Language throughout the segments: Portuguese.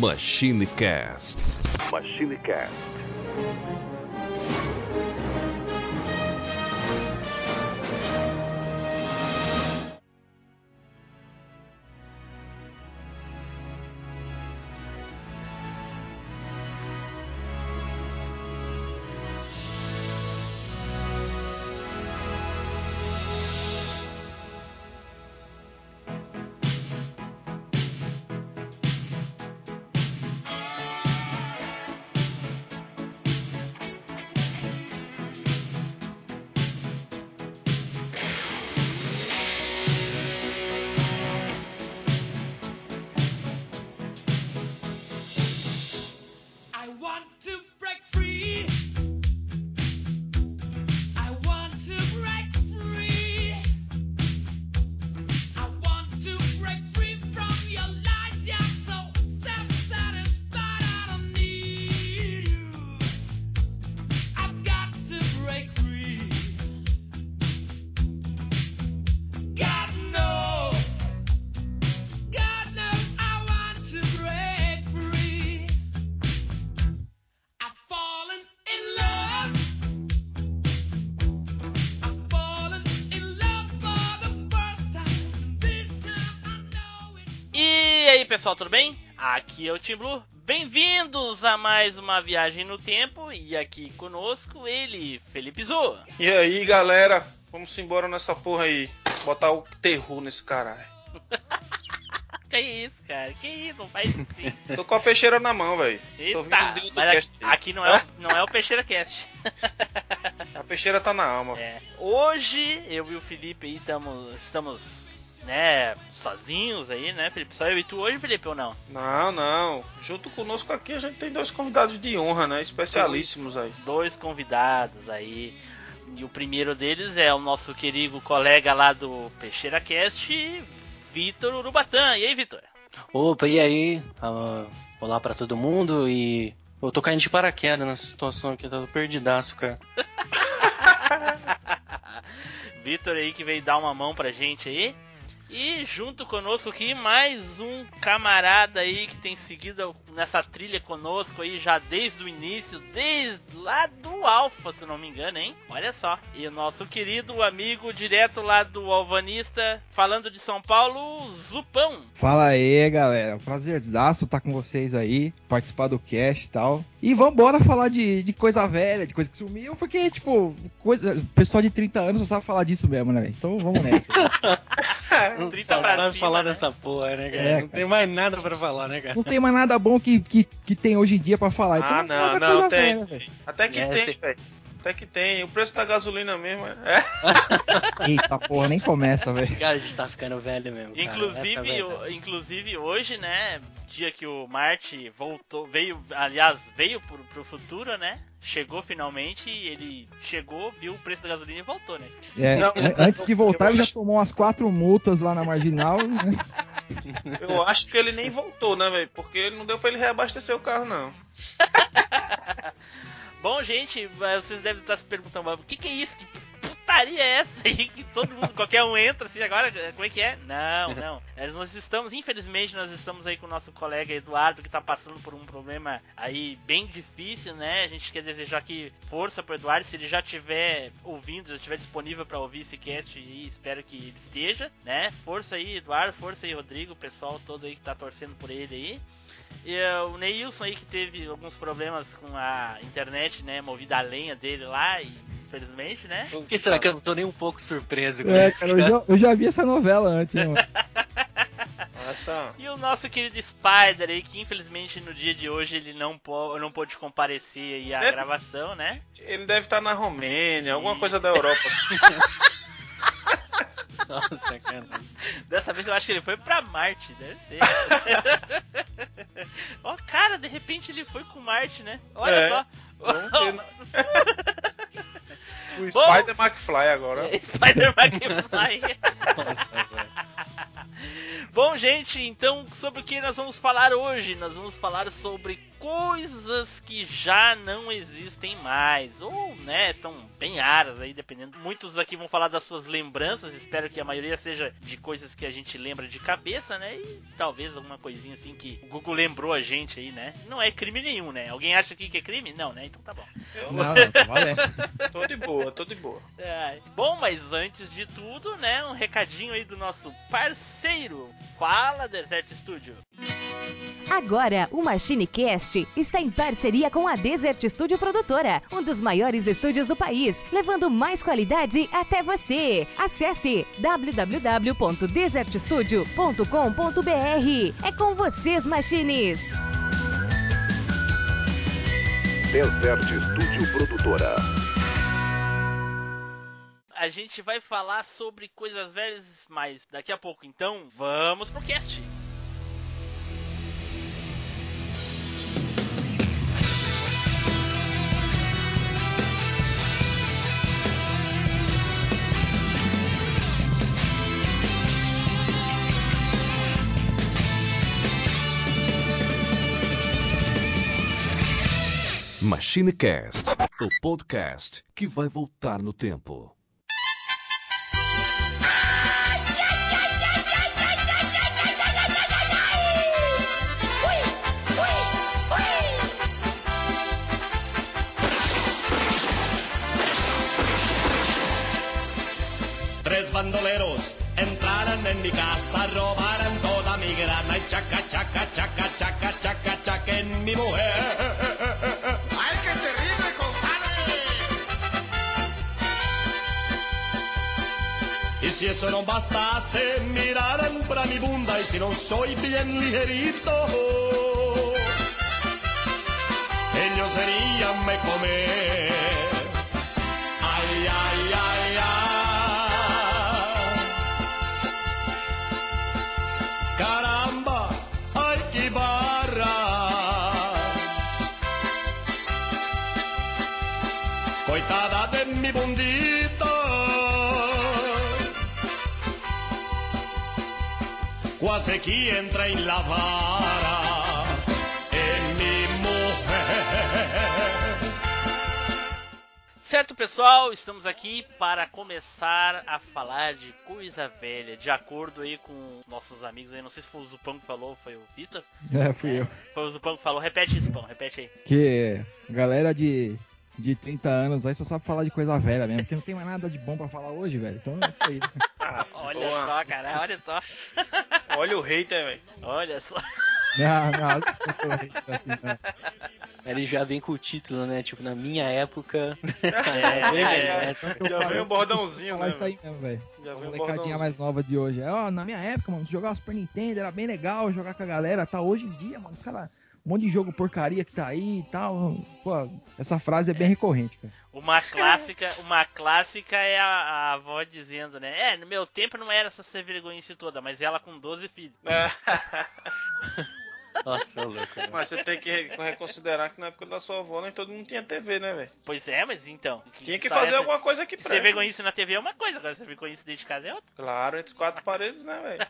MachineCast. MachineCast. Pessoal, tudo bem? Aqui é o Tim Blue. Bem-vindos a mais uma viagem no tempo e aqui conosco ele, Felipe Zoa. E aí, galera, vamos embora nessa porra aí. Botar o terror nesse caralho. Que isso, cara? Que isso? Não faz assim. Tô com a peixeira na mão, velho. Eita, do mas aqui, aqui não, é, o- não é o Peixeira Cast. A peixeira tá na alma. É. Hoje eu e o Felipe aí tamo, estamos, né, sozinhos aí, né, Felipe? Só eu e tu hoje, Felipe, ou não? Não, não. Junto conosco aqui a gente tem dois convidados de honra, né? Especialíssimos aí. Dois convidados aí. E o primeiro deles é o nosso querido colega lá do Peixeira Cast, Vitor Urubatã. E aí, Vitor? Opa, e aí? Ah, olá pra todo mundo e eu tô caindo de paraquedas nessa situação aqui, tô perdidaço, cara. Vitor aí que veio dar uma mão pra gente aí. E junto conosco aqui mais um camarada aí que tem seguido nessa trilha conosco aí já desde o início, desde lá do Alfa, se não me engano, hein? Olha só. E o nosso querido amigo direto lá do Alvanista, falando de São Paulo, Zupão. Fala aí, galera. Prazerzaço estar com vocês aí, participar do cast e tal. E vambora falar de, de coisa velha, de coisa que sumiu, porque, tipo, coisa, o pessoal de 30 anos não sabe falar disso mesmo, né? velho? Então vamos nessa. Não 30 só pra cima, falar né? dessa porra, né, cara? É, não cara. tem mais nada pra falar, né, cara? não tem mais nada bom que, que, que tem hoje em dia pra falar. Então Ah, falar não, não, tem. velha. Até que É, tem, velho. Até que tem. O preço da gasolina mesmo é. Eita porra, nem começa, velho. Cara, a gente tá ficando velho mesmo. cara. Essa é Inclusive, inclusive hoje, né, dia que o Marte voltou, veio, aliás, veio pro, pro futuro, né? Chegou finalmente, ele chegou, viu o preço da gasolina e voltou, né? É, Não, an- antes de voltar, ele já acho- tomou umas quatro multas lá na marginal. Né? Eu acho que ele nem voltou, né, velho? Porque ele não deu pra ele reabastecer o carro, não. Bom, gente, vocês devem estar se perguntando, o que, que é isso? Que putaria é essa aí que todo mundo, qualquer um entra assim agora? Como é que é? Não, não. É, Nós estamos, infelizmente, nós estamos aí com o nosso colega Eduardo que tá passando por um problema aí bem difícil, né? A gente quer desejar aqui força pro Eduardo, se ele já estiver ouvindo, já estiver disponível para ouvir esse cast e espero que ele esteja, né? Força aí, Eduardo, força aí, Rodrigo, o pessoal todo aí que tá torcendo por ele aí. E uh, o Neilson aí que teve alguns problemas com a internet, né? Movida a lenha dele lá e infelizmente, né? Por que será que eu não tô nem um pouco surpreso com É, isso, cara, eu já, eu já vi essa novela antes, né, mano? Essa. E o nosso querido Spider aí, que infelizmente no dia de hoje ele não, pô, não pôde comparecer aí à É. gravação, né? Ele deve estar na Romênia, alguma coisa da Europa. Nossa, cara. Dessa vez eu acho que ele foi pra Marte, deve ser. Ó, cara, de repente ele foi com Marte, né? Olha É. só. O Bom. Spider McFly agora. Nossa, velho. Bom, gente, então sobre o que nós vamos falar hoje? Nós vamos falar sobre coisas que já não existem mais, ou, né, são bem raras aí, dependendo. Muitos aqui vão falar das suas lembranças, espero que a maioria seja de coisas que a gente lembra de cabeça, né, e talvez alguma coisinha assim que o Google lembrou a gente aí, né. Não é crime nenhum, né? Alguém acha aqui que é crime? Não, né? Então tá bom. Eu Não, não, tá valendo. tô de boa, tô de boa. É, Bom, mas antes de tudo, né, um recadinho aí do nosso parceiro. Fala, Desert Studio. Agora, o MachineCast está em parceria com a Desert Studio Produtora, um dos maiores estúdios do país, levando mais qualidade até você. Acesse www.desertstudio.com.br. É com vocês, Machines! Desert Studio Produtora. A gente vai falar sobre coisas velhas, mas daqui a pouco. Então, vamos pro cast. MachineCast, o podcast que vai voltar no tempo. Tres bandoleros entraron en mi casa, robaron toda mi grana y chaca, chaca, chaca, chaca, chaca, si eso no bastase, miraran para mi bunda y si no soy bien ligerito, ellos serían me comer. Ay, ay, ay, ay. Caramba, ay, qué barra. Coitada de mi bundita. Quase que entra em la vara em mi mujer. Certo, pessoal, estamos aqui para começar a falar de coisa velha, de acordo aí com nossos amigos aí. Não sei se foi o Zupão que falou ou foi o Vitor. É, fui eu. Foi o Zupão que falou. Repete isso, Zupão, repete aí. Que galera de, de 30 anos aí só sabe falar de coisa velha mesmo, porque não tem mais nada de bom pra falar hoje, velho. Então é isso aí. Olha Boa. só, cara, olha só. Olha o hater, velho. Olha só. Não, não, não tô assim, não. Ele já vem com o título, né? Tipo, na minha época. É, Já vem o bordãozinho, né? isso aí mesmo, velho. Já A vem bordãozinho. mais nova de hoje. É, Ó, na minha época, mano, jogar o Super Nintendo era bem legal, jogar com a galera, tá? Hoje em dia, mano, os caras. Um monte de jogo porcaria que tá aí e tal. Pô, essa frase é bem recorrente, cara. Uma clássica, uma clássica é a, a avó dizendo, né? É, no meu tempo não era essa ser vergonhice toda, mas ela com 12 filhos. É, Nossa, louco. né? mas você tem que re- reconsiderar que na época da sua avó nem todo mundo tinha TV, né, velho? Pois é, mas então. Tinha que fazer é alguma coisa que essa? preste. Ser vergonhice na TV é uma coisa, agora ser vergonhice dentro de casa é outra. Claro, entre quatro paredes, né, velho?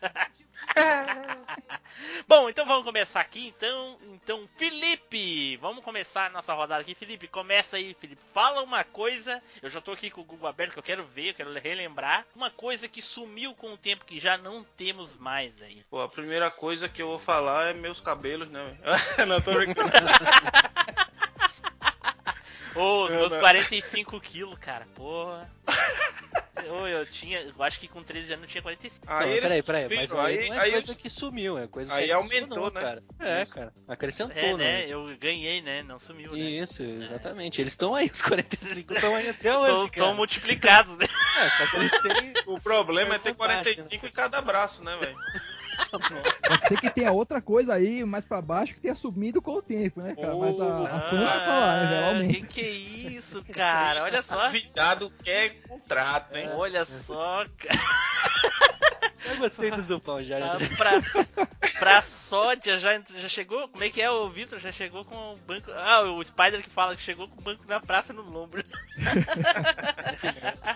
Bom, então vamos começar aqui, então. Então, Felipe, vamos começar a nossa rodada aqui. Felipe, começa aí, Felipe. Fala uma coisa. Eu já tô aqui com o Google aberto, que eu quero ver, eu quero relembrar. Uma coisa que sumiu com o tempo que já não temos mais aí. Pô, a primeira coisa que eu vou falar é meus cabelos, né? Não, tô brincando. Ô, os Eu meus não. 45 quilos, cara, porra. Ô, eu tinha, eu acho que com 13 anos eu tinha 45. Não, Aí ele- peraí, peraí, mas Filho, aí, aí- não é aí- coisa que sumiu, é coisa aí que aumentou, né? cara. É, Isso. cara, acrescentou, É, né? né? Eu ganhei, né? Não sumiu, né? Isso, exatamente. Eles estão aí, os 45 estão aí até hoje, Estão multiplicados, né? É, só que eles têm... O problema é ter Fantástico, 45 em cada braço, né, velho? Pode ser que tenha outra coisa aí mais pra baixo que tenha subido com o tempo, né, cara? Mas a, a pança tá lá, né, velho? Aumenta. que que é isso, cara? Olha só. Convidado quer contrato, hein? Olha só, cara. Eu gostei do Zupão já. Ah, pra, pra sódia já, já chegou? Como é que é o Vitor? Já chegou com o banco. Ah, o Spider que fala que chegou com o banco na praça no lombo.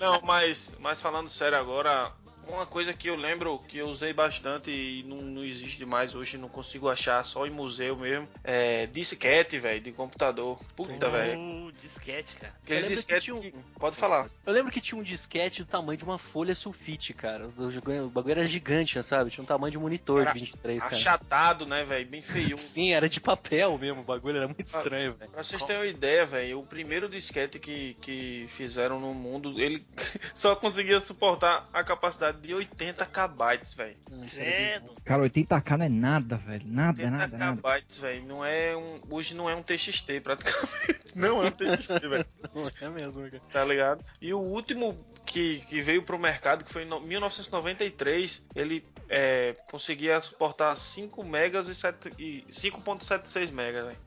Não, mas, mas falando sério agora, Uma coisa que eu lembro que eu usei bastante e não, não existe mais hoje, não consigo achar, só em museu mesmo. É disquete, velho, de computador. Puta, velho. Disquete, cara. Aquele lembro que disquete tinha um- que- Pode falar. Eu lembro que tinha um disquete do tamanho de uma folha sulfite, cara. O bagulho era gigante, sabe? Tinha um tamanho de monitor Era de 23, cara. Achatado, né, velho? Bem feio. Sim, era de papel mesmo, o bagulho era muito estranho, velho. Pra vocês terem uma ideia, velho, o primeiro disquete que, que fizeram no mundo, ele só conseguia suportar a capacidade de 80 KB, velho. Credo. Cara, 80k não é nada, velho. Nada, 80 nada, nada. KB, velho. Não é um. Hoje não é um TXT, praticamente. Não é um TXT, velho. Não é mesmo, cara. Tá ligado? E o último que, que veio pro mercado, que foi em no- 1993, ele é, conseguia suportar 5 megas e e 5.76 megas, velho.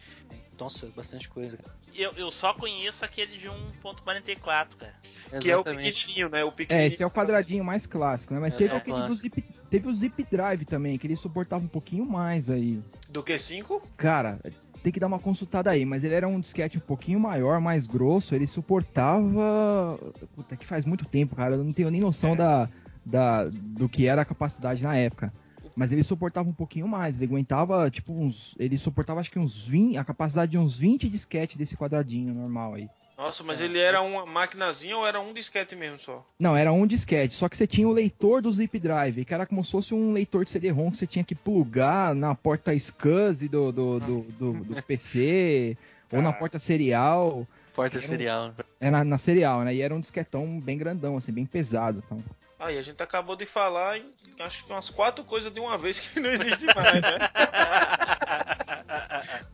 Nossa, bastante coisa. cara. Eu, eu só conheço aquele de 1.44, cara. Que é o Exatamente. pequenininho, né? O É, pequenininho. esse é o quadradinho mais clássico, né? Mas É, teve aquele do zip. Teve o Zip Drive também, que ele suportava um pouquinho mais aí. Do que 5? Cara, tem que dar uma consultada aí, mas ele era um disquete um pouquinho maior, mais grosso, ele suportava. Puta, que faz muito tempo, cara. Eu não tenho nem noção da, da, do que era a capacidade na época. Mas ele suportava um pouquinho mais, ele aguentava, tipo, uns. Ele suportava acho que uns 20. A capacidade de uns 20 disquetes desse quadradinho normal aí. Nossa, mas É. ele era uma maquinazinha ou era um disquete mesmo só? Não, era um disquete, só que você tinha o leitor do zip drive, que era como se fosse um leitor de CD-ROM que você tinha que plugar na porta SCSI do, do, do, do, do PC, ou na porta serial. Porta Era um- serial. É na, na serial, né? E era um disquetão bem grandão, assim, bem pesado. Então. Aí, a gente acabou de falar em acho que umas quatro coisas de uma vez que não existe mais, né?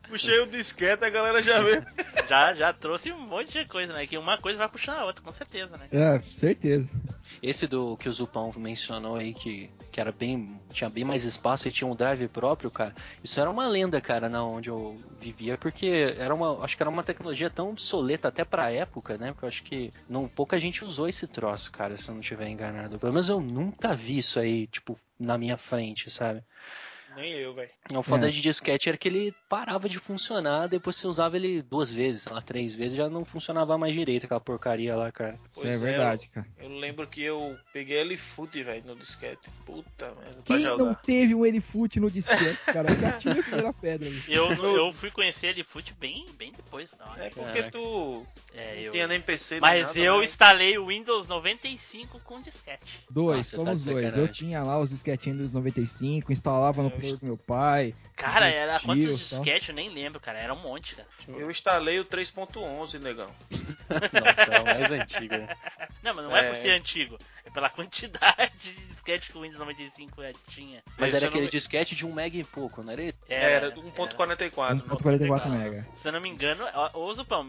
Puxei o disquete, a galera já vê. Já, já trouxe um monte de coisa, né? Que uma coisa vai puxando a outra, com certeza, né? É, certeza. Esse do que o Zupão mencionou aí, que, que era bem. tinha bem mais espaço e tinha um drive próprio, cara. Isso era uma lenda, cara, na onde eu vivia, porque era uma. Acho que era uma tecnologia tão obsoleta até pra época, né? Porque eu acho que não, pouca gente usou esse troço, cara, se eu não estiver enganado. Pelo menos eu nunca vi isso aí, tipo, na minha frente, sabe? Nem eu, velho. O foda É. de disquete era que ele parava de funcionar, depois você usava ele duas vezes, sei lá, três vezes, já não funcionava mais direito aquela porcaria lá, cara. Isso é verdade, cara. Eu, eu lembro que eu peguei L-Foot, velho, no disquete. Puta merda, Quem não teve um Elifoot no disquete, cara? Que atira a primeira pedra. velho. Eu, eu fui conhecer ele fute bem, bem depois, não. É porque Caraca. tu É, não eu... tinha nem PC nem Mas nada, eu né? instalei o Windows 95 com disquete. Dois, Nossa, tá somos de dois. Eu tinha lá os disquetinhos dos 95, instalava no Do meu pai. Cara, era tios, quantos disquete? Eu nem lembro, cara. Era um monte, cara. Eu instalei o 3.11, negão. Nossa, é o mais antigo, né? Não, mas não é, É. por ser antigo. É pela quantidade de disquete que o Windows 95 tinha. Mas Esse era não aquele me- disquete de 1 mega e pouco, não era? Era, 1.44. 1.44 mega. Se eu não me engano, ô Zupão,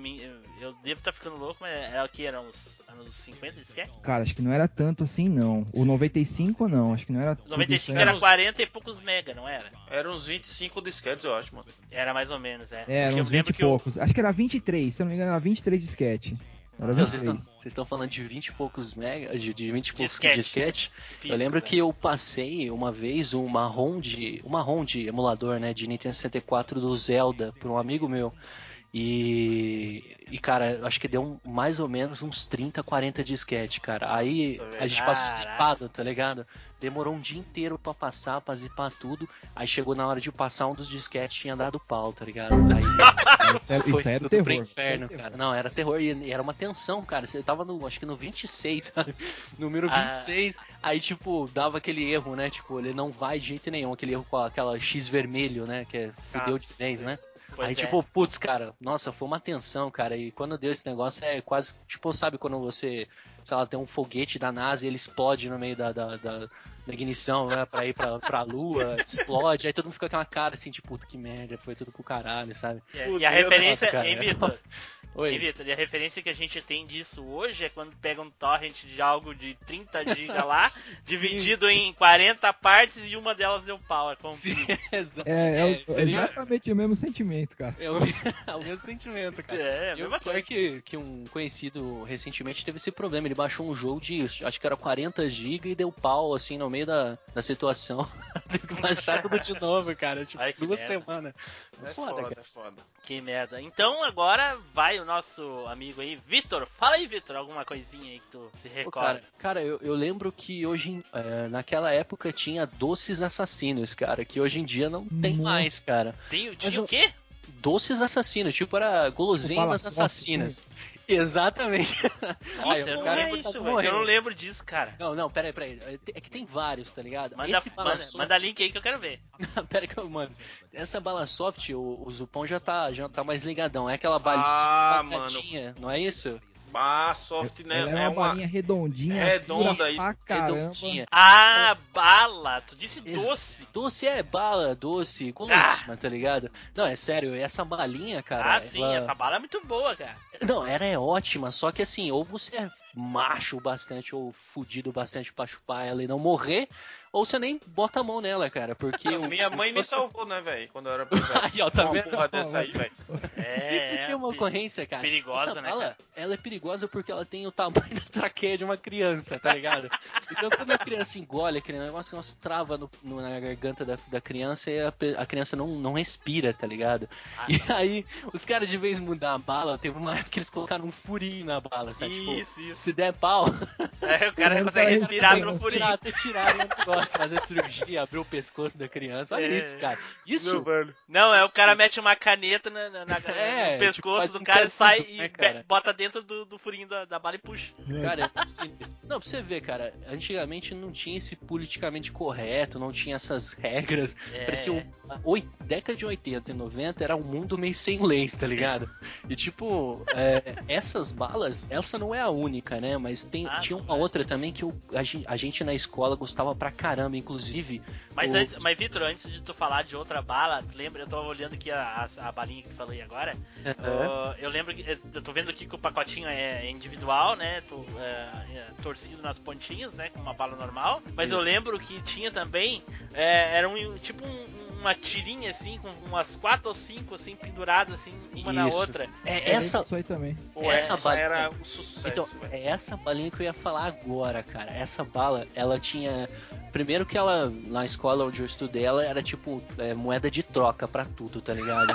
eu devo estar ficando louco, mas era o que? Era uns, era uns 50 disquete? Cara, acho que não era tanto assim, não. O 95 não, acho que não era tudo 95 isso, era uns- 40 e poucos mega, não era? Era uns 25 disquetes, eu acho, mano. Era mais ou menos, é. É, uns 20 lembro e que eu- poucos. Acho que era 23, se eu não me engano, era 23 disquete. Vocês 23. estão falando de 20 e poucos mega, de, de 20 e poucos Disquete. disquete. físico, Eu lembro né? que eu passei uma vez um marrom de, um marrom de emulador, né, de Nintendo 64 do Zelda por um amigo meu. E, e cara, eu acho que deu um- mais ou menos uns 30, 40 disquete, cara. Aí Nossa, a gente passou zipado, tá ligado? Demorou um dia inteiro pra passar, pra zipar tudo. Aí chegou na hora de passar um dos disquetes, tinha dado pau, tá ligado? Aí Isso era, foi isso aí era tudo terror. pro era inferno, terror. cara. Não, era terror e, e era uma tensão, cara. Você tava no, acho que no 26, sabe? Número Ah. 26. Aí, tipo, dava aquele erro, né? Tipo, ele não vai de jeito nenhum. Aquele erro com aquela X vermelho, né? Que é fudeu de vez, né? Pois aí, é. tipo, putz, cara, nossa, foi uma tensão, cara. E quando deu esse negócio, é quase. Tipo, sabe quando você, sei lá, tem um foguete da NASA e ele explode no meio da, da, da, da ignição, né? Pra ir pra, pra lua, explode. Aí todo mundo fica com aquela cara assim, tipo, puta que merda, foi tudo pro caralho, sabe? É, e a referência, nossa, cara. hein, Vitor? Oi. Vitor? E a referência que a gente tem disso hoje é quando pega um torrent de algo de 30 GB lá, dividido em 40 partes e uma delas deu pau. É como Sim, exa- É, é, o- É, seria- exatamente o mesmo sentimento, cara. É o, é o mesmo sentimento, cara. É, a E o mesma pior coisa. é que, que um conhecido recentemente teve esse problema. Ele baixou um jogo de, acho que era 40 GB e deu pau, assim, no meio da, da situação. Teve que baixar tudo de novo, cara. Tipo, Ai, duas merda. semanas. É Foda, foda, cara. é foda. Que merda. Então agora vai o nosso amigo aí, Vitor. Fala aí, Vitor, alguma coisinha aí que tu se Pô, recorda. cara, cara eu, eu lembro que hoje, em- é, naquela época, tinha doces assassinos, cara, que hoje em dia não tem Nossa. mais, cara. Tem, Mas tinha o eu- quê? Doces assassinos, tipo, era guloseimas assassinas. Exatamente. Nossa, o não cara isso, se velho. Eu não lembro disso, cara. Não, não, pera aí, pera aí. É que tem vários, tá ligado? Manda, Esse bala manda, soft- manda link aí que eu quero ver. pera aí que eu mando. Essa bala soft, o, o Zupão já tá, já tá mais ligadão. É aquela balinha Ah, mano. não é isso? Ah, soft, né? Ela é, É uma uma. balinha redondinha. redonda dura isso. Redondinha. Ah, bala. Tu disse Ex- doce. Doce é bala, doce, guloseima, tá ligado? Não, é sério, essa balinha, cara. ah, sim, ela- essa bala é muito boa, cara. Não, ela é ótima, só que assim, ou você é macho bastante ou fudido bastante pra chupar ela e não morrer, ou você nem bota a mão nela, cara, porque o- Minha mãe me salvou, né, velho? Quando eu era. Aí, ó, tá uma vendo? porra dessa aí, velho. É, Sempre tem uma ocorrência, cara. perigosa, Essa né, bala, cara? ela é perigosa porque ela tem o tamanho da traqueia de uma criança, tá ligado? Então quando a criança engole aquele negócio, nossa, trava no- no- na garganta da, da criança e a, a criança não, não respira, tá ligado? Ah, e aí, os caras de vez mudar a bala, teve uma época que eles colocaram um furinho na bala, sabe? Tipo, Isso, isso. se der pau, É, o cara Não consegue respirar pelo não. furinho. tirar, até tirarem o negócio, fazer cirurgia, abrir o pescoço da criança. Olha É. isso, cara. Isso velho. Não, é o Isso. cara mete uma caneta na, na- na- É, no pescoço tipo, do cara e sai e né, cara? bota dentro do, do furinho da, da bala e puxa. Cara, é sinistro. Não, pra você ver, cara, antigamente não tinha esse politicamente correto, não tinha essas regras. É. Parecia um, oi, década de 80 e 90 era um mundo meio sem leis, tá ligado? E tipo, é, essas balas, essa não é a única, né? Mas tem, Ah, tinha não uma é. outra também que eu- a, gen- a gente na escola gostava pra caramba, inclusive. Mas, o- antes, mas Vitor, antes de tu falar de outra bala, tu lembra? Eu tô olhando aqui a, a, a balinha que tu falou aí agora. Ó, eu lembro que. Eu tô vendo aqui que o pacotinho é individual, né? tu- é, é torcido nas pontinhas, né? Com uma bala normal. Mas eu lembro que tinha também. é, era um, tipo um- uma tirinha assim, com umas quatro ou cinco assim, penduradas assim, uma na Isso. outra. É, É essa, Isso aí também. Pô, Essa essa, bala- era um sucesso, Então, é essa balinha que eu ia falar agora, cara. Essa bala, ela tinha. Primeiro que ela, na escola onde eu estudei, ela era tipo é, moeda de troca pra tudo, tá ligado?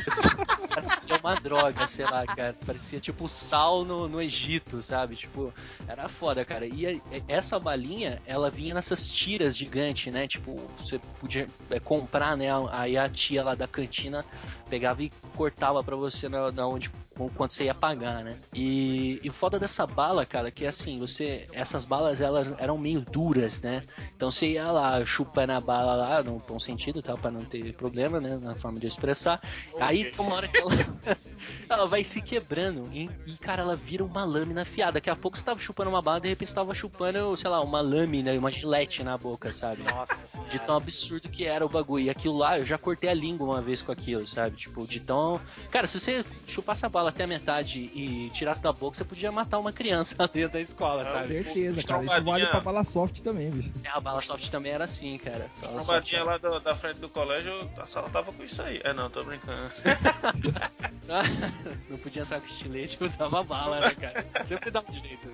Parecia uma droga, sei lá, cara. Parecia tipo sal no, no Egito, sabe? Tipo, era foda, cara. E a- essa balinha, ela vinha nessas tiras gigantes, né? Tipo, você podia é, comprar, né? Aí a tia lá da cantina pegava e cortava pra você na, na onde quanto você ia pagar, né? E, e o foda dessa bala, cara, que assim, você. Essas balas elas eram meio duras, né? Então você ia lá chupando a bala lá, num bom sentido, tá? Pra não ter problema, né? Na forma de expressar. Aí tem uma hora que ela, ela vai se quebrando e, e, cara, ela vira uma lâmina afiada. Daqui a pouco você tava chupando uma bala, de repente você tava chupando, sei lá, uma lâmina, uma gilete na boca, sabe? Nossa De senhora. tão absurdo que era o bagulho. E aquilo lá, eu já cortei a língua uma vez com aquilo, sabe? Tipo, de tão. Cara, se você chupasse a bala até a metade e tirasse da boca, você podia matar uma criança dentro da escola, É, sabe? Certeza, cara. Isso vale pra bala soft também, bicho. É, a bala soft também era assim, cara. Trombadinha lá do- da frente do colégio, a sala tava com isso aí. É, não, tô brincando. Não podia entrar com estilete, usava bala, né, cara? Sempre dá um jeito.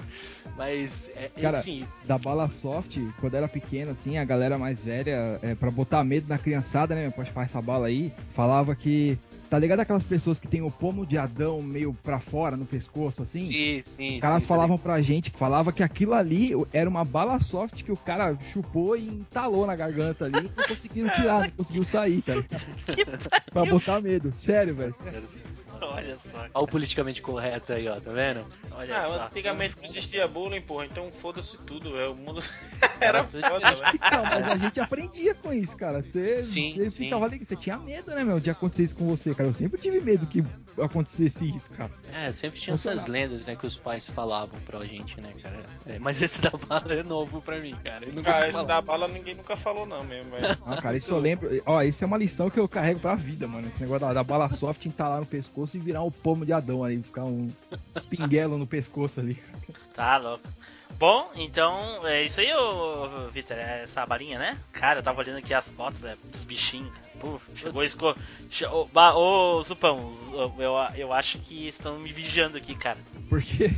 Mas, é, é Cara, assim, Da bala soft, quando era pequeno, assim, a galera mais velha, é, pra botar medo na criançada, né? Pode falar essa bala aí, falava que. Tá ligado aquelas pessoas que tem o pomo de Adão meio pra fora no pescoço, assim? sim, sim. Os caras sim, falavam pra gente, falava que aquilo ali era uma bala soft que o cara chupou e entalou na garganta ali e não conseguiram tirar, não conseguiu sair, cara. pra botar medo. Sério, velho. Olha só. Olha o politicamente correto aí, ó, tá vendo? Olha Ah, só. antigamente não existia bullying, porra, então foda-se tudo, é, o mundo era foda, velho. Não, mas a gente aprendia com isso, cara. Você, Sim, você sim. ficava ali, você tinha medo, né, meu, de acontecer isso com você, cara. Eu sempre tive medo que acontecesse isso, cara. É, sempre tinha essas lendas, né, que os pais falavam pra gente, né, cara? É, mas esse da bala é novo pra mim, cara. Eu nunca esse falar. da bala ninguém nunca falou não mesmo, velho. Não, cara, isso eu lembro. Ó, isso é uma lição que eu carrego pra vida, mano. Esse negócio da, da bala soft entalar no pescoço e virar um pomo de Adão ali, ficar um pinguelo no pescoço ali. Tá louco. Bom, então é isso aí, ô, Vitor, é essa balinha, né? Cara, eu tava olhando aqui as fotos né, dos bichinhos. Puf, chegou esco... Ô, ba- ô, Zupão, eu, eu acho que estão me vigiando aqui, cara. Porque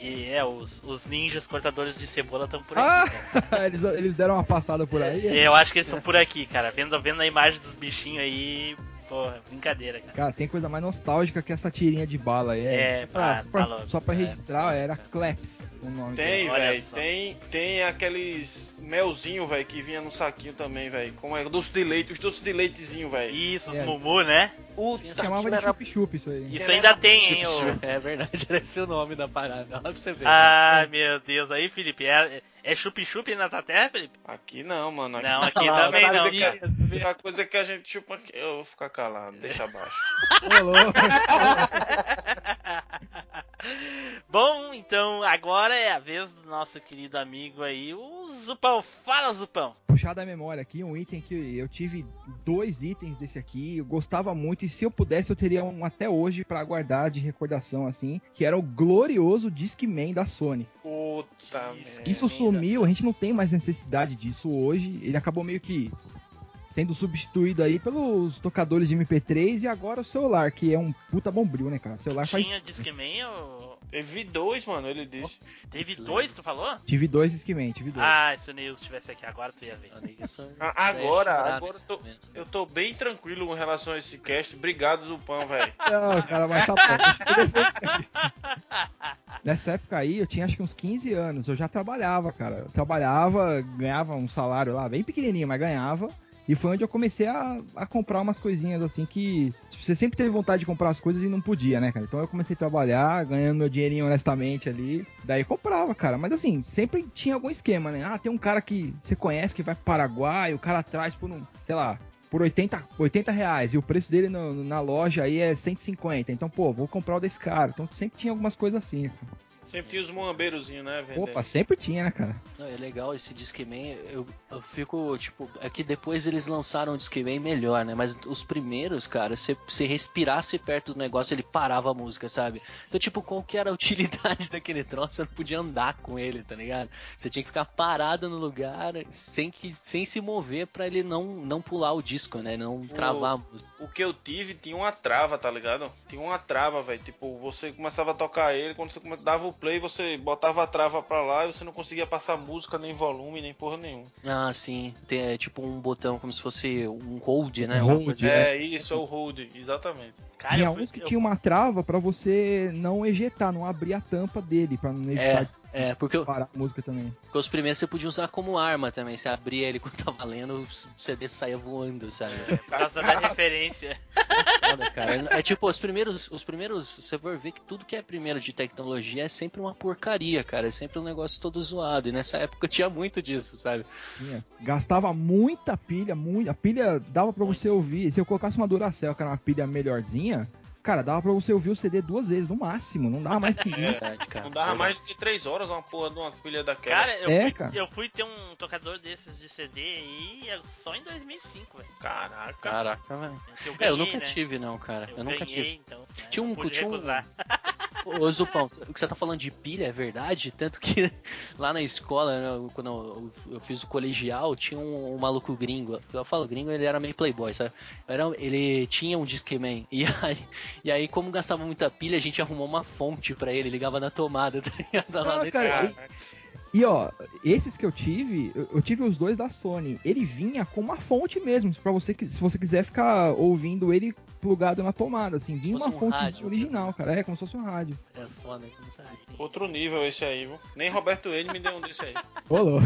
E é, os, os ninjas cortadores de cebola estão por aqui. Ah, eles, eles deram uma passada por aí. E Eu acho que eles estão por aqui, cara. Vendo, vendo a imagem dos bichinhos aí, porra, brincadeira, cara. Cara, tem coisa mais nostálgica que essa tirinha de bala aí. É, só pra, tá- só pra- tá só pra É. registrar, era Claps o nome Tem, velho. Tem, tem aqueles melzinho, velho, que vinha no saquinho também, velho. Como é? Doce de leite, os doces de leitezinho, velho. Isso, os É. Mumu, né? Puta, dela. Chamava de chup-chup isso aí. Isso ainda tem, hein, ô. É verdade, era esse o nome da parada. Olha pra você ver. Ah, meu Deus. Aí, Felipe, é, é chup-chup na tua terra, Felipe? Aqui não, mano. Aqui Não, aqui Lá, também não, que- cara. A coisa que a gente chupa aqui. Eu vou ficar calado, deixa abaixo. Ô, louco. Bom, então agora é a vez do nosso querido amigo aí, o Zupão. Fala, Zupão. Puxar da memória aqui, um item que eu tive dois itens desse aqui, eu gostava muito, e se eu pudesse eu teria um até hoje pra guardar de recordação, assim, que era o glorioso Discman da Sony. Puta Isso. merda. Isso sumiu, a gente não tem mais necessidade disso hoje, ele acabou meio que sendo substituído aí pelos tocadores de MP3 e agora o celular, que é um puta bombril, né, cara? O celular faz... Tinha Discman ou... Teve dois, mano, ele disse. Teve Isso, dois, tu falou? Tive dois Discman, tive dois. Ah, se o Neils estivesse aqui agora, tu ia ver. Isso, Ah, agora, agora eu tô- momento. Eu tô bem tranquilo com relação a esse cast. Obrigado, Zupão, velho. Não, cara, mas tá bom. Nessa época aí, eu tinha acho que uns 15 anos. Eu já trabalhava, cara. Eu trabalhava, ganhava um salário lá, bem pequenininho, mas ganhava. E foi onde eu comecei a, a comprar umas coisinhas assim que. tipo, você sempre teve vontade de comprar as coisas e não podia, né, cara? Então eu comecei a trabalhar, ganhando meu dinheirinho honestamente ali. Daí comprava, cara. Mas assim, sempre tinha algum esquema, né? Ah, tem um cara que você conhece que vai pro Paraguai, o cara traz por um, sei lá, por 80, 80 reais e o preço dele no- na loja aí é 150. Então, pô, vou comprar o desse cara. Então sempre tinha algumas coisas assim. cara. Sempre tinha os muambeirozinhos, né, velho? Opa, sempre tinha, né, cara? Não, é legal esse Discman, eu, eu fico, tipo, é que depois eles lançaram o Discman melhor, né? Mas os primeiros, cara, se você respirasse perto do negócio, ele parava a música, sabe? Então, tipo, qual que era a utilidade daquele troço? Você não podia andar com ele, tá ligado? Você tinha que ficar parado no lugar sem, que, sem se mover pra ele não, não pular o disco, né? Não travar a música. O que eu tive tinha uma trava, tá ligado? Tinha uma trava, velho. Tipo, você começava a tocar ele, quando você dava o play, você botava a trava pra lá e você não conseguia passar música, nem volume, nem porra nenhuma. Ah, sim. Tem é, tipo um botão como se fosse um hold, né? Um hold, É. É, isso, é o hold, exatamente. Cara, tinha uns que eu- tinha uma trava pra você não ejetar, não abrir a tampa dele, pra não evitar de É, porque eu- parar a música também. Porque os primeiros você podia usar como arma também. Você abria ele quando tava lendo, o CD saía voando, sabe? Por causa da referência. Foda, cara. É tipo, os primeiros, os primeiros, você for ver que tudo que é primeiro de tecnologia é sempre uma porcaria, cara. É sempre um negócio todo zoado. E nessa época tinha muito disso, sabe? Tinha. Gastava muita pilha, muito. A pilha dava pra você ouvir. Se eu colocasse uma Duracell, que era uma pilha melhorzinha, cara, dava pra você ouvir o CD duas vezes, no máximo. Não dava mais que isso. Verdade, cara. Não dava mais do que 3 horas uma porra de uma pilha daquela. Cara, eu, É, fui, cara. eu fui ter um tocador desses de CD aí só em 2005, velho. Caraca. Caraca, velho. Eu, É, eu nunca né? tive, não, cara. Eu, nunca ganhei, tive. então. né? Tinha um- tinha um-. Ô, Zupão, o que você tá falando de pilha é verdade? Tanto que lá na escola, né, eu- quando eu, eu fiz o colegial, tinha um, um maluco gringo. Eu falo gringo, ele era meio playboy, sabe? Era, ele tinha um Discman. E aí, e aí, como gastava muita pilha, a gente arrumou uma fonte pra ele, ligava na tomada, tá ligado? Lá Ah, cara, escola. E ó, esses que eu tive, eu, eu tive os dois da Sony. Ele vinha com uma fonte mesmo, pra você que se você quiser ficar ouvindo ele plugado na tomada, assim, vinha uma um fonte rádio original, mesmo. cara, é como se fosse um rádio. É foda, não sabe. Outro nível esse aí, viu? Nem Roberto N me deu um desse aí. Rolou.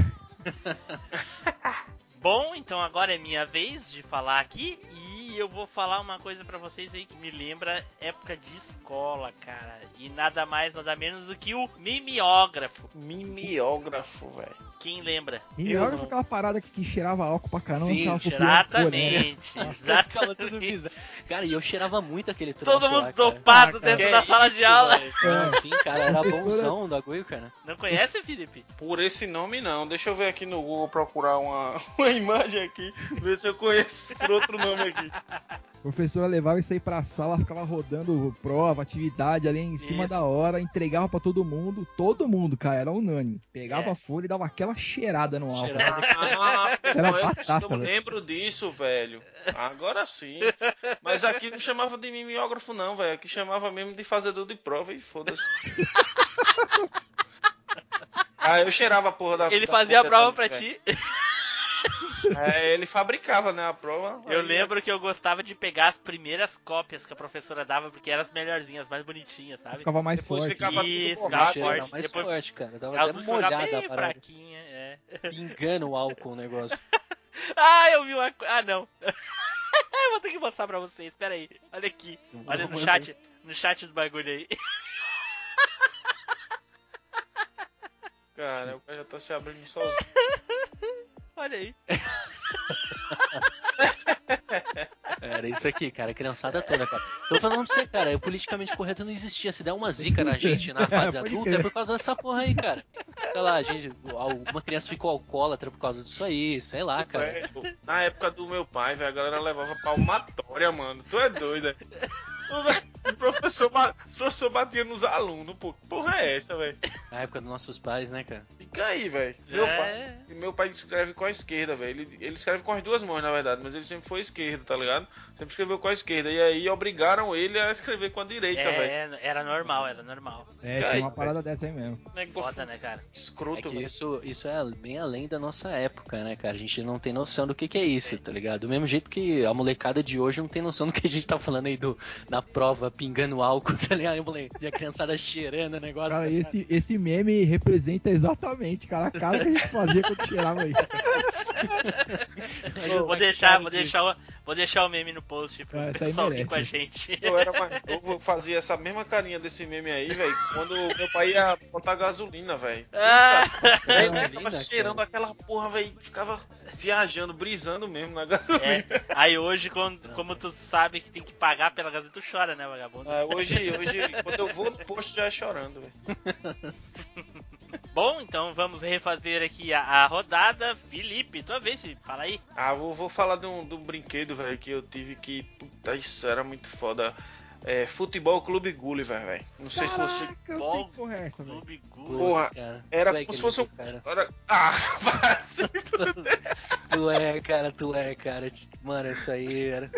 Bom, então agora é minha vez de falar aqui e eu vou falar uma coisa pra vocês aí que me lembra época de escola, cara. E nada mais, nada menos do que o mimeógrafo. Mimeógrafo, velho. Quem lembra? E não. foi aquela parada que, que cheirava álcool pra caramba. Sim, fofurando cor, né? Exatamente, Nossa, ficava tudo exatamente. bizarro. Cara, e eu cheirava muito aquele troço Todo mundo lá, dopado Ah, cara. dentro da sala isso, de aula. Não, sim, cara, era bonzão o bagulho, cara. Não conhece, Felipe? Por esse nome não. Deixa eu ver aqui no Google procurar uma, uma imagem aqui, ver se eu conheço por outro nome aqui. A professora levava isso aí pra sala, ficava rodando prova, atividade ali em cima Isso. da hora, entregava pra todo mundo. Todo mundo, cara, era unânime. Pegava É. a folha e dava aquela cheirada no álcool. Cheirada. Ah, Era pô, eu- batata, eu velho. lembro disso, velho. Agora sim. Mas aqui não chamava de mimeógrafo, não, velho. Aqui chamava mesmo de fazedor de prova e foda-se. Ah, eu cheirava a porra da Ele da fazia a prova também, pra ti. É, ele fabricava, né, a prova. Eu Aí, lembro que eu gostava de pegar as primeiras cópias que a professora dava, porque eram as melhorzinhas, as mais bonitinhas, sabe? Ficava mais Depois forte. ficava Isso, ficava era forte. mais Depois forte, cara. Dava até molhada a parada. fraquinha, é. Pingando o álcool o negócio. Ah, eu vi uma Ah, não. eu vou ter que mostrar pra vocês, pera aí. Olha aqui. Olha no chat, no chat do bagulho aí. Cara, o cara já tá se abrindo sozinho. Olha aí. Era isso aqui, cara. Criançada toda, cara. Tô falando pra você, cara. O politicamente correto não existia. Se der uma zica na gente na fase Pode adulta, crer. é por causa dessa porra aí, cara. Sei lá, a gente. Alguma criança ficou alcoólatra por causa disso aí, sei lá, cara. Velho, Na época do meu pai, velho, a galera levava palmatória, mano. Tu é é? Velho, O professor, ba- o professor batia nos alunos, pô. Que porra é essa, velho? Na época dos nossos pais, né, cara? Fica aí, velho. Meu, É. pai, meu pai escreve com a esquerda, velho. Ele, ele escreve com as duas mãos, na verdade, mas ele sempre foi esquerdo, tá ligado? Sempre escreveu com a esquerda. E aí obrigaram ele a escrever com a direita, velho. É, era normal, era normal. É, Ai, tinha uma parada mas- dessa aí mesmo. Negócio Foda, né, cara? É que velho. isso, isso é bem além da nossa época, né, cara? A gente não tem noção do que, que é isso, tá ligado? Do mesmo jeito que a molecada de hoje não tem noção do que a gente tá falando aí do, na prova, pingando álcool, tá ligado? E a criançada cheirando o negócio. Cara, tá esse, esse meme representa exatamente, cara, a cara que a gente fazia quando cheirava isso. Vou deixar, cara vou de- deixar, o, vou deixar o meme no post pro Ah, pessoal vir com a gente. Eu era mais novo, eu fazia essa mesma carinha desse meme aí, velho, quando meu pai ia botar gasolina, velho. Ah, Gasolina, tava cara. cheirando aquela porra, velho. Ficava viajando, brisando mesmo na gasolina. é. Aí hoje, quando, como tu sabe que tem que pagar pela gasolina, tu chora, né, vagabundo? Ah, hoje, hoje, quando eu vou no posto já é chorando, velho. Bom, então vamos refazer aqui a, a rodada. Felipe, tua vez, Felipe, fala aí. Ah, vou, vou falar de um, de um brinquedo, velho, que eu tive que. Puta, isso era muito foda. É, Futebol Clube Gulliver, velho. Não sei se você. Caraca, eu sei porra é essa. Clube Putz, Gu. Porra, cara. era Tu é como se fosse um- Cara. Era... Ah. Tu é, cara, tu é, cara. Mano, isso aí era.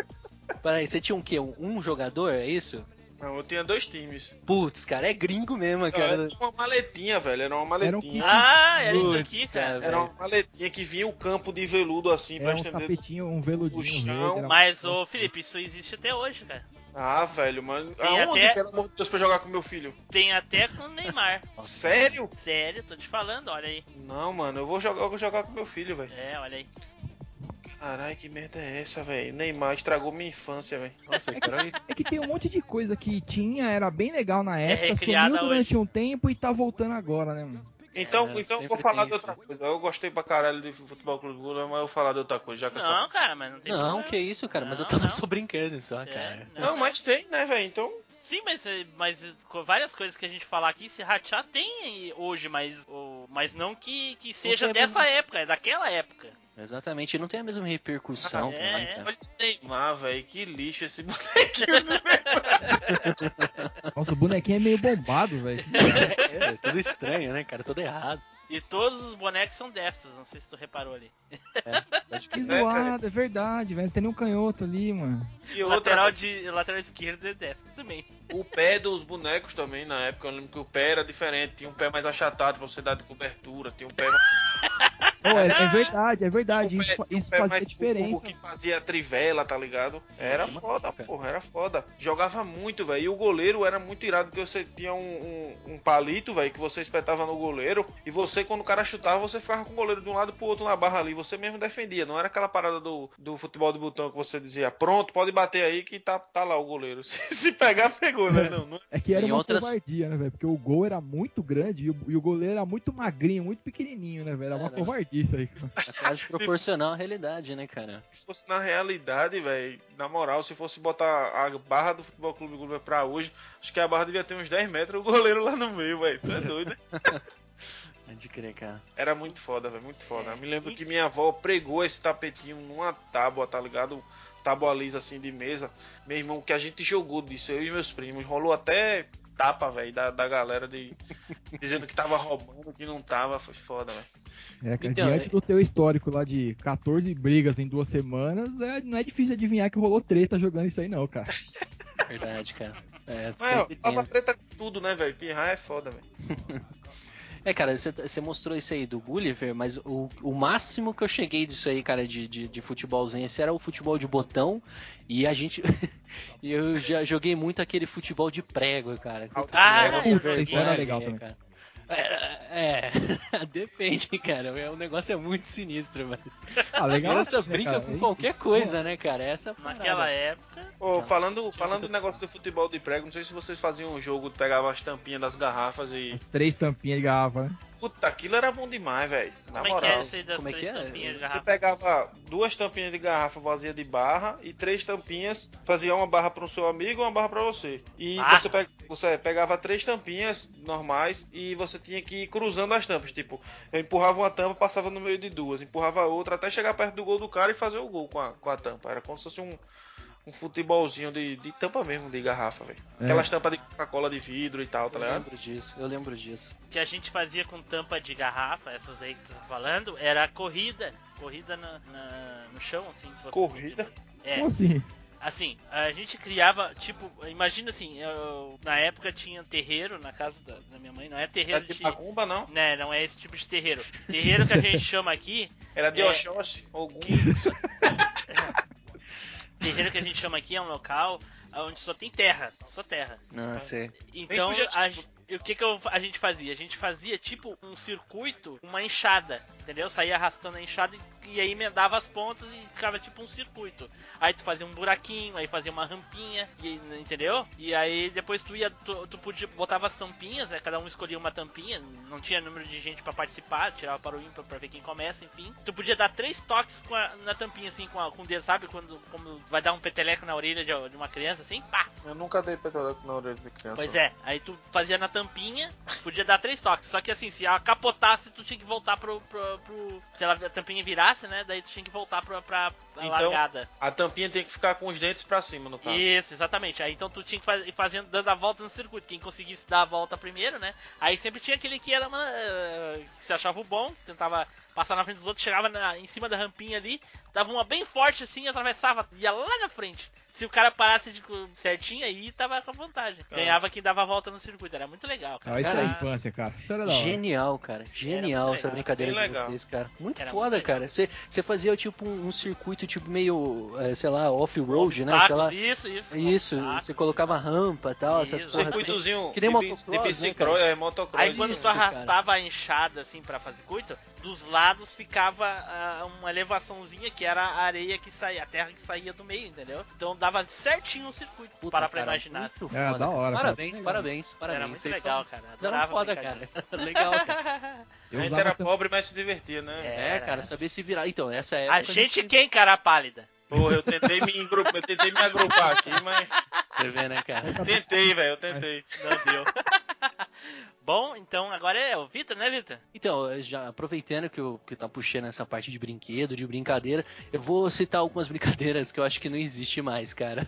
Peraí, você tinha um quê? Um, um jogador, é isso? Não, eu tinha dois times. Putz, cara, é gringo mesmo, Era cara. uma maletinha, velho. Era uma Era um maletinha. Ah, era isso aqui, cara. cara. Era uma maletinha que vinha o campo de veludo assim pra É um estender. tapetinho, um veludinho O chão, verde. era- Mas, ô Felipe, isso existe até hoje, cara. Ah, velho, mano. Tem Aonde, até- pelo amor de Deus, pra jogar com meu filho? Tem até com o Neymar. Sério? Sério, tô te falando, olha aí. Não, mano, eu vou jogar, eu vou jogar com meu filho, velho. É, olha aí. Caralho, que merda é essa, velho? Neymar estragou minha infância, velho. Nossa, cara, É que tem um monte de coisa que tinha, era bem legal na época, É sumiu durante um tempo e tá voltando agora, né, mano? Então, É, então vou falar de outra isso. coisa. Eu gostei pra caralho de futebol clube Gula, mas eu vou falar de outra coisa, já que essa... Não, cara, mas não tem Não, problema. que isso, cara, mas eu Não, tava não. só brincando só, É, cara. Não, mas tem, né, velho? Então, Sim, mas, mas com várias coisas que a gente falar aqui, se ratear tem hoje, mas, mas não que, que seja tem dessa época, é daquela época. Exatamente, não tem a mesma repercussão É, também, é. cara. olha o Neymar, velho. Que lixo esse bonequinho. Nossa, o bonequinho é meio bombado, velho. É, é, tudo estranho, né, cara? Tudo errado. E todos os bonecos são destros, não sei se tu reparou ali. Que zoado, é verdade, velho. Não tem nenhum canhoto ali, mano. E O outra, lateral, de, lateral esquerdo é destro também. o pé dos bonecos também, na época, eu lembro que o pé era diferente. Tinha um pé mais achatado pra você dar de cobertura. Tinha um pé Pô, é, é verdade, é verdade. Isso, pé- isso fazia mais diferença. curvo que fazia trivela, tá ligado? Era foda, cara. porra, era foda. Jogava muito, velho. E o goleiro era muito irado, porque você tinha um, um, um palito, velho, que você espetava no goleiro. E você, quando o cara chutava, você ficava com o goleiro de um lado pro outro na barra ali. Você mesmo defendia. Não era aquela parada do, do futebol de botão que você dizia, pronto, pode bater aí que tá, tá lá o goleiro. Se, se pegar, pegou, né? Não, não É que era Em uma outras- covardia, né, velho? Porque o gol era muito grande e o, e o goleiro era muito magrinho, muito pequenininho, né, velho? Era uma Era. covardia isso aí. cara. É quase proporcional à realidade, né, cara? Se fosse na realidade, velho, na moral, se fosse botar a barra do Futebol Clube Gulliver pra hoje, acho que a barra devia ter uns 10 metros, o goleiro lá no meio, velho. Tu é doido, né? Pode crer, cara. Era muito foda, velho, muito foda. É, Eu me lembro e- que minha avó pregou esse tapetinho numa tábua, tá ligado? Tábua lisa assim de mesa. Meu irmão, que a gente jogou disso, eu e meus primos. Rolou até tapa, velho, da, da galera de dizendo que tava roubando, que não tava. Foi foda, velho. É, cara, Então, diante é- do teu histórico lá de 14 brigas em duas semanas, é, não é difícil adivinhar que rolou treta jogando isso aí, não, cara. Verdade, cara. É, Mas, ó, treta com tudo, né, velho? Pirrar é foda, velho. É, cara, você, mostrou isso aí do Gulliver, mas o, o máximo que eu cheguei disso aí, cara, de, de, de futebolzinho, esse era o futebol de botão. E a gente. e eu já joguei muito aquele futebol de prego, cara. Ah, joguei. Isso era legal também. cara. É, é, depende, cara. É, o negócio é muito sinistro, mas. Ah, legal. Criança assim, né, brinca cara? com qualquer coisa, né, cara? Essa é a parada. Naquela época. Ô, falando, falando do negócio do futebol de prego, não sei se vocês faziam um jogo, pegavam as tampinhas das garrafas e. As três tampinhas de garrafa, né? Puta, aquilo era bom demais, velho. Na Como é que moral. é isso aí das Como é três que é? tampinhas de Você garrafa? pegava duas tampinhas de garrafa vazia de barra e três tampinhas, fazia uma barra para o seu amigo e uma barra para você. E Ah. você, pe- você pegava três tampinhas normais e você tinha que ir cruzando as tampas. Tipo, eu empurrava uma tampa, passava no meio de duas, empurrava a outra até chegar perto do gol do cara e fazer o gol com a, com a tampa. Era como se fosse um, um futebolzinho de, de tampa mesmo, de garrafa, velho. É. Aquelas tampas de Coca-Cola de vidro e tal, tá Eu ligado? lembro disso, eu lembro disso. que a gente fazia com tampa de garrafa, essas aí que tu tá falando, era corrida. Corrida na, na- no chão, assim. se Corrida? É, Como assim? assim, a gente criava, tipo, imagina assim, eu- na época tinha terreiro na casa da, da minha mãe, não é terreiro Era de de. macumba, não? Né, não é esse tipo de terreiro. Terreiro que a gente chama aqui, Era de É. Oxóssi, algum. terreiro que a gente chama aqui é um local onde só tem terra, só terra. Não, sei. Então, a, ge- o que, que eu- a gente fazia? A gente fazia tipo um circuito, uma enxada, entendeu? Saía arrastando a enxada e, e aí emendava as pontas e ficava tipo um circuito. Aí tu fazia um buraquinho, aí fazia uma rampinha, e, entendeu? E aí depois tu ia, tu, tu podia, botava as tampinhas, né? Cada um escolhia uma tampinha, não tinha número de gente pra participar, tirava para o ímpar pra ver quem começa, enfim. Tu podia dar três toques a- na tampinha, assim, com, a, com o dedo, sabe? Quando como vai dar um peteleco na orelha de, de uma criança, assim, pá! Eu nunca dei peteleco na orelha de criança. Pois é, aí tu fazia na tampinha, podia dar três toques. Só que assim, se ela capotasse, tu tinha que voltar pro. pro, pro- se ela, a tampinha virasse, né? Daí tu tinha que voltar pra, pra, Então- largada. A tampinha tem que ficar com os dentes pra cima, no caso. Isso, exatamente. Aí então tu tinha que faz- ir fazendo, dando a volta no circuito. Quem conseguisse dar a volta primeiro, né? Aí sempre tinha aquele que era uma, eh, que se achava o bom, tentava passar na frente dos outros, chegava na- em cima da rampinha ali, dava uma bem forte assim, atravessava, ia lá na frente. Se o cara parasse de, certinho aí, tava com vantagem. Ganhava quem dava a volta no circuito. Era muito legal, cara. Ah, isso é Cara, infância, cara. Era. Genial, cara. Genial essa legal, brincadeira bem de legal. vocês, cara. Muito Era foda, muito cara. Você você fazia tipo um, um circuito tipo meio, é, sei lá, off-road, né? Sei lá. Isso, isso. Isso, obstáculos. você colocava rampa e tal, essas Isso. porra. Circuitozinho Que nem motocross, de né, bicicross, cara? é motocross. Aí quando isso, tu arrastava a enxada assim pra fazer circuito, dos lados ficava ah, uma elevaçãozinha que era a areia que saía, a terra que saía do meio, entendeu? Então dava certinho o circuito, Puta, parar pra cara, imaginar. muito É, foda, da cara. hora, cara. Parabéns, Legal. parabéns, parabéns. Era muito legal, são- cara. Adorava foda, brincar cara. Legal, cara. Eu a gente era pobre, mas se divertia, né? É. É, cara, saber se virar. Então, essa é A gente quem, cara pálida? Porra, eu tentei me agrupar, eu tentei me agrupar aqui, mas Você vê, né, cara? tentei, velho, eu tentei. Não deu. Bom, então agora é o Vitor, né, Vitor? Então, já aproveitando que eu que tá puxando essa parte de brinquedo, de brincadeira, eu vou citar algumas brincadeiras que eu acho que não existe mais, cara.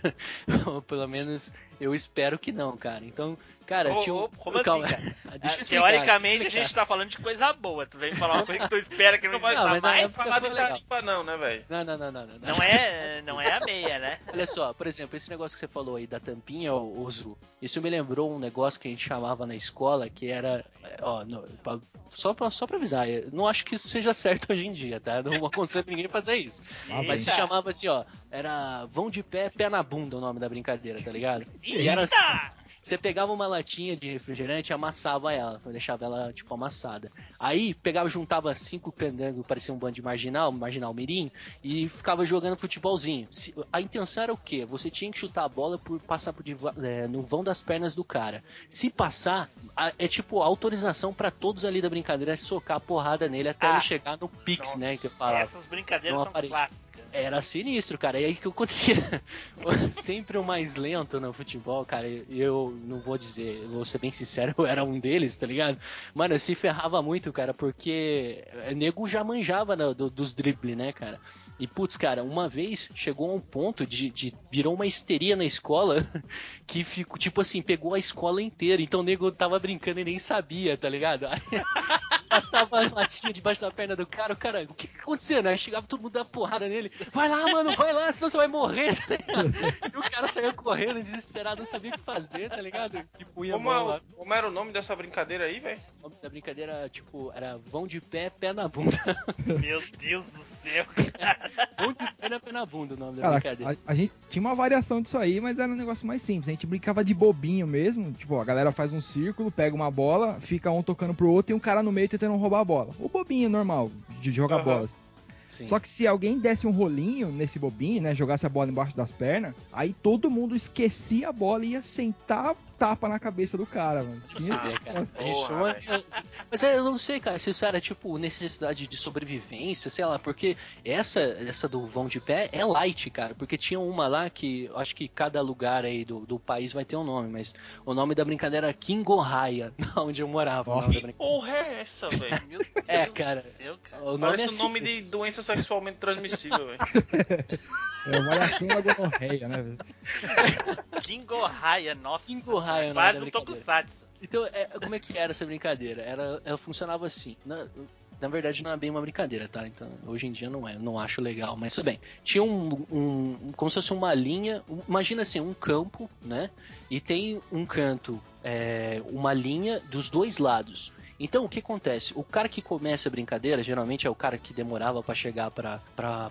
Ou pelo menos eu espero que não, cara. Então, cara, Ô, tinha um... como Calma. assim, cara? Deixa eu Ah, explicar, Teoricamente eu a explicar. gente tá falando de coisa boa. Tu vem falar uma coisa que tu espera que não Não vai mas não é mais. Não falar de tarifa não, né, velho? Não, não, não, não, não. Não é, não é a meia, né? Olha só, por exemplo, esse negócio que você falou aí da tampinha, ô, ô Zu, isso me lembrou um negócio que a gente chamava na escola, que era, é, ó, no- pra- só, pra, só pra avisar, eu não acho que isso seja certo hoje em dia, tá? Não aconselho ninguém fazer isso. Ah, Mas se Eita. chamava assim, ó, era vão de pé, pé na bunda o nome da brincadeira, tá ligado? E era assim! Você pegava uma latinha de refrigerante e amassava ela, deixava ela, tipo, amassada. Aí, pegava, juntava cinco candangos, parecia um bando de marginal, marginal mirim, e ficava jogando futebolzinho. A intenção era o quê? Você tinha que chutar a bola por passar por é, no vão das pernas do cara. Se passar, é tipo autorização pra todos ali da brincadeira é socar a porrada nele até Ah. ele chegar no pix, né, que eu falava. Essas brincadeiras são clássicas. Era sinistro, cara. E aí que acontecia? Sempre o mais lento no futebol, cara. Eu não vou dizer, eu vou ser bem sincero, eu era um deles, tá ligado? Mano, eu se ferrava muito, cara, porque nego já manjava no- do- dos dribles, né, cara? E putz, cara, uma vez chegou a um ponto de, de virou uma histeria na escola que ficou, tipo assim, pegou a escola inteira. Então o nego tava brincando e nem sabia, tá ligado? passava a latinha debaixo da perna do cara, o cara, o que que aconteceu, né? Aí chegava todo mundo da porrada nele. Vai lá, mano, vai lá, senão você vai morrer, tá ligado? E o cara saía correndo, desesperado, não sabia o que fazer, tá ligado? Que punha a Como, mão é lá. o- como era o nome dessa brincadeira aí, velho? O nome da brincadeira, tipo, era vão de pé, pé na bunda. Meu Deus do céu, cara. vão de pé, pé na bunda o nome da Cara, brincadeira. a, a gente tinha uma variação disso aí, mas era um negócio mais simples. A gente brincava de bobinho mesmo. Tipo, a galera faz um círculo, pega uma bola, fica um tocando pro outro e um cara no meio tentando roubar a bola. O bobinho normal, de jogar Aham. bolas. Sim. Só que se alguém desse um rolinho nesse bobinho, né, jogasse a bola embaixo das pernas, aí todo mundo esquecia a bola e ia sentar tapa na cabeça do cara, mano. Tinha vê, cara. Nossa, porra, chama- Mas é, eu não sei, cara, se isso era tipo necessidade de sobrevivência, sei lá, porque essa, essa do vão de pé é light, cara, porque tinha uma lá que eu acho que cada lugar aí do, do país vai ter um nome, mas o nome da brincadeira era Kingorraia, onde eu morava. da Que porra é essa, velho? Meu Deus É, do cara. céu, cara. O nome Parece é o nome de doença sexualmente transmissível, velho. é a variação da gonorreia, né? velho? Kingorraia, nossa. Kingorraia o nome Quase da um brincadeira. tokusatsu. Então, é, como é que era essa brincadeira? Era, ela funcionava assim. Na, na verdade, não é bem uma brincadeira, tá? Então, hoje em dia não é, não acho legal. Mas tudo bem. Tinha um, um- um- como se fosse uma linha. um- imagina assim, um campo, né? E tem um canto, é, uma linha dos dois lados. Então, o que acontece? O cara que começa a brincadeira, geralmente é o cara que demorava pra chegar pra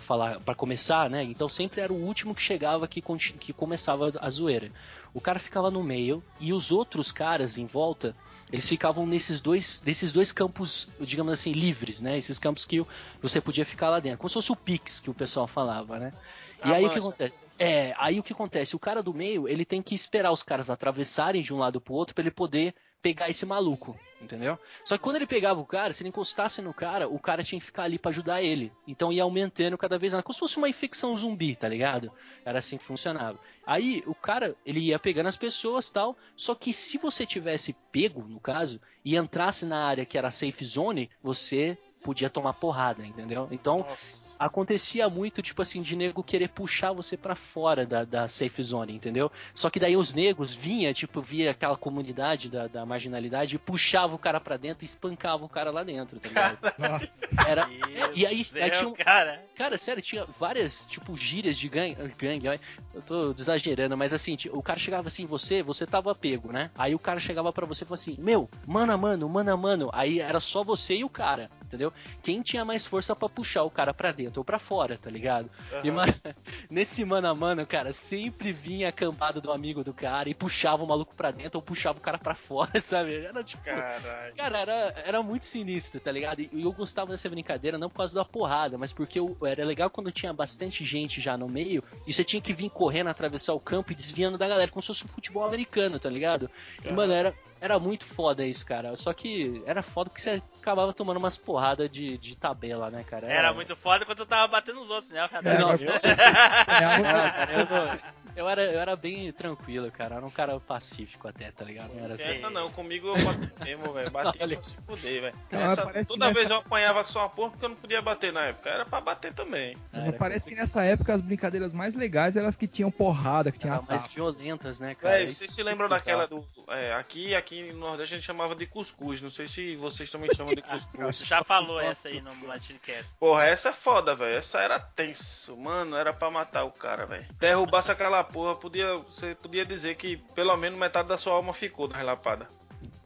falar, para começar, né? Então sempre era o último que chegava que, que começava a zoeira. O cara ficava no meio e os outros caras em volta, eles ficavam nesses dois, desses dois campos, digamos assim, livres, né? Esses campos que você podia ficar lá dentro, como se fosse o Pix que o pessoal falava, né? E Ah, aí o que acontece? É, aí o que acontece? O cara do meio, ele tem que esperar os caras atravessarem de um lado pro outro pra ele poder pegar esse maluco, entendeu? Só que quando ele pegava o cara, se ele encostasse no cara, o cara tinha que ficar ali pra ajudar ele. Então ia aumentando cada vez mais, como se fosse uma infecção zumbi, tá ligado? Era assim que funcionava. Aí o cara, ele ia pegando as pessoas tal, só que se você tivesse pego, no caso, e entrasse na área que era safe zone, você podia tomar porrada, entendeu? Então, Nossa. Acontecia muito, tipo assim, de nego querer puxar você pra fora da, da safe zone, entendeu? Só que daí os negros vinha, tipo, via aquela comunidade da, da marginalidade e puxava o cara pra dentro e espancava o cara lá dentro, tá ligado? Nossa. Era, é, e aí, aí tinha um, cara. Cara, sério, tinha várias, tipo, gírias de gangue. gangue eu tô exagerando, mas assim, o cara chegava assim, você, você tava pego, né? Aí o cara chegava pra você e falava assim, meu, mano a mano, mano a mano. Aí era só você e o cara, entendeu? Quem tinha mais força pra puxar o cara pra dentro ou pra fora, tá ligado? E, Aham. mano, nesse mano a mano, cara, sempre vinha a cambada do amigo do cara e puxava o maluco pra dentro ou puxava o cara pra fora, sabe? Era tipo. Caralho. Cara, era, era muito sinistro, tá ligado? E eu gostava dessa brincadeira não por causa da porrada, mas porque eu- era legal quando tinha bastante gente já no meio e você tinha que vir correndo, atravessar o campo e desviando da galera, como se fosse um futebol americano, tá ligado? E, mano, era, era muito foda isso, cara. Só que era foda porque você acabava tomando umas porradas de, de tabela, né, cara? Era muito foda quando eu tava batendo nos outros, né? É, Não, É, Não, eu, não- eu era, eu era bem tranquilo, cara. Eu era um cara pacífico até, tá ligado? Não era Não essa não, comigo eu bati mesmo, velho. Bati Olha. pra se fuder, velho. Que Toda nessa- vez eu apanhava com sua porra porque eu não podia bater na época. Era pra bater também. Ah, era parece que nessa época as brincadeiras mais legais eram as que tinham porrada, que tinha Era mais violentas, né, cara? Véi, Isso vocês se que lembram daquela do. É, aqui, aqui no Nordeste a gente chamava de cuscuz. Não sei se vocês também chamam de cuscuz. Já falou essa aí no Matinecast. Porra, essa é foda, velho. Essa era tenso, mano. Era pra matar o cara, velho. Derrubasse aquela porra, podia, você podia dizer que pelo menos metade da sua alma ficou na relapada.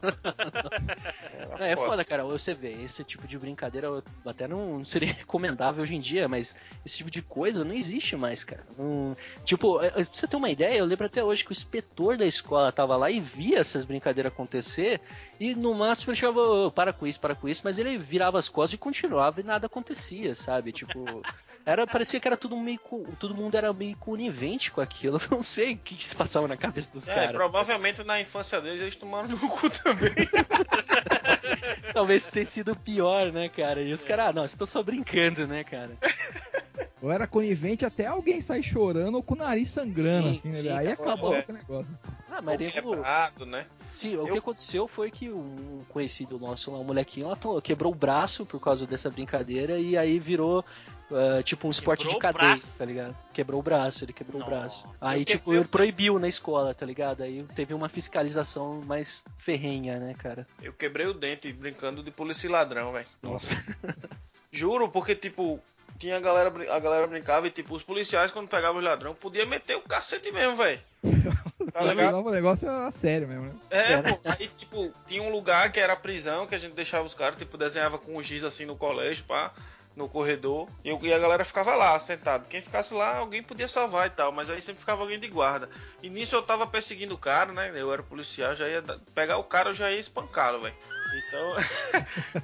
É, é foda, cara. Você vê, esse tipo de brincadeira até não seria recomendável hoje em dia, mas esse tipo de coisa não existe mais, cara. Não- tipo, é, é, pra você ter uma ideia, eu lembro até hoje que o inspetor da escola tava lá e via essas brincadeiras acontecer, e no máximo ele chegava, "Ô, para com isso, para com isso, mas ele virava as costas e continuava e nada acontecia, sabe? Tipo, era, parecia que era tudo meio. Todo mundo era meio conivente com aquilo. Eu não sei o que, que se passava na cabeça dos É, caras. provavelmente na infância deles eles tomaram no cu também. Talvez tenha sido pior, né, cara? E os caras, ah, não, estão só brincando, né, cara? Ou era conivente até alguém sair chorando ou com o nariz sangrando, Sim, assim, né? sim, Aí acabou É. o negócio. Ah, mas Ou quebrado, né? sim, o Eu- que aconteceu foi que um conhecido nosso um molequinho, to- quebrou o braço por causa dessa brincadeira e aí virou ah, tipo um esporte de o cadeia, tá ligado? Quebrou o braço, ele quebrou o Nossa. braço. Aí, Eu tipo, ele proibiu na escola, tá ligado? Aí teve uma fiscalização mais ferrenha, né, cara? Eu quebrei o dente brincando de polícia e ladrão, velho. Nossa. Juro, porque, tipo, tinha a galera, a galera brincava e, tipo, os policiais, quando pegavam os ladrão, podia meter o cacete mesmo, velho. Tá levava o negócio a sério mesmo, né? É, pô, aí, tipo, tinha um lugar que era a prisão, que a gente deixava os caras, tipo, desenhava com um giz assim no colégio, pá, no corredor, e, eu- e a galera ficava lá, sentado. Quem ficasse lá, alguém podia salvar e tal, mas aí sempre ficava alguém de guarda. E nisso eu tava perseguindo o cara, né? Eu era policial, já ia pegar o cara, eu já ia espancá-lo, velho. Então.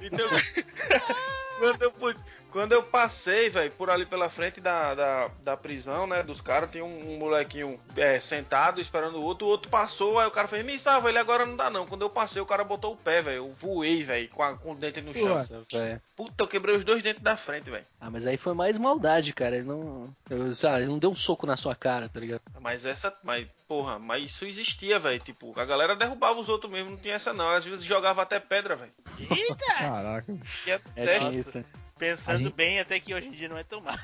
então quando, eu, quando eu passei, velho, por ali pela frente da, da, da prisão, né? Dos caras, tinha um, um molequinho é, sentado esperando o outro, o outro passou, aí o cara fez, me estava, ele agora não dá não. Quando eu passei, o cara botou o pé, velho. Eu voei, velho, com, a- com o dente no chão. Nossa. Puta, eu quebrei os dois dentes da frente, velho. Ah, mas aí foi mais maldade, cara. Ele não. Eu, sabe, ele não deu um soco na sua cara, tá ligado? Mas essa. Mas, porra, mas isso existia, velho. Tipo, a galera derrubava os outros mesmo, não tinha essa não. Às vezes jogava até pedra, velho. Eita! Caraca. É É, né? Pensando gente- bem, até que hoje em dia não é tão mal.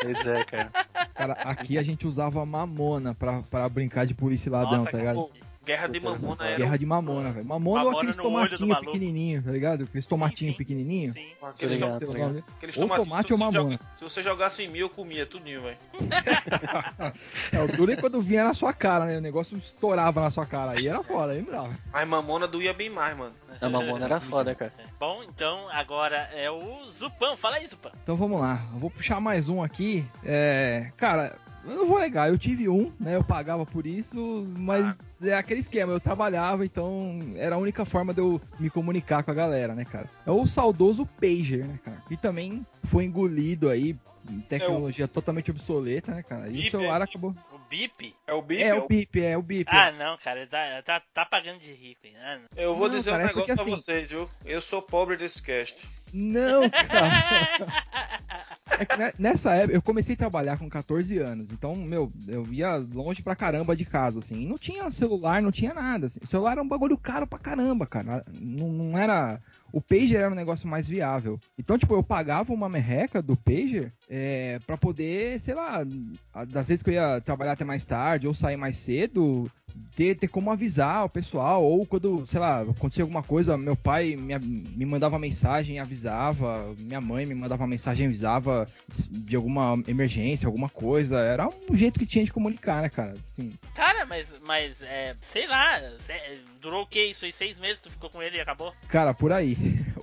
Pois é, cara. Cara, aqui a gente usava mamona pra, pra brincar de polícia e ladrão, Nossa, tá ligado? Guerra de Mamona era. Guerra de mamona, velho. Mamona, ou aqueles tomatinhos pequenininhos, tá ligado? Aqueles tomatinhos pequenininhos. Sim. Aqueles, ligado, nome. aqueles Ou tomate se ou você mamona. joga- Se você jogasse em mim, eu comia tudinho, velho. É, o duro é quando vinha na sua cara, né? O negócio estourava na sua cara. Aí era foda, aí não dava. Mas mamona doía bem mais, mano. A mamona era foda, cara. Bom, então agora é o Zupão. Fala aí, Zupão. Então vamos lá, eu vou puxar mais um aqui. É, cara, eu não vou negar, eu tive um, né? Eu pagava por isso, mas é aquele esquema, eu trabalhava, então era a única forma de eu me comunicar com a galera, né, cara? É o saudoso pager, né, cara? Que também foi engolido aí, em tecnologia totalmente obsoleta, né, cara? E o celular é acabou. Bip? É o bip? É o bip, é o bip. Ah, não, cara. ele Tá, tá, tá pagando de rico. hein? Ah, não. Eu vou Não, dizer cara, um é porque negócio a assim- vocês, viu? Eu sou pobre desse cast. Não, cara. É nessa época, eu comecei a trabalhar com 14 anos. Então, meu, eu ia longe pra caramba de casa, assim. Não tinha celular, não tinha nada. Assim. O celular era um bagulho caro pra caramba, cara. Não, não era. O Pager era um negócio mais viável. Então, tipo, eu pagava uma merreca do Pager é, pra poder, sei lá, das vezes que eu ia trabalhar até mais tarde ou sair mais cedo, ter, ter como avisar o pessoal, ou quando, sei lá, acontecia alguma coisa, meu pai me, me mandava mensagem, avisava, minha mãe me mandava mensagem, avisava de alguma emergência, alguma coisa. Era um jeito que tinha de comunicar, né, cara? Assim, Cara, mas, mas é, sei lá, é, durou o que isso aí? Seis meses tu ficou com ele e acabou? cara, por aí.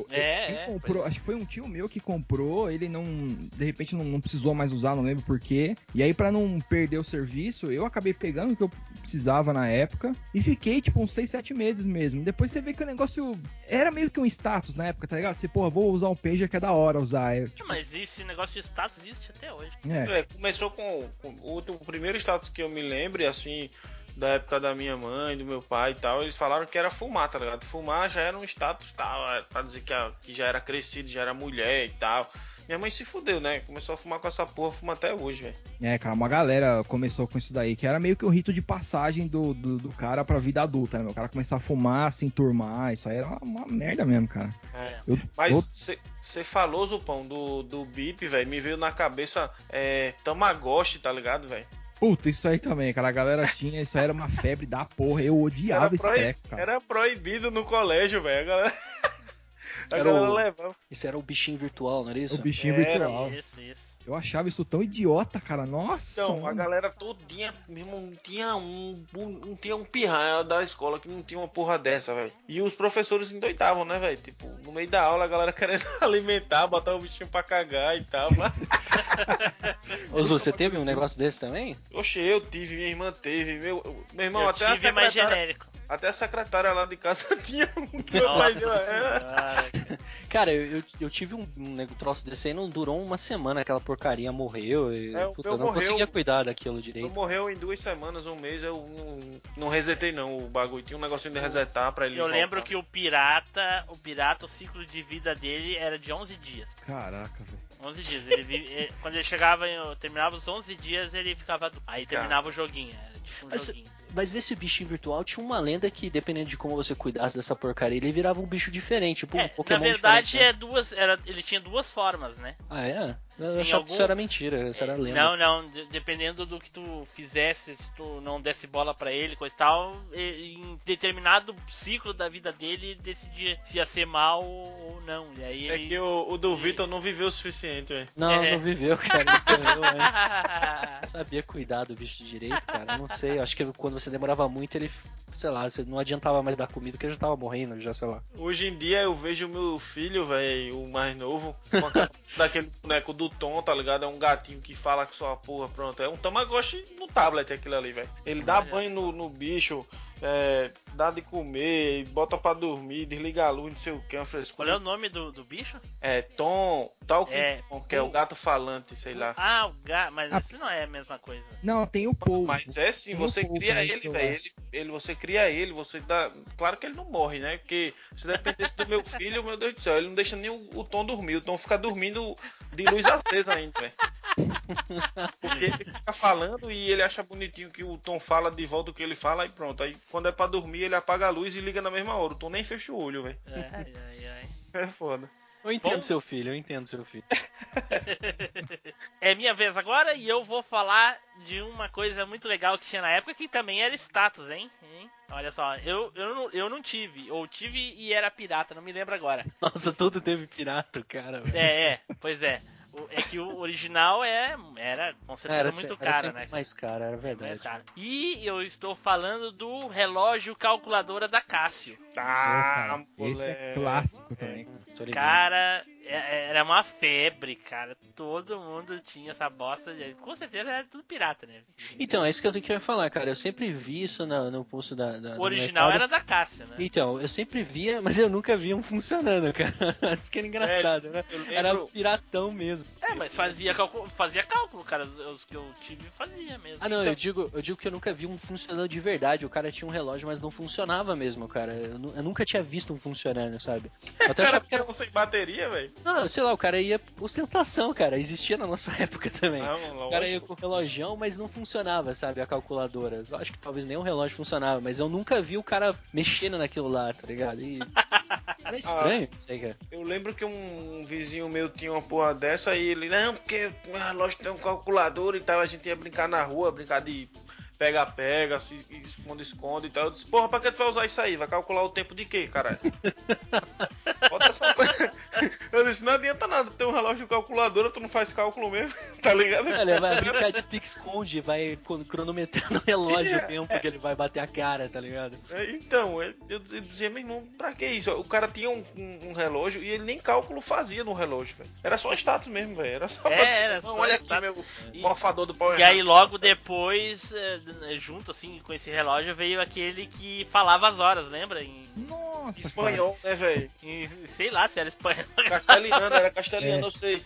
É, é, comprou, acho que foi um tio meu que comprou, ele não, de repente não, não precisou mais usar, não lembro porquê. E aí, pra não perder o serviço, eu acabei pegando o que eu precisava na época e fiquei, tipo, uns 6, 7 meses mesmo. Depois você vê que o negócio era meio que um status na época, tá ligado? Você, porra, vou usar o Pager que é da hora usar. É, tipo, Mas esse negócio de status existe até hoje. é. É, começou com, com o, o primeiro status que eu me lembre, assim, da época da minha mãe, do meu pai e tal, eles falaram que era fumar, tá ligado? Fumar já era um status tal, é, pra dizer que, a- que já era crescido, já era mulher e tal. Minha mãe se fudeu, né? Começou a fumar com essa porra, fuma até hoje, velho. É, cara, uma galera começou com isso daí, que era meio que o rito de passagem do, do, do cara pra vida adulta, né? meu? O cara começar a fumar, se enturmar, isso aí era uma, uma merda mesmo, cara. É. Eu, Mas você falou, Zupão, do, do bip, velho, me veio na cabeça é, Tamagotchi, tá ligado, velho? Puta, isso aí também, cara. A galera tinha, isso aí era uma febre da porra. Eu odiava esse treco, cara. Era proibido no colégio, velho. A galera, a Era o- levava. Esse era o bichinho virtual, não era isso? O bichinho Era virtual. Isso, isso. Eu achava isso tão idiota, cara. Nossa. Então, a mano. galera todinha, mesmo, não tinha um, um- não tinha um pirraia da escola que não tinha uma porra dessa, velho. E os professores endoidavam, né, velho? Tipo, no meio da aula a galera querendo alimentar, botar o bichinho pra cagar e tal. Mas, Ô, Zu, você teve um negócio desse também? oxe, eu tive, minha irmã teve, meu, meu irmão, eu até a tive mais secretária, genérico. até a secretária lá de casa tinha um que meu pai. Era. Cara, eu, eu, eu tive um, um troço desse aí, não durou uma semana, aquela porcaria morreu. E, É, puta, eu não morreu- conseguia cuidar daquilo direito. morreu em duas semanas, um mês, eu não, não resetei não o bagulho. Tinha um negocinho de resetar pra ele Eu voltar. lembro que o pirata, o pirata, o ciclo de vida dele era de 11 dias. Caraca, velho. 11 dias. Ele vi- eh, quando ele chegava, terminava os 11 dias, ele ficava. Aí terminava o joguinho. Era com Mas- joguinho. Mas esse bichinho virtual tinha uma lenda que, dependendo de como você cuidasse dessa porcaria, ele virava um bicho diferente, tipo É, um Pokémon na verdade, né? é duas. Era, ele tinha duas formas, né? Ah, é? Eu Sim, achava algum- que isso era mentira, isso era É, lenda. Não, não, de- dependendo do que tu fizesse, se tu não desse bola pra ele, coisa e tal, em determinado ciclo da vida dele, ele decidia se ia ser mal ou não. E aí É ele... que o, o do Vitor não viveu o suficiente, velho. Não, É. não viveu, cara. Não viveu antes. Não sabia cuidar do bicho direito, cara. Não sei. Acho que quando você demorava muito, ele, sei lá, você não adiantava mais dar comida, porque ele já tava morrendo, já, sei lá. Hoje em dia eu vejo meu filho, velho, o mais novo, com a daquele boneco do Tom, tá ligado? É um gatinho que fala com sua porra, pronto. É um Tamagotchi no tablet aquilo ali, velho. Ele Sim, dá olha banho no, no bicho, é, dá de comer, bota pra dormir, desliga a luz, não sei o que, uma Qual é frescura. o nome do, do bicho? É Tom, tal que, É, que é o gato falante, sei lá. Ah, o gato, mas Ah. isso não é a mesma coisa. Não, tem o Paul. Mas é sim, você pouco cria ele, velho. Ele, ele, você cria ele, você dá. Claro que ele não morre, né? Porque se dependesse do meu filho, meu Deus do céu, ele não deixa nem o, o Tom dormir. O Tom fica dormindo de luz acesa ainda, velho. Porque ele fica falando e ele acha bonitinho que o Tom fala de volta o que ele fala e pronto. Aí quando é pra dormir, ele apaga a luz e liga na mesma hora. O Tom nem fecha o olho, velho. Ai, ai, ai. É foda. Eu entendo Bom. seu filho, eu entendo seu filho. É minha vez agora e eu vou falar de uma coisa muito legal que tinha na época que também era status, hein? Hein? Olha só, eu, eu, não, eu não tive, ou tive e era pirata, não me lembro agora. Nossa, tudo teve pirata, cara. velho. É, é, pois é. O- É que o original é, era com certeza Era, muito era caro, sempre né? mais caro, era verdade. Mais. E eu estou falando do relógio calculadora da Cássio. Ah, Esse é clássico também. Ligado. Cara, é- era uma febre, cara. Todo mundo tinha essa bosta. De... Com certeza era tudo pirata, né? Então, é isso que eu tenho que falar, cara. Eu sempre vi isso na- no pulso da. da O original era da Cássia, né? Então, eu sempre via, mas eu nunca via um funcionando, cara. Isso que era engraçado, né? Eu lembro- Era piratão mesmo. É, mas fazia cálculo, fazia cálculo, cara. Os, os que eu tive fazia mesmo. Ah, não, Então, eu digo, eu digo que eu nunca vi um funcionando de verdade. O cara tinha um relógio, mas não funcionava mesmo, cara. Eu, eu nunca tinha visto um funcionando, sabe? Eu até Cara, achava que era. sem bateria, velho. Não, sei lá, o cara ia. Ostentação, cara. Existia na nossa época também. Não, O cara ia com o relógio, mas não funcionava, sabe? A calculadora. Eu acho que talvez nem o relógio funcionava, mas eu nunca vi o cara mexendo naquilo lá, tá ligado? E... Era estranho isso aí, cara. Eu lembro que um vizinho meu tinha uma porra dessa e ele, não, porque meu relógio tem um calculador e tal, a gente ia brincar na rua, brincar de pega-pega, se- esconde-esconde e tal. Eu disse, porra, pra que tu vai usar isso aí? Vai calcular o tempo de quê, caralho? Bota essa... Eu disse, não adianta nada, tem um relógio de calculadora, tu não faz cálculo mesmo, tá ligado? Ele vai brincar de pique-esconde, vai cronometrando o relógio o tempo que ele vai bater a cara, tá ligado? É, Então, eu, eu dizia, meu irmão, pra que isso? O cara tinha um, um- um relógio e ele nem cálculo fazia no relógio, velho. Era só status mesmo, velho. Era só É, pra... era Não, só olha aqui, meu morfador do pau E aí logo depois, é, junto assim com esse relógio, veio aquele que falava as horas, lembra? Em, Nossa, Espanhol, né, velho? sei lá se era espanhol. Castelhano, era castelhano, É. eu sei.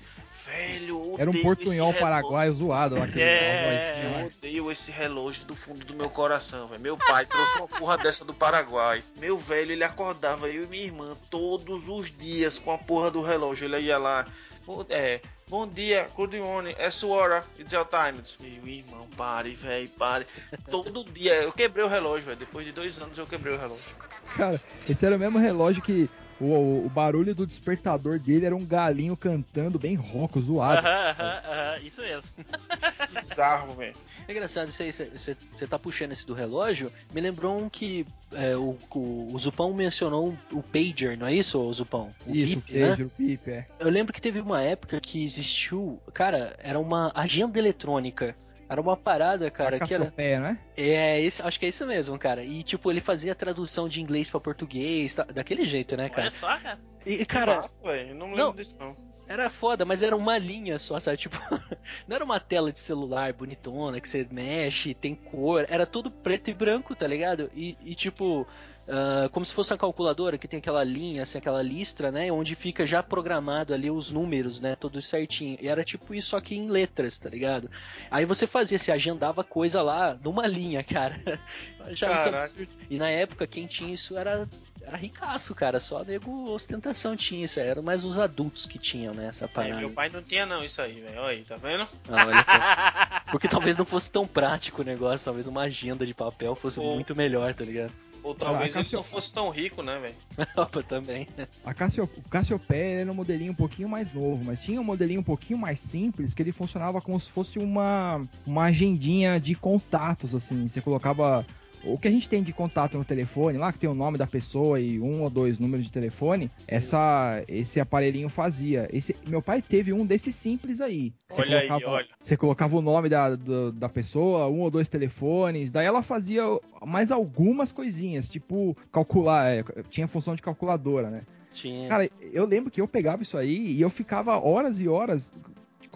Velho, Era um portunhol paraguaio zoado lá. aquele- É, lá. Eu odeio esse relógio do fundo do meu coração, velho. Meu pai trouxe uma porra dessa do Paraguai. Meu velho, ele acordava eu e minha irmã todos os dias com a porra do relógio. Ele ia lá, "Bom- é, bom dia, good morning, é sua hora, it's your time. Meu irmão, pare, velho, pare. Todo dia, eu quebrei o relógio, velho. Depois de dois anos eu quebrei o relógio. Cara, esse era o mesmo relógio que o, o barulho do despertador dele era um galinho cantando bem rouco, zoado. Aham, aham, aham, isso mesmo. Bizarro, velho. É engraçado isso aí, você tá puxando esse do relógio, me lembrou um que é, o, o, o Zupão mencionou o pager, não é isso, ô Zupão? O Isso, bip, o né? pager, o bip, é. Eu lembro que teve uma época que existiu, cara, era uma agenda eletrônica. Era uma parada, cara, que era. Cassiopeia, né? É, esse, acho que é isso mesmo, cara. E tipo, ele fazia a tradução de inglês pra português, tá- daquele jeito, né, Olha cara? só, cara. E, cara, Massa, velho. Não lembro não. disso, não. era foda, mas era uma linha só, sabe? Tipo, não era uma tela de celular bonitona que você mexe, tem cor, era tudo preto e branco, tá ligado? E, e, tipo, ah, como se fosse uma calculadora que tem aquela linha, assim, aquela listra, né? Onde fica já programado ali os números, né? Tudo certinho. E era tipo isso aqui em letras, tá ligado? Aí você fazia, você agendava coisa lá numa linha, cara. Achava isso absurdo. E na época, quem tinha isso era. era ricaço, cara. Só nego ostentação tinha isso. Era mais os adultos que tinham, né? Essa É, parada. meu pai não tinha não isso aí, velho. Olha aí, tá vendo? Ah, olha só. Porque talvez não fosse tão prático o negócio, talvez uma agenda de papel fosse Ou- muito melhor, tá ligado? Ou talvez Ah, ele não fosse tão rico, né, velho? Opa, também. A Cassio, o Cassiopeia era um modelinho um pouquinho mais novo, mas tinha um modelinho um pouquinho mais simples que ele funcionava como se fosse uma, uma agendinha de contatos, assim. Você colocava o que a gente tem de contato no telefone, lá que tem o nome da pessoa e um ou dois números de telefone, essa, esse aparelhinho fazia. Esse, meu pai teve um desses simples aí. Você Olha aí, colocava, olha. Você colocava o nome da, do- da pessoa, um ou dois telefones, daí ela fazia mais algumas coisinhas, tipo calcular, é, tinha função de calculadora, né? Tinha. Cara, eu lembro que eu pegava isso aí e eu ficava horas e horas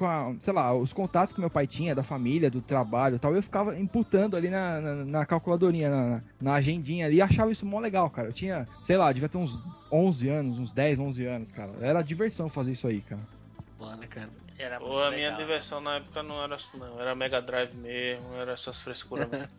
com a, sei lá, os contatos que meu pai tinha, da família, do trabalho e tal, eu ficava imputando ali na, na, na calculadorinha, na, na agendinha ali, e achava isso mó legal, cara. Eu tinha, sei lá, devia ter uns 11 anos, uns 10, 11 anos, cara. Era diversão fazer isso aí, cara. Foda, cara. Era Pô, a minha legal. diversão na época não era assim, não. Era Mega Drive mesmo, era essas frescuras mesmo.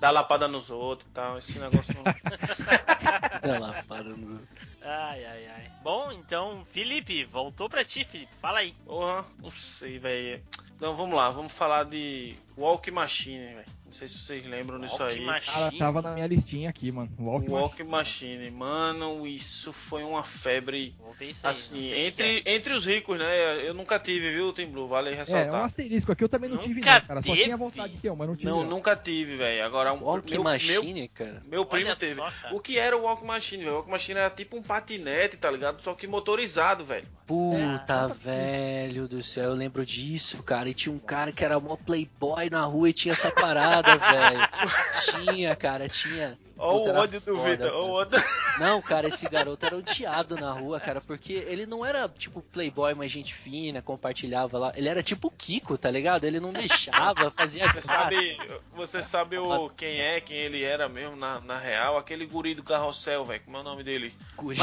Dar lapada nos outros e tal. Esse negócio não. Lá, parando. Ai, ai, ai. Bom, então, Felipe, voltou pra ti, Felipe. Fala aí. Porra, não sei, velho. Então vamos lá, vamos falar de Walk Machine, velho. Não sei se vocês lembram disso aí. Machine. Cara, tava na minha listinha aqui, mano. Walk, Walk Machine, mano, isso foi uma febre. Voltei isso aí. Assim, o que entre, entre os ricos, né? Eu nunca tive, viu, Tim Blue? Vale É, um ressaltar. asterisco aqui eu também não tive, Nunca não, cara. Só teve? tinha vontade de ter um, mas não tive. não, não. nunca tive, velho. Agora, um, Walk meu, meu, Machine, cara. meu primo Olha teve. só, cara. O que era o Walk Machine, velho? O Walk Machine era tipo um patinete, tá ligado? Só que motorizado, velho. Puta, velho do céu, eu lembro disso, cara. E tinha um cara que era mó playboy na rua e tinha essa parada, velho. Tinha, cara, tinha. Ó Puta, o ódio do foda, Vitor, cara. o ódio. Não, cara, esse garoto era odiado na rua, cara, porque ele não era tipo playboy, mas gente fina, compartilhava lá. Ele era tipo o Kiko, tá ligado? Ele não deixava, fazia Você graça. sabe, você sabe o, quem é, quem ele era mesmo na, na real? Aquele guri do carrossel, velho. Como é o nome dele? Guri.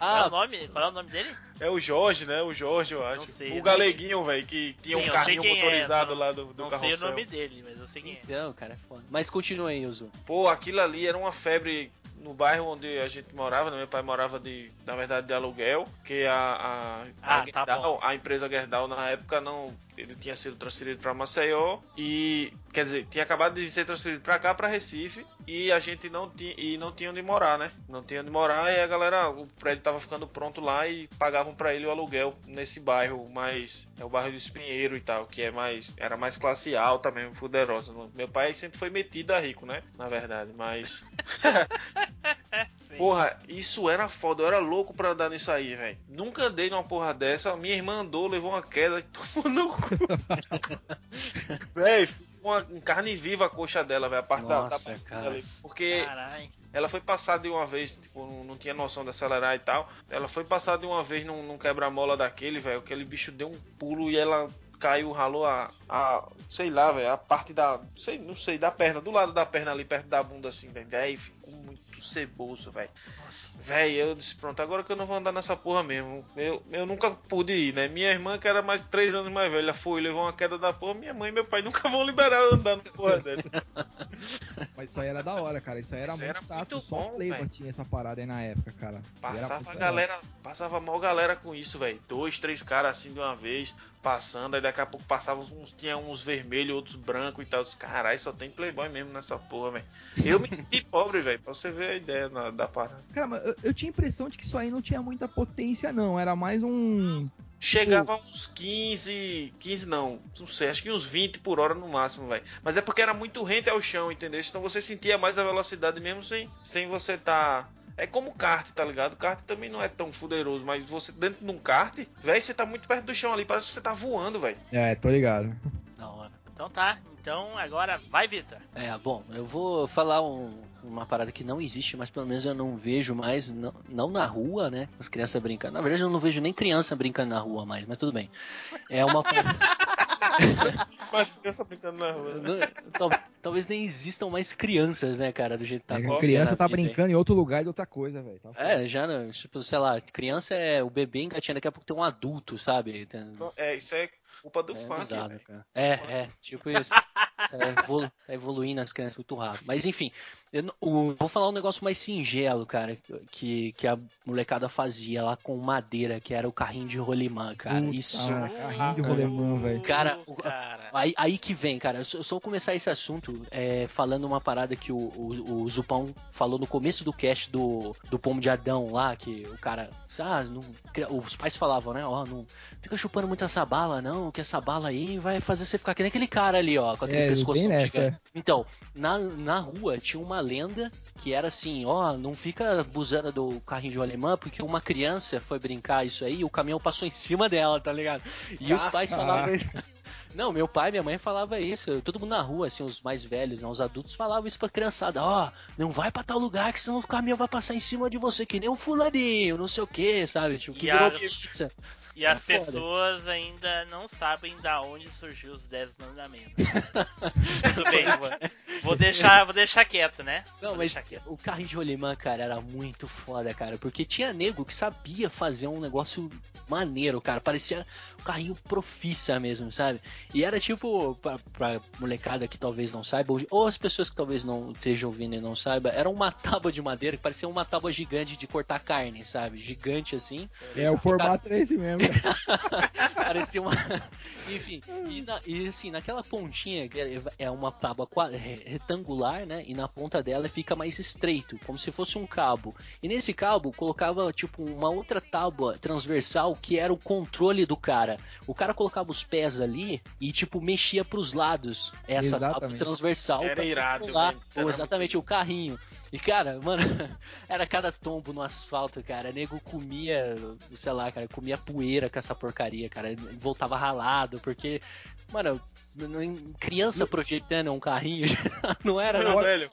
Ah, qual, é o Ah, nome? qual é o nome dele? É o Jorge, né? O Jorge, eu acho. sei, o não galeguinho, velho, que tinha Sim, um carrinho é, motorizado só lá do, do não carrossel. sei o nome dele, mas eu sei quem é. então, cara, é foda. Mas continua aí, Uzu. Pô, aquilo ali era uma febre no bairro onde a gente morava, né? meu pai morava de, na verdade, de aluguel, que a, a, Ah, a, tá Gerdau- a empresa Gerdau na época não, ele tinha sido transferido para Maceió e, quer dizer, tinha acabado de ser transferido para cá, para Recife, e a gente não tinha, e não tinha onde morar, né? Não tinha onde morar e a galera, o prédio tava ficando pronto lá e pagavam para ele o aluguel nesse bairro mais, é o bairro do Espinheiro e tal, que é mais, era mais classe alta mesmo, poderosa. Meu pai sempre foi metido a rico, né? Na verdade, mas Porra, isso era foda, eu era louco pra andar nisso aí, velho. Nunca andei numa porra dessa, minha irmã andou, levou uma queda e tomou no cu. Véi, uma um carne viva a coxa dela, velho, a parte da- da Nossa, bacia cara. ali. Porque Caralho. ela foi passada de uma vez, tipo, não, não tinha noção de acelerar e tal. Ela foi passada de uma vez num, num quebra-mola daquele, velho. Aquele bicho deu um pulo e ela caiu, ralou a. a sei lá, velho, a parte da. Sei, não sei, da perna, do lado da perna ali, perto da bunda, assim, velho. Véi, ficou ceboso, velho. Véi, eu disse, pronto, agora que eu não vou andar nessa porra mesmo. Eu, eu nunca pude ir, né? Minha irmã, que era mais três anos mais velha, foi, levou uma queda da porra. Minha mãe e meu pai nunca vão liberar eu andar na porra dela. Mas isso aí era da hora, cara. Isso aí era Isso muito era muito Só bom, Playboy velho. tinha essa parada aí na época, cara. Passava muito a legal. galera, passava mal galera com isso, velho. Dois, três caras assim de uma vez, passando, aí daqui a pouco passava uns, tinha uns vermelhos, outros brancos e tal. Caralho, só tem playboy mesmo nessa porra, velho. Eu me senti pobre, velho, pra você ver a ideia na- da parada. Cara, mas eu, eu tinha a impressão de que isso aí não tinha muita potência, não. Era mais um. Chegava a uns 15, 15 não, não sei, acho que uns 20 por hora no máximo, velho. Mas é porque era muito rente ao chão, entendeu? Então você sentia mais a velocidade mesmo sem, sem você tá. É como kart, tá ligado? O kart também não é tão fuderoso, mas você dentro de um kart, velho, você tá muito perto do chão ali, parece que você tá voando, velho. É, tô ligado. Da hora. Então tá, então agora vai, Vitor. É, bom, eu vou falar um- uma parada que não existe, mas pelo menos eu não vejo mais, não, não na rua, né? As crianças brincando. Na verdade, eu não vejo nem criança brincando na rua mais, mas tudo bem. É uma parada. Mais criança brincando na rua. né? Não- tal- talvez nem existam mais crianças, né, cara, do jeito que tá É criança tá vida aí. brincando em outro lugar de outra coisa, velho. Tá. É, já, não, tipo, sei lá, criança é o bebê engatinhando, daqui a pouco tem um adulto, sabe? Tem- É, isso é culpa do É funk, bizarro. É, é, tipo isso. Tá, evolu- tá evoluindo as crianças muito rápido. Mas enfim, eu o- vou falar um negócio mais singelo, cara, que, que a molecada fazia lá com madeira, que era o carrinho de rolimã, cara. Puta, Isso. ah, carrinho de rolemã, velho. Cara, Uh, cara. Aí, aí que vem, cara. Eu só, eu começar esse assunto é, falando uma parada que o, o, o Zupão falou no começo do cast do, do Pomo de Adão lá, que o cara. Ah, não- os pais falavam, né? Ó, não fica chupando muito essa bala, não, que essa bala aí vai fazer você ficar que nem aquele cara ali, ó, com aquele É, pescoço nessa, é. Então, na, na rua tinha uma lenda que era assim, ó, não fica abusando do carrinho de rolimã, porque uma criança foi brincar isso aí e o caminhão passou em cima dela, tá ligado? E os pais falavam. Não, meu pai e minha mãe falava isso. Todo mundo na rua, assim, os mais velhos, né, os adultos falavam isso pra criançada. Ó, não vai pra tal lugar que senão o caminhão vai passar em cima de você, que nem um fulaninho, não sei o que, sabe? Tipo, que virou pizza. E as É foda. pessoas ainda não sabem da onde surgiu os 10 mandamentos. Tudo bem, vou, vou deixar, vou deixar quieto, né? Não, Vou mas quieto. o carrinho de rolimã, cara, era muito foda, cara. Porque tinha nego que sabia fazer um negócio maneiro, cara. Parecia carrinho profissa mesmo, sabe? E era tipo, pra, pra molecada que talvez não saiba, ou- ou as pessoas que talvez não estejam ouvindo e não saibam, era uma tábua de madeira que parecia uma tábua gigante de cortar carne, sabe? Gigante assim. É, o formato é esse mesmo. cara. Parecia uma. Enfim, e, na- e assim, naquela pontinha que é- é uma tábua retangular, né? E na ponta dela fica mais estreito, como se fosse um cabo. E nesse cabo colocava, tipo, uma outra tábua transversal que era o controle do cara. O cara colocava os pés ali e, tipo, mexia pros lados essa tábua transversal Era pra irado, controlar velho. o- Era exatamente o carrinho. E, cara, mano, era cada tombo no asfalto, cara. Nego comia, sei lá, cara, comia poeira com essa porcaria, cara. Voltava ralado, porque, mano, criança projetando um carrinho não era Meu não. velho,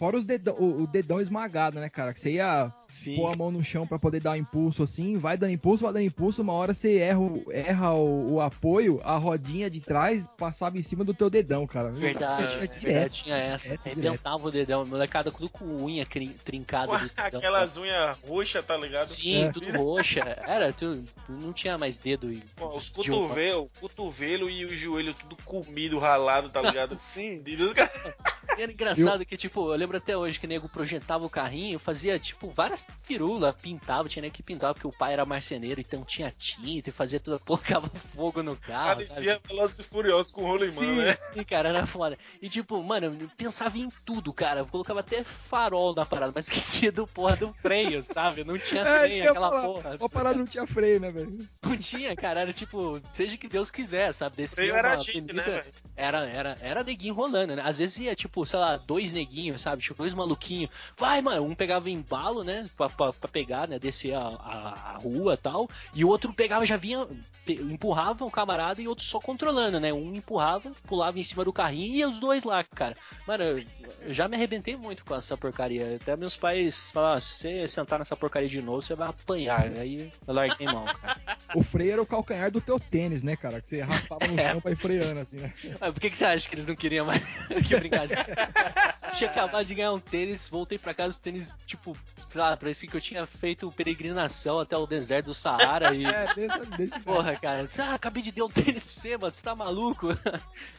Fora os dedão, o, o dedão esmagado, né, cara? Que você ia Sim. pôr a mão no chão pra poder dar um impulso assim, vai dando impulso, vai dando impulso, uma hora você erra, o- erra o, o apoio, a rodinha de trás passava em cima do teu dedão, cara. Verdade, é verdade, tinha essa. direto, Arrebentava o dedão, molecada tudo com unha trincada. dedão, aquelas unhas roxas, tá ligado? Sim, É. tudo roxa. Era, tu, tu não tinha mais dedo e. Pô, os de cotovelos, o cotovelo e o joelho tudo comido, ralado, tá ligado? Sim, os caras- Era engraçado que, tipo, eu lembro até hoje que o nego projetava o carrinho, fazia, tipo, várias firulas, pintava, tinha nego que pintava porque o pai era marceneiro, então tinha tinta e fazia tudo, colocava fogo no carro, parecia Velozes e Furiosos com rolimã, Sim, né? sim, cara, era foda. E tipo, mano, eu pensava em tudo, cara. Eu colocava até farol na parada, mas esquecia do porra do freio, sabe? Não tinha É, freio que eu ia aquela falar. porra. A parada não tinha freio, né, velho? Não tinha, cara. Era tipo, seja que Deus quiser, sabe? Descia Freio era uma a gente, né, velho? era, era, era neguinho rolando, né? Às vezes ia, tipo, sei lá, dois neguinhos, sabe? Tipo, dois maluquinhos. Vai, mano, um pegava embalo, né? Pra, pra, pra pegar, né? Descer a, a, a rua e tal. E o outro pegava, já vinha, empurrava o camarada e outro só controlando, né? Um empurrava, pulava em cima do carrinho e ia os dois lá, cara. Mano, eu, eu já me arrebentei muito com essa porcaria. Até meus pais falaram, ah, se você sentar nessa porcaria de novo, você vai apanhar. Aí eu larguei mão, cara. O freio era o calcanhar do teu tênis, né, cara? Que você raspava no É. chão pra ir freando, assim, né? Mas por que, que você acha que eles não queriam mais que brincar assim? Tinha acabado de ganhar um tênis, voltei pra casa, o tênis, tipo, sei lá, parecia que eu tinha feito peregrinação até o deserto do Saara e. É, desse, desse Porra, cara, disse, ah, acabei de dar um tênis pra você, mano, você tá maluco?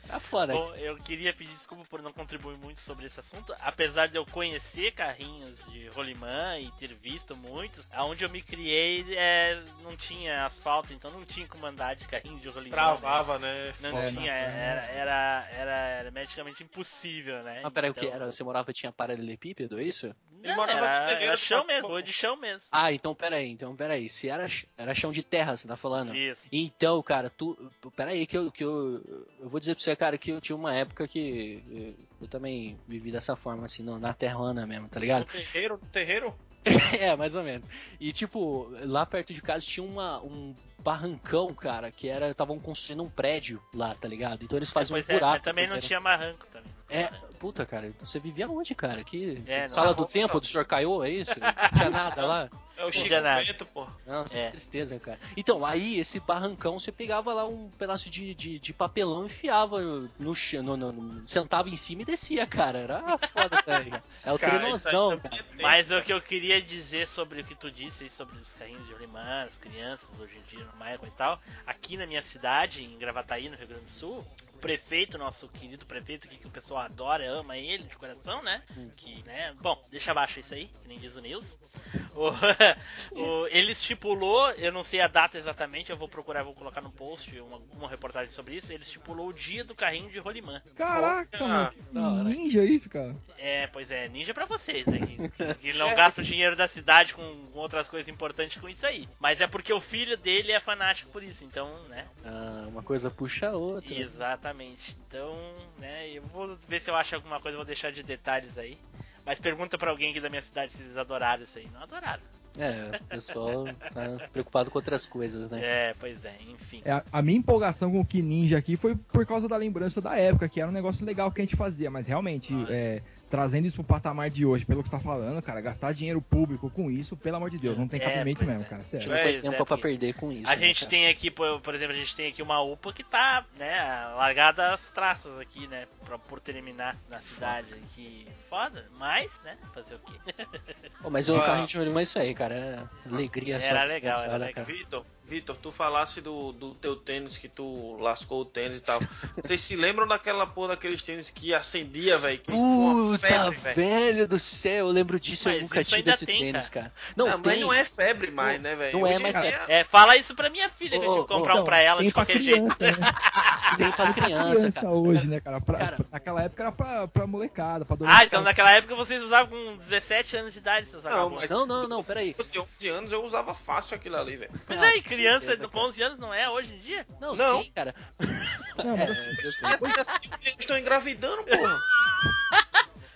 Tá foda. Bom, eu queria pedir desculpa por não contribuir muito sobre esse assunto, apesar de eu conhecer carrinhos de rolimã e ter visto muitos, aonde eu me criei é, não tinha asfalto, então não tinha como andar de carrinho de rolimã. né? Travava, né? Não É, tinha, não. era, era, era hermeticamente impossível, né? Mas peraí, o que Então- era? Você morava tinha paralelepípedo, é isso? Não, morava no era, terreiro era chão mesmo, rua de chão mesmo. Ah, então peraí, então peraí. Se era, era chão de terra, você tá falando? Isso. Então, cara, tu. Peraí, que eu, que eu. Eu vou dizer pra você, cara, que eu tinha uma época que. Eu, eu também vivi dessa forma, assim, no- na terrana mesmo, tá ligado? No terreiro, no terreiro? é, mais ou menos. E, tipo, lá perto de casa tinha uma, um barrancão, cara, que era. Estavam construindo um prédio lá, tá ligado? Então eles faziam Pois um é, buraco. mas também não entendeu? tinha barranco também. É, puta, cara, então você vivia onde, cara? Que É, sala do tempo do senhor caiu, é isso? Não tinha nada lá? É o Chico. Bento, pô. Nossa, É. que tristeza, cara. Então, aí esse barrancão, você pegava lá um pedaço de, de, de papelão, enfiava no chão, no, no- no- sentava em cima e descia, cara. Era foda, tá ligado? É o Cara, trenozão, aí cara. é Mas o que eu queria dizer sobre o que tu disse aí, sobre os carrinhos de rolimã, as crianças hoje em dia no Maicon e tal, aqui na minha cidade, em Gravataí, no Rio Grande do Sul, prefeito, nosso querido prefeito aqui, que o pessoal adora, ama ele de coração, né? Que, né? Bom, deixa abaixo isso aí, que nem diz o News. O, o- ele estipulou, eu não sei a data exatamente, eu vou procurar, vou colocar no post uma, uma reportagem sobre isso. Ele estipulou o dia do carrinho de rolimã. Caraca, mano. da hora. Ninja isso, cara. É, pois é, ninja pra vocês, né? Que, que- que não gasta o dinheiro da cidade com, com outras coisas importantes com isso aí. Mas é porque o filho dele é fanático por isso, então, né? Ah, uma coisa puxa a outra. Exatamente. Então, né, eu vou ver se eu acho alguma coisa, vou deixar de detalhes aí. Mas pergunta pra alguém aqui da minha cidade se eles adoraram isso aí. Não adoraram. É, o pessoal tá preocupado com outras coisas, né? É, pois é, enfim. É, a, minha empolgação com o Ninja aqui foi por causa da lembrança da época, que era um negócio legal que a gente fazia, mas realmente, é, trazendo isso pro patamar de hoje, pelo que você tá falando, cara, gastar dinheiro público com isso, pelo amor de Deus, não tem É, cabimento mesmo, é. cara, A gente sério. não tem Pois é, tempo pra perder com isso. A né, gente cara? tem aqui, por, por exemplo, a gente tem aqui uma UPA que tá, né, largada as traças aqui, né, pra, por terminar na cidade aqui. Foda, mas, né, fazer o quê? Pô, mas o Ah. carrinho de rolimã é isso aí, cara. É alegria só. Era legal, pensar, era legal. cara? Vitor, Vitor, tu falasse do, do teu tênis que tu lascou o tênis e tal. Vocês se lembram daquela porra daqueles tênis que acendia, velho? Puta, febre, velho. velho do céu, eu lembro disso, Mas eu nunca tive esse tem, tênis, cara. cara. Não, Não, tem. mas não é febre mais, né, velho? não é, Hoje mas dia- É, fala isso pra minha filha, que eu tive que comprar um Então, pra ela tem de qualquer jeito. criança, né? Tem pra criança, criança cara. hoje, né, cara? Pra- Cara. pra- naquela época era pra, pra molecada, pra Ah, então naquela época vocês usavam com 17 anos de idade, seus Não, mas- Não, não, não, peraí. Se tinha 11 anos eu usava fácil aquilo ali, velho. Ah, é, com criança certeza, com 11 anos não é hoje em dia? Não, Não. sim, cara. Não, mas É, assim, Eu estou engravidando, porra.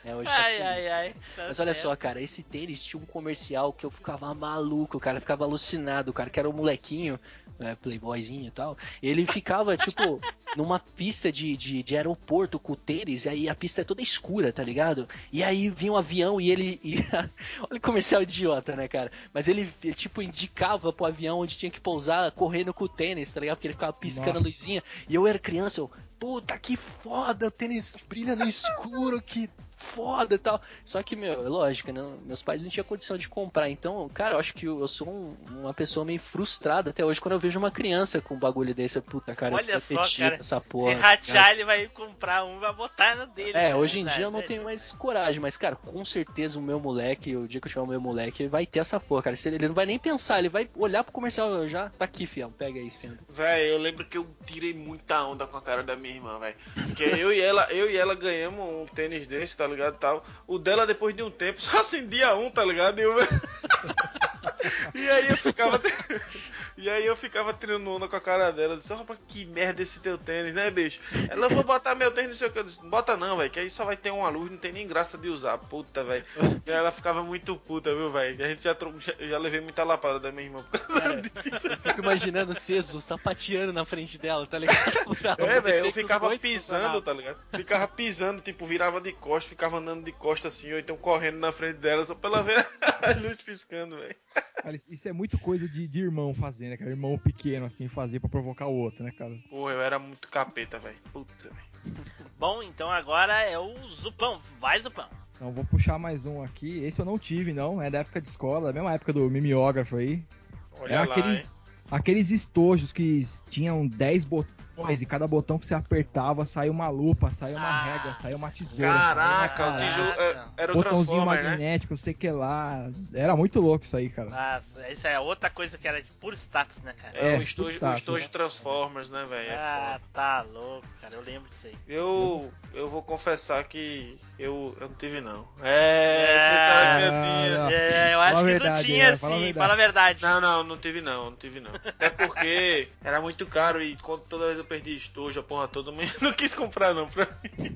é, hoje tá Ai, sinistro. ai, ai. Tá Mas olha certo. só, cara, esse tênis tinha um comercial que eu ficava maluco, cara, ficava alucinado, cara, que era um molequinho, né, playboyzinho e tal. Ele ficava, tipo, numa pista de, de, de aeroporto com o tênis, e aí a pista é toda escura, tá ligado? E aí vinha um avião e ele. e- olha o comercial idiota, né, cara? Mas ele, tipo, indicava pro avião onde tinha que pousar correndo com o tênis, tá ligado? Porque ele ficava piscando a Nossa. luzinha. E eu era criança, eu. Puta que foda, o tênis brilha no escuro, que foda e tal. Só que, meu, é lógico, né? Meus pais não tinham condição de comprar. Então, cara, eu acho que eu eu sou um- uma pessoa meio frustrada até hoje quando eu vejo uma criança com um bagulho desse. Puta, cara, Olha só, cara, essa Se porra. ratear, ele vai comprar um e vai botar no dele. É, cara, hoje em verdade, dia eu não tenho mais coragem, mas, cara, com certeza o meu moleque, o dia que eu chamar o meu moleque, vai ter essa porra, cara. Se Ele ele não vai nem pensar, ele vai olhar pro comercial já, tá aqui, fião, pega aí, sendo. Véi, eu lembro que eu tirei muita onda com a cara da minha irmã, velho. Porque eu e ela, eu e ela ganhamos um tênis desse, tá ligado? Tal. O dela, depois de um tempo, só acendia um, tá ligado? E, eu... e aí eu ficava. E aí eu ficava tirando onda com a cara dela. Disse, rapaz, que merda esse teu tênis, né, bicho? Ela, vou botar meu tênis, não sei o que. Eu disse, bota não, velho, que aí só vai ter uma luz, não tem nem graça de usar. Puta, velho. E ela ficava muito puta, viu, velho? A gente já, já, já levei muita lapada da minha irmã. por causa Cara, eu fico imaginando o Ceso sapateando na frente dela, tá ligado? É, velho, eu ficava pisando, tá ligado? Ficava pisando, tipo, virava de costas, ficava andando de costas assim, ou então correndo na frente dela só pra ela ver a luz piscando, velho. cara, isso- é muito coisa de, de irmão fazer, né, cara? Irmão pequeno, assim, fazer pra provocar o outro, né, cara? Porra, eu era muito capeta, velho. Puta, velho. Bom, então agora é o Zupão. Vai, Zupão. Então vou puxar mais um aqui. Esse eu não tive, não. É da época de escola, da mesma época do mimeógrafo aí. Olha Era lá, aqueles, aqueles estojos que tinham 10 botões e cada botão que você apertava saía uma lupa, saía uma Ah. régua, saía uma tesoura. Caraca, uma tijolo, Caraca. é, era o Botãozinho né? magnético, não sei o que lá. Era muito louco isso aí, cara. Nossa, isso é outra coisa que era de puro status, né, cara? É, É, o estojo, o estojo Transformers, né, velho? É ah, foda. tá louco, cara. Eu lembro disso aí. Eu, eu vou confessar que eu, eu não tive, não. É. É, pensava que eu tinha. não. É, eu Fala acho a que verdade, tu tinha é, fala a sim, verdade. fala a verdade. Não, não, não tive não, não tive não. Até porque era muito caro e quando toda vez eu perdi estojo, a porra toda, eu não quis comprar não pra mim.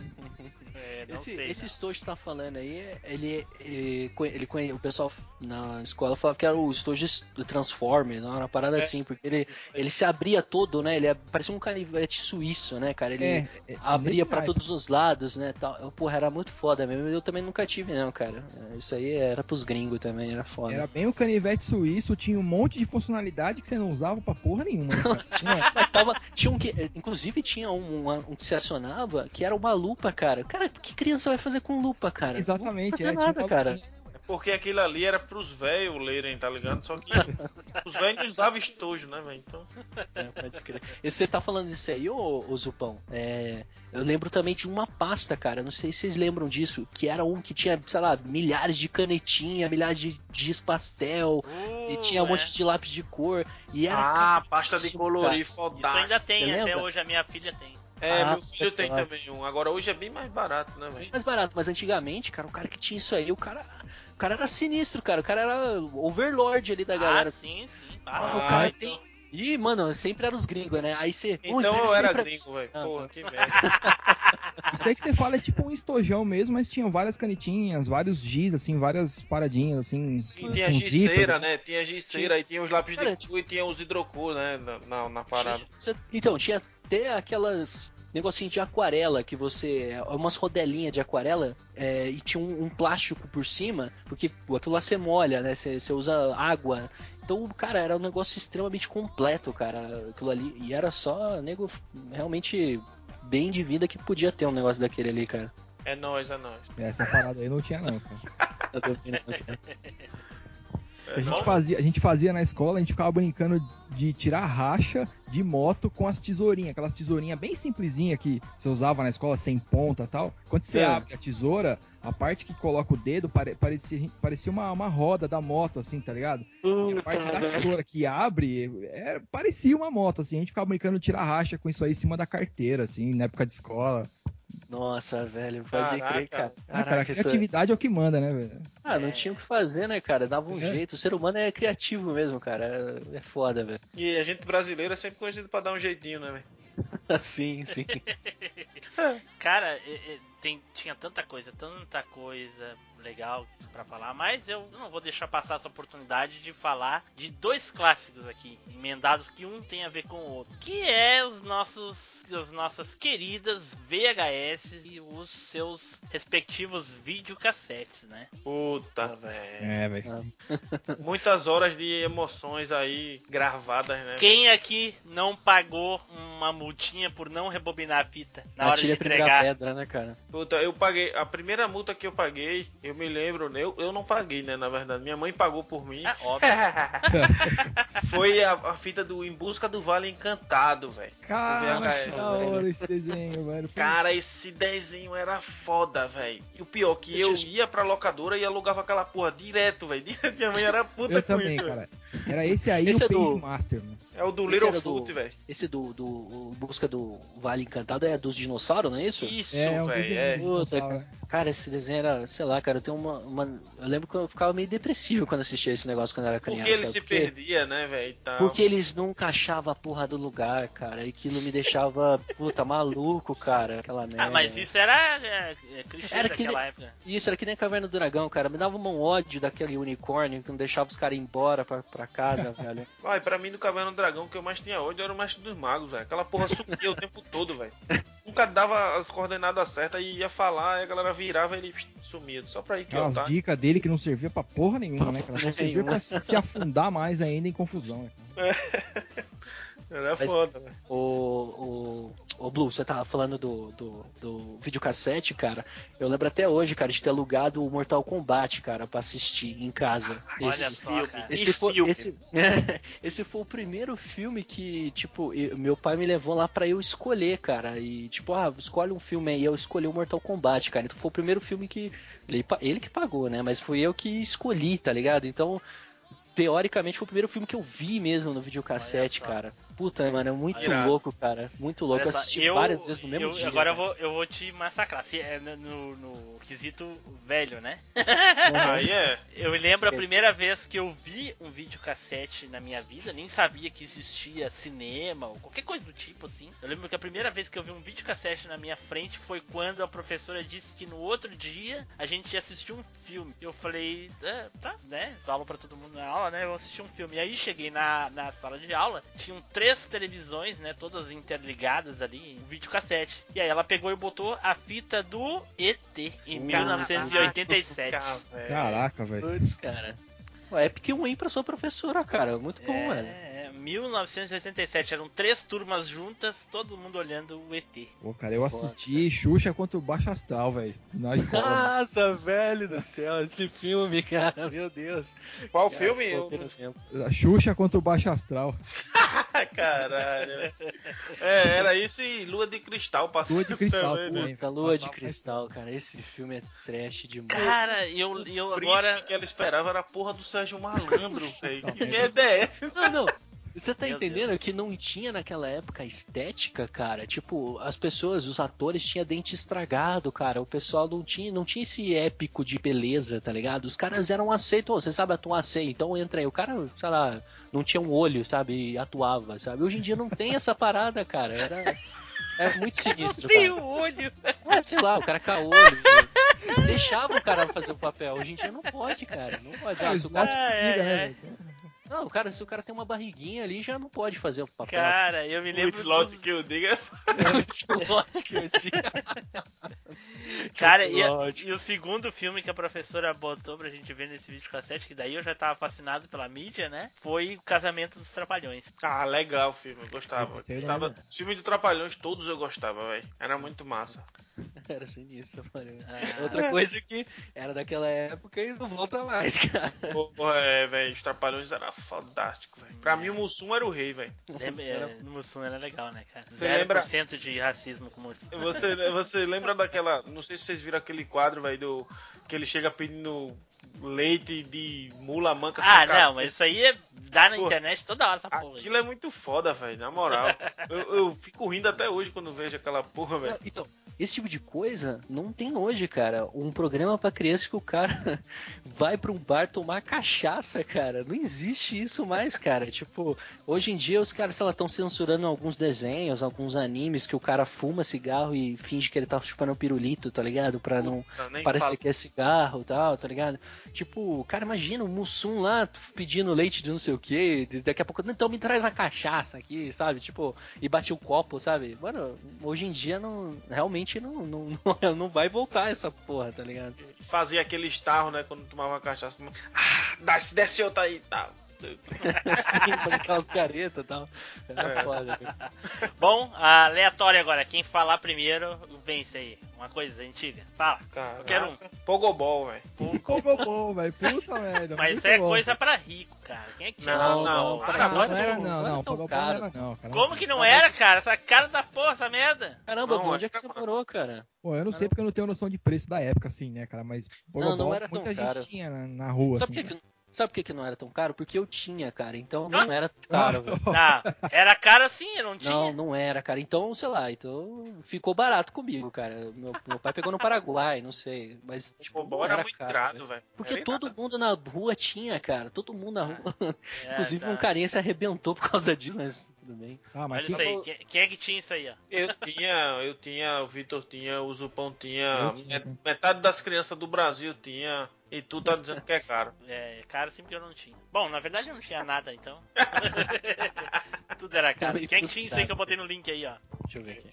É, Esse, sei, esse estojo que você tá falando aí, ele, ele, ele, o pessoal na escola falava que era o estojo do Transformers, uma parada É. assim, porque ele, ele se abria todo, né? Ele é- parecia um canivete suíço, né, cara? Ele É, é, abria naipe. todos os lados, né? Tal. Eu, porra, era muito foda mesmo. Eu também nunca tive, não, cara. Isso aí era pros gringos também, era foda. Era bem o canivete suíço, tinha um monte de funcionalidade que você não usava pra porra nenhuma. né, Mas tava, tinha um que, inclusive tinha um, uma- um que se acionava que era uma lupa, cara. Cara, o que criança vai fazer com lupa, cara? Exatamente, Não vai é, fazer nada, uma cara. É porque aquilo ali era pros velhos lerem, tá ligado? Só que Os velhos não usavam estojo, né, velho? Então, É, pode crer. E você tá falando disso aí, ô, ô Zupão? É, eu lembro também de uma pasta, cara. Não sei se vocês lembram disso. Que era um que tinha, sei lá, milhares de canetinha, milhares de giz pastel. e tinha um é. monte de lápis de cor. E era ah, pasta de colorir, Isso fodástico. ainda tem, Você até lembra? hoje a minha filha tem. É, Ah, meu filho tem também um. Agora hoje é bem mais barato, né, Bem velho? mais barato, mas antigamente, cara, o cara que tinha isso aí, o cara, o cara era sinistro, cara. O cara era overlord ali da galera. Ah, sim, sim. Ah, Ah, o cara então- tem. Ih, mano, sempre era os gringos, né? Aí você. Então Ui, eu sempre- era gringo, velho. Ah, Porra, tá. que merda. Isso aí que você fala é tipo um estojão mesmo, mas tinham várias canetinhas, vários giz, assim, várias paradinhas, assim. E tinha giceira, né? Tinha giceira, aí tinha os lápis Cara, de cor e tinha os hidrocor, né? Na, na, na parada. Você- Então, tinha até aquelas negocinho de aquarela que você. umas rodelinhas de aquarela é, e tinha um, um plástico por cima, porque pô, aquilo lá você molha, né? Você, você usa água. Então, cara, era um negócio extremamente completo, cara. Aquilo ali. E era só nego realmente bem de vida que podia ter um negócio daquele ali, cara. É nóis, é nóis. Essa parada aí não tinha, não, cara. Eu tô vendo, cara. A gente, fazia, a gente fazia na escola, a gente ficava brincando de tirar racha de moto com as tesourinhas, aquelas tesourinhas bem simplesinhas que você usava na escola sem ponta e tal. Quando você É. abre a tesoura, a parte que coloca o dedo pare- parecia, parecia uma, uma roda da moto, assim, tá ligado? E a parte da tesoura que abre, é, parecia uma moto, assim. A gente ficava brincando de tirar racha com isso aí em cima da carteira, assim, na época de escola. Nossa, velho, pode Caraca. crer, cara. Ah, cara, a Caraca, isso- criatividade é o que manda, né, velho? Ah, não tinha o que fazer, né, cara? Dava um É. jeito. O ser humano é criativo mesmo, cara. É, é foda, velho. E a gente brasileiro é sempre conhecido pra dar um jeitinho, né, velho? sim, sim. Cara, é- é, tem, tinha tanta coisa, tanta coisa legal pra falar, mas eu não vou deixar passar essa oportunidade de falar de dois clássicos aqui, emendados que um tem a ver com o outro, que é os nossos, as nossas queridas VHS e os seus respectivos videocassetes, né? Puta, velho. É, velho. Muitas horas de emoções aí gravadas, né? Quem aqui não pagou uma multinha por não rebobinar a fita na hora de entregar? pedra, né, cara? Puta, eu paguei. A primeira multa que eu paguei, eu me lembro, eu, eu não paguei, né? Na verdade, minha mãe pagou por mim. É óbvio. Foi a, a fita do Em Busca do Vale Encantado, velho. Cara, VHS, que da hora esse desenho, velho. Cara, esse desenho era foda, velho. E o pior, que eu ia pra locadora e alugava aquela porra direto, velho. Minha mãe era puta Eu com também, isso, cara. Era esse aí Esse o é do- Master, mano. É o do Esse Little era do- Foot, velho. Esse do, do Busca do Vale Encantado é dos dinossauros, não é isso? Isso, É, um velho. desenho É. dinossauro, cara. Esse desenho era, sei lá, cara, eu tenho uma, uma- Eu lembro que eu ficava meio depressivo quando assistia esse negócio quando eu era criança. Porque ele cara, se porque- perdia, né, velho? Porque eles nunca achavam a porra do lugar, cara. E aquilo me deixava, puta, maluco, cara. Aquela merda. Ah, mas isso era é, é, clichê Era que daquela época. Isso, era que nem a Caverna do Dragão, cara. Me dava um ódio daquele unicórnio que não deixava os caras ir embora pra, pra casa, velho. Ai, pra mim, do Caverna do Dragão, o que eu mais tinha ódio era o Mestre dos Magos, velho. Aquela porra sumia o tempo todo, velho. Nunca dava as coordenadas certas e ia falar, e a galera virava e ele sumia. Só pra ir que Aquelas tá? dicas dele que não servia pra porra nenhuma, né, cara? Só servia pra se afundar mais ainda em confusão, né, cara? Era Mas- foda, velho. O, o, o Blue, você tava falando do, do, do videocassete, cara. Eu lembro até hoje, cara, de ter alugado o Mortal Kombat, cara, pra assistir em casa. Olha Esse- só, cara. Esse foi, filme. esse, esse foi o primeiro filme que, tipo, eu- meu pai me levou lá pra eu escolher, cara. E, tipo, ah, escolhe um filme aí. Eu escolhi o Mortal Kombat, cara. Então foi o primeiro filme que. Ele, ele que pagou, né? Mas fui eu que escolhi, tá ligado? Então, teoricamente, foi o primeiro filme que eu vi mesmo no videocassete, Olha cara. Puta, mano, é muito Irado. louco, cara. Muito louco. Eu assisti eu- várias vezes no mesmo eu- dia. Agora eu vou, eu vou te massacrar. Se é no, no- quesito velho, né? Aí é. Eu lembro a primeira vez que eu vi um videocassete na minha vida, nem sabia que existia cinema ou qualquer coisa do tipo assim. Eu lembro que a primeira vez que eu vi um videocassete na minha frente foi quando a professora disse que no outro dia a gente ia assistir um filme. Eu falei, "É, tá, né? Falo pra todo mundo na aula, né? Eu assisti um filme. E aí cheguei na, na sala de aula, tinham três televisões, né? Todas interligadas ali, um videocassete. E aí ela pegou e botou a fita do ET em 1987. Caraca, velho. Caraca, velho. Putz, cara. Ué, é porque um aí pra sua professora, cara. Muito bom, velho. É, 1987, eram três turmas juntas, todo mundo olhando o ET. Pô, cara, eu assisti Xuxa contra o Baixo Astral, velho. Na escola. Nossa, velho do céu, esse filme, cara, meu Deus. Qual Cara, filme? Eu- Xuxa contra o Baixo Astral. Caralho. É, era isso e Lua de Cristal passando Lua de Cristal também, né? Lua de Cristal, cara, esse filme é trash demais. Cara, eu, eu O agora. príncipe que ela esperava era a porra do Sérgio Malandro, velho. Que merda é essa? Não, não. Você tá Meu entendendo Deus. que não tinha naquela época estética, cara? Tipo, as pessoas, os atores tinham dente estragado, cara. O pessoal não tinha, não tinha esse épico de beleza, tá ligado? Os caras eram aceitos, "Ô, você sabe atuar assim, então entra aí. O cara, sei lá, não tinha um olho, sabe? E atuava, sabe? Hoje em dia não tem essa parada, cara. Era. É muito sinistro, Tem cara. o olho. É, sei lá, o cara com olho. né? Deixava o cara fazer o papel. Hoje em dia não pode, cara. Não pode. É, Ah, o se o Ah, que é, é. né? Não, o cara, se o cara tem uma barriguinha ali, já não pode fazer o papel. Cara, eu me O lembro. slot dos- que eu digo é slot que eu tinha. Cara, e, e o segundo filme que a professora botou pra gente ver nesse vídeo cassete, que daí eu já tava fascinado pela mídia, né? Foi o Casamento dos Trapalhões. Ah, legal o filme, eu gostava. Eu não Tava, lembro. os filmes do Trapalhões todos eu gostava, velho. Era muito massa. Era sinistro, mano. Ah. Outra coisa que era daquela época e não volta mais, cara. Porra, é, velho, os Trapalhões era fantástico, velho. Pra mim o Mussum era o rei, velho. Lembra, Era- é, no Mussum era legal, né, cara? Você lembra- 0% de racismo com o Mussum. Você, você lembra daquela. Não sei se vocês viram aquele quadro, velho, do. Que ele chega pedindo leite de mula manca Ah, não, mas isso aí é, dá na Pô, internet toda hora essa porra. aí. Aquilo é muito foda, velho, na moral. eu, eu fico rindo até hoje quando vejo aquela porra, velho. Então, esse tipo de coisa não tem hoje, cara. Um programa pra criança que o cara vai pra um bar tomar cachaça, cara. Não existe isso mais, cara. Tipo, hoje em dia os caras, sei lá, estão censurando alguns desenhos, alguns animes que o cara fuma cigarro e finge que ele tá chupando um pirulito, tá ligado? Pra não parecer falo. que é cigarro e tal, tá ligado? Tipo, cara, imagina o Mussum lá pedindo leite de não sei o que, daqui a pouco, então me traz a cachaça aqui, sabe? Tipo, e bate o copo, sabe? Mano, hoje em dia não, realmente não, não, não, não vai voltar essa porra, tá ligado? Fazia aquele estarro, né, quando tomava cachaça. Ah, desce outra aí, tá. Assim, fazer aquelas caretas e tal. Era É. foda, cara. Bom, aleatório agora. Quem falar primeiro, vence aí. Uma coisa antiga. Fala. Cara, Eu quero um. Pogobol, velho. Pogobol, velho. Puta merda. Mas isso é bom, coisa cara. pra rico, cara. Quem é que? Não, não, Não, agora não era não, não, não. Pogobol não era não, cara. Como que não era, cara? Essa cara da porra, essa merda. Caramba, Não, onde é que é- você morou, cara? Pô, eu não sei porque eu não tenho noção de preço da época, assim, né, cara? Mas Pogobol, não era tão muita caro. gente tinha na, na rua. Sabe por assim. que, que- sabe por que, que não era tão caro? Porque eu tinha, cara. Então não era caro, velho. Não, era cara assim, eu não tinha. Não, não era, cara. Então, sei lá, então ficou barato comigo, cara. Meu, meu pai pegou no Paraguai, não sei. Mas, tipo, não era era muito caro. irado, velho. Porque Era todo irado. mundo na rua tinha, cara. Todo mundo na rua. É, Inclusive, tá. um carinha se arrebentou por causa disso, mas tudo bem. Ah, mas Olha quem- isso aí. Quem, quem é que tinha isso aí, ó? Eu tinha, eu tinha, o Vitor tinha, o Zupão tinha, tinha metade das crianças do Brasil tinha, e tu tá dizendo que é caro. É, cara, sim, porque eu não tinha. Bom, na verdade eu não tinha nada, então. Tudo era caro. Quem é que tinha isso aí que eu botei no link aí, ó? Deixa eu ver aqui.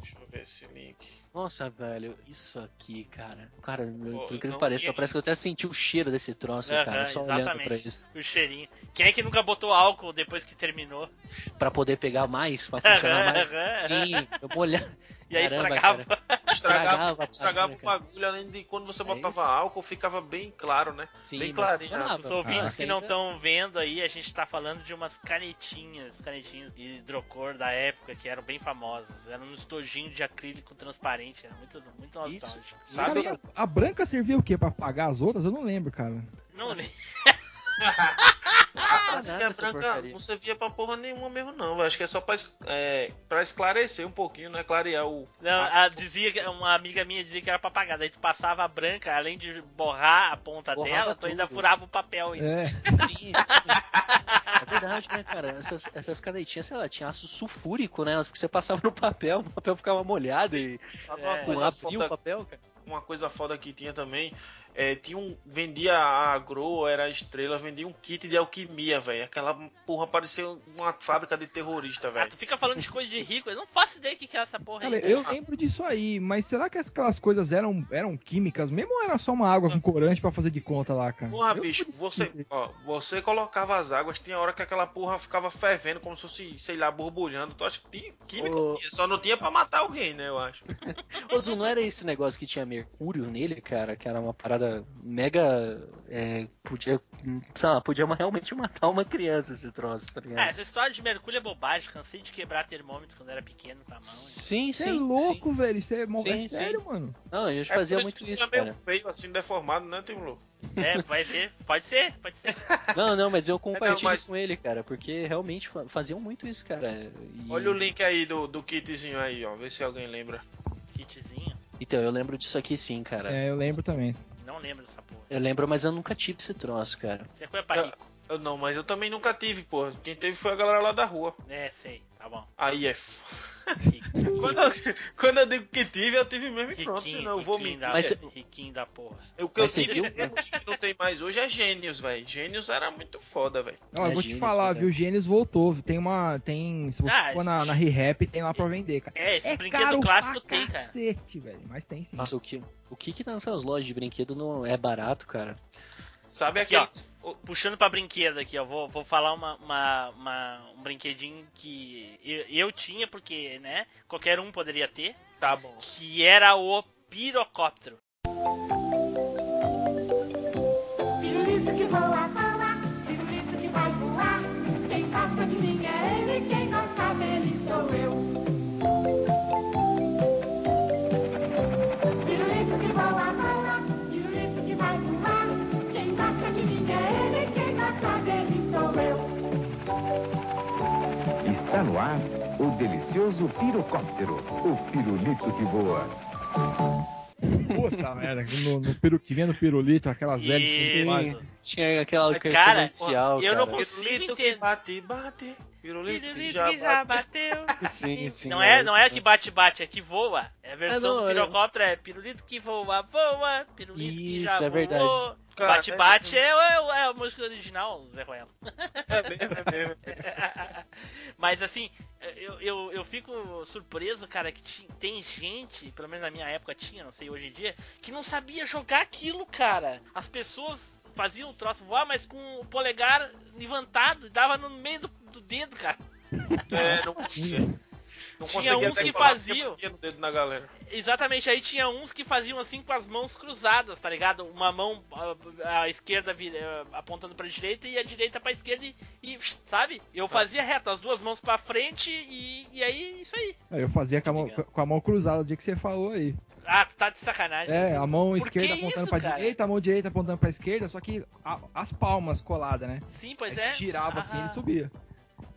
Deixa eu ver esse link. Nossa, velho, isso aqui, cara. Cara, por eu incrível que não pareça, tinha parece que eu até senti o cheiro desse troço, Aham, cara. Só olhando exatamente. pra isso. O cheirinho. Quem é que nunca botou álcool depois que terminou? Pra poder pegar mais, pra funcionar mais. Sim, eu molhar. E aí Caramba, estragava. cara. Estragava, estragava o bagulho, além de quando você É botava isso. álcool, ficava bem claro, né? Sim, bem clarinho. funcionava. Os ouvintes Ah, que não estão vendo aí, a gente tá falando de umas canetinhas, canetinhas hidrocor da época que eram bem famosas. Eram um estojinho de acrílico transparente, era muito, muito Isso. nostálgico. Sabe? Cara, a, a branca servia o quê? Pra pagar as outras? Eu não lembro, cara. Não, nem- Ah, que a branca porcaria. não servia pra porra nenhuma mesmo, não. Acho que é só pra, é, pra esclarecer um pouquinho, né? Clarear o. não a- dizia que uma amiga minha dizia que era pra pagar. Daí tu passava a branca, além de borrar a ponta Borrava dela, tu ainda furava o papel. ainda. É. Sim, sim. É verdade, né, cara? Essas, essas canetinhas, sei lá, tinha aço sulfúrico, né? Porque você passava no papel, o papel ficava molhado e Sabe uma É, coisa abria o foda, papel, cara. uma coisa foda que tinha também. É, tinha um. Vendia a Agro, era a estrela, vendia um kit de alquimia, velho. Aquela porra parecia uma fábrica de terrorista, Ah, velho. tu fica falando de coisa de rico, eu não faço ideia o que que é essa porra Cara, aí. eu lembro disso aí, mas será que aquelas coisas eram, eram químicas mesmo ou era só uma água com corante pra fazer de conta lá, cara? Porra, Eu bicho, você, ó, você colocava as águas, tinha hora que aquela porra ficava fervendo, como se fosse, sei lá, borbulhando. Tu acha que tinha química? Ô. Só não tinha pra matar alguém, né, eu acho. Ô, Zu, não era esse negócio que tinha mercúrio nele, cara? Que era uma parada mega. é, podia. Sei lá, podia realmente matar uma criança esse troço, tá Ah, ligado? essa história de mercúrio é bobagem. Cansei de quebrar termômetro quando era pequeno com a mão. Sim, Você sim. é louco, velho. Isso é, Sim, é sim. sério, mano. sim. Não, a gente É fazia muito isso, é meio cara. feio, assim, deformado, né, Timlu? É, vai ver. Pode ser, pode ser. Não, não, mas eu compartilho mas- com ele, cara, porque realmente fa- faziam muito isso, cara. E- Olha o link aí do, do kitzinho aí, ó. Vê se alguém lembra. Kitzinho. Então, eu lembro disso aqui sim, cara. É, eu lembro também. Não lembro dessa porra. Eu lembro, mas eu nunca tive esse troço, cara. É coisa pra Eu- rico. Eu não, mas eu também nunca tive, pô. Quem teve foi a galera lá da rua. É, sei. Tá bom. Aí é. Quando eu, quando eu digo que tive, eu tive mesmo e pronto. Riquinho, Senão eu vou me. Mas- riquinho da porra. O que eu tive viu? que não tem mais hoje é Gênios, velho. Gênios era muito foda, velho. Ó, eu vou te Gênios, falar, né? viu? Gênios voltou. Tem uma. Tem. Se você Ah, for na, na ReHap, tem lá pra vender, cara. É, esse É brinquedo caro clássico pra tem, cara. cacete, velho. Mas tem sim. Nossa, o que, o que que nessas lojas de brinquedo não é barato, cara? Sabe Aqui, aquele. Puxando pra brinquedo aqui, ó. Vou, vou falar uma, uma- uma- um brinquedinho que eu, eu tinha, porque, né? Qualquer um poderia ter. Tá bom. Que era o pirocóptero. Delicioso pirocóptero, o pirulito que voa. Puta merda. No, no peru, que vem no pirulito, aquelas velhas. Isso. Tinha aquela cara, eu não cara. consigo Pirulito que entender. bate, bate. Pirulito que Pirulito já que já bate. bateu. Sim, sim. não é, não é que bate-bate, é que voa. É a versão não, do é- pirocóptero é pirulito que voa, voa, pirulito que já Isso, é verdade. voou. Cara, Bate-bate é, é, é a música original, Zé Ruelo. É mesmo, é mesmo. Mas assim, eu, eu, eu fico surpreso, cara, que ti- tem gente, pelo menos na minha época tinha, não sei hoje em dia, que não sabia jogar aquilo, cara. As pessoas faziam o troço voar, mas com o polegar levantado dava no meio do, do dedo, cara. É, não. Não Tinha conseguia uns que faziam. dedo na galera. Exatamente, aí tinha uns que faziam assim com as mãos cruzadas, tá ligado? Uma mão a, a esquerda vira- apontando pra direita e a direita pra esquerda e, e, sabe? Eu fazia reto, as duas mãos pra frente e, e aí isso aí. Eu fazia com a, mão, com a mão cruzada, o dia que você falou aí. Ah, tu tá de sacanagem. É, a mão esquerda que apontando isso, pra cara? direita, a mão direita apontando pra esquerda, só que a- as palmas coladas, né? Sim, pois Aí é. se girava assim, Ah, ele subia.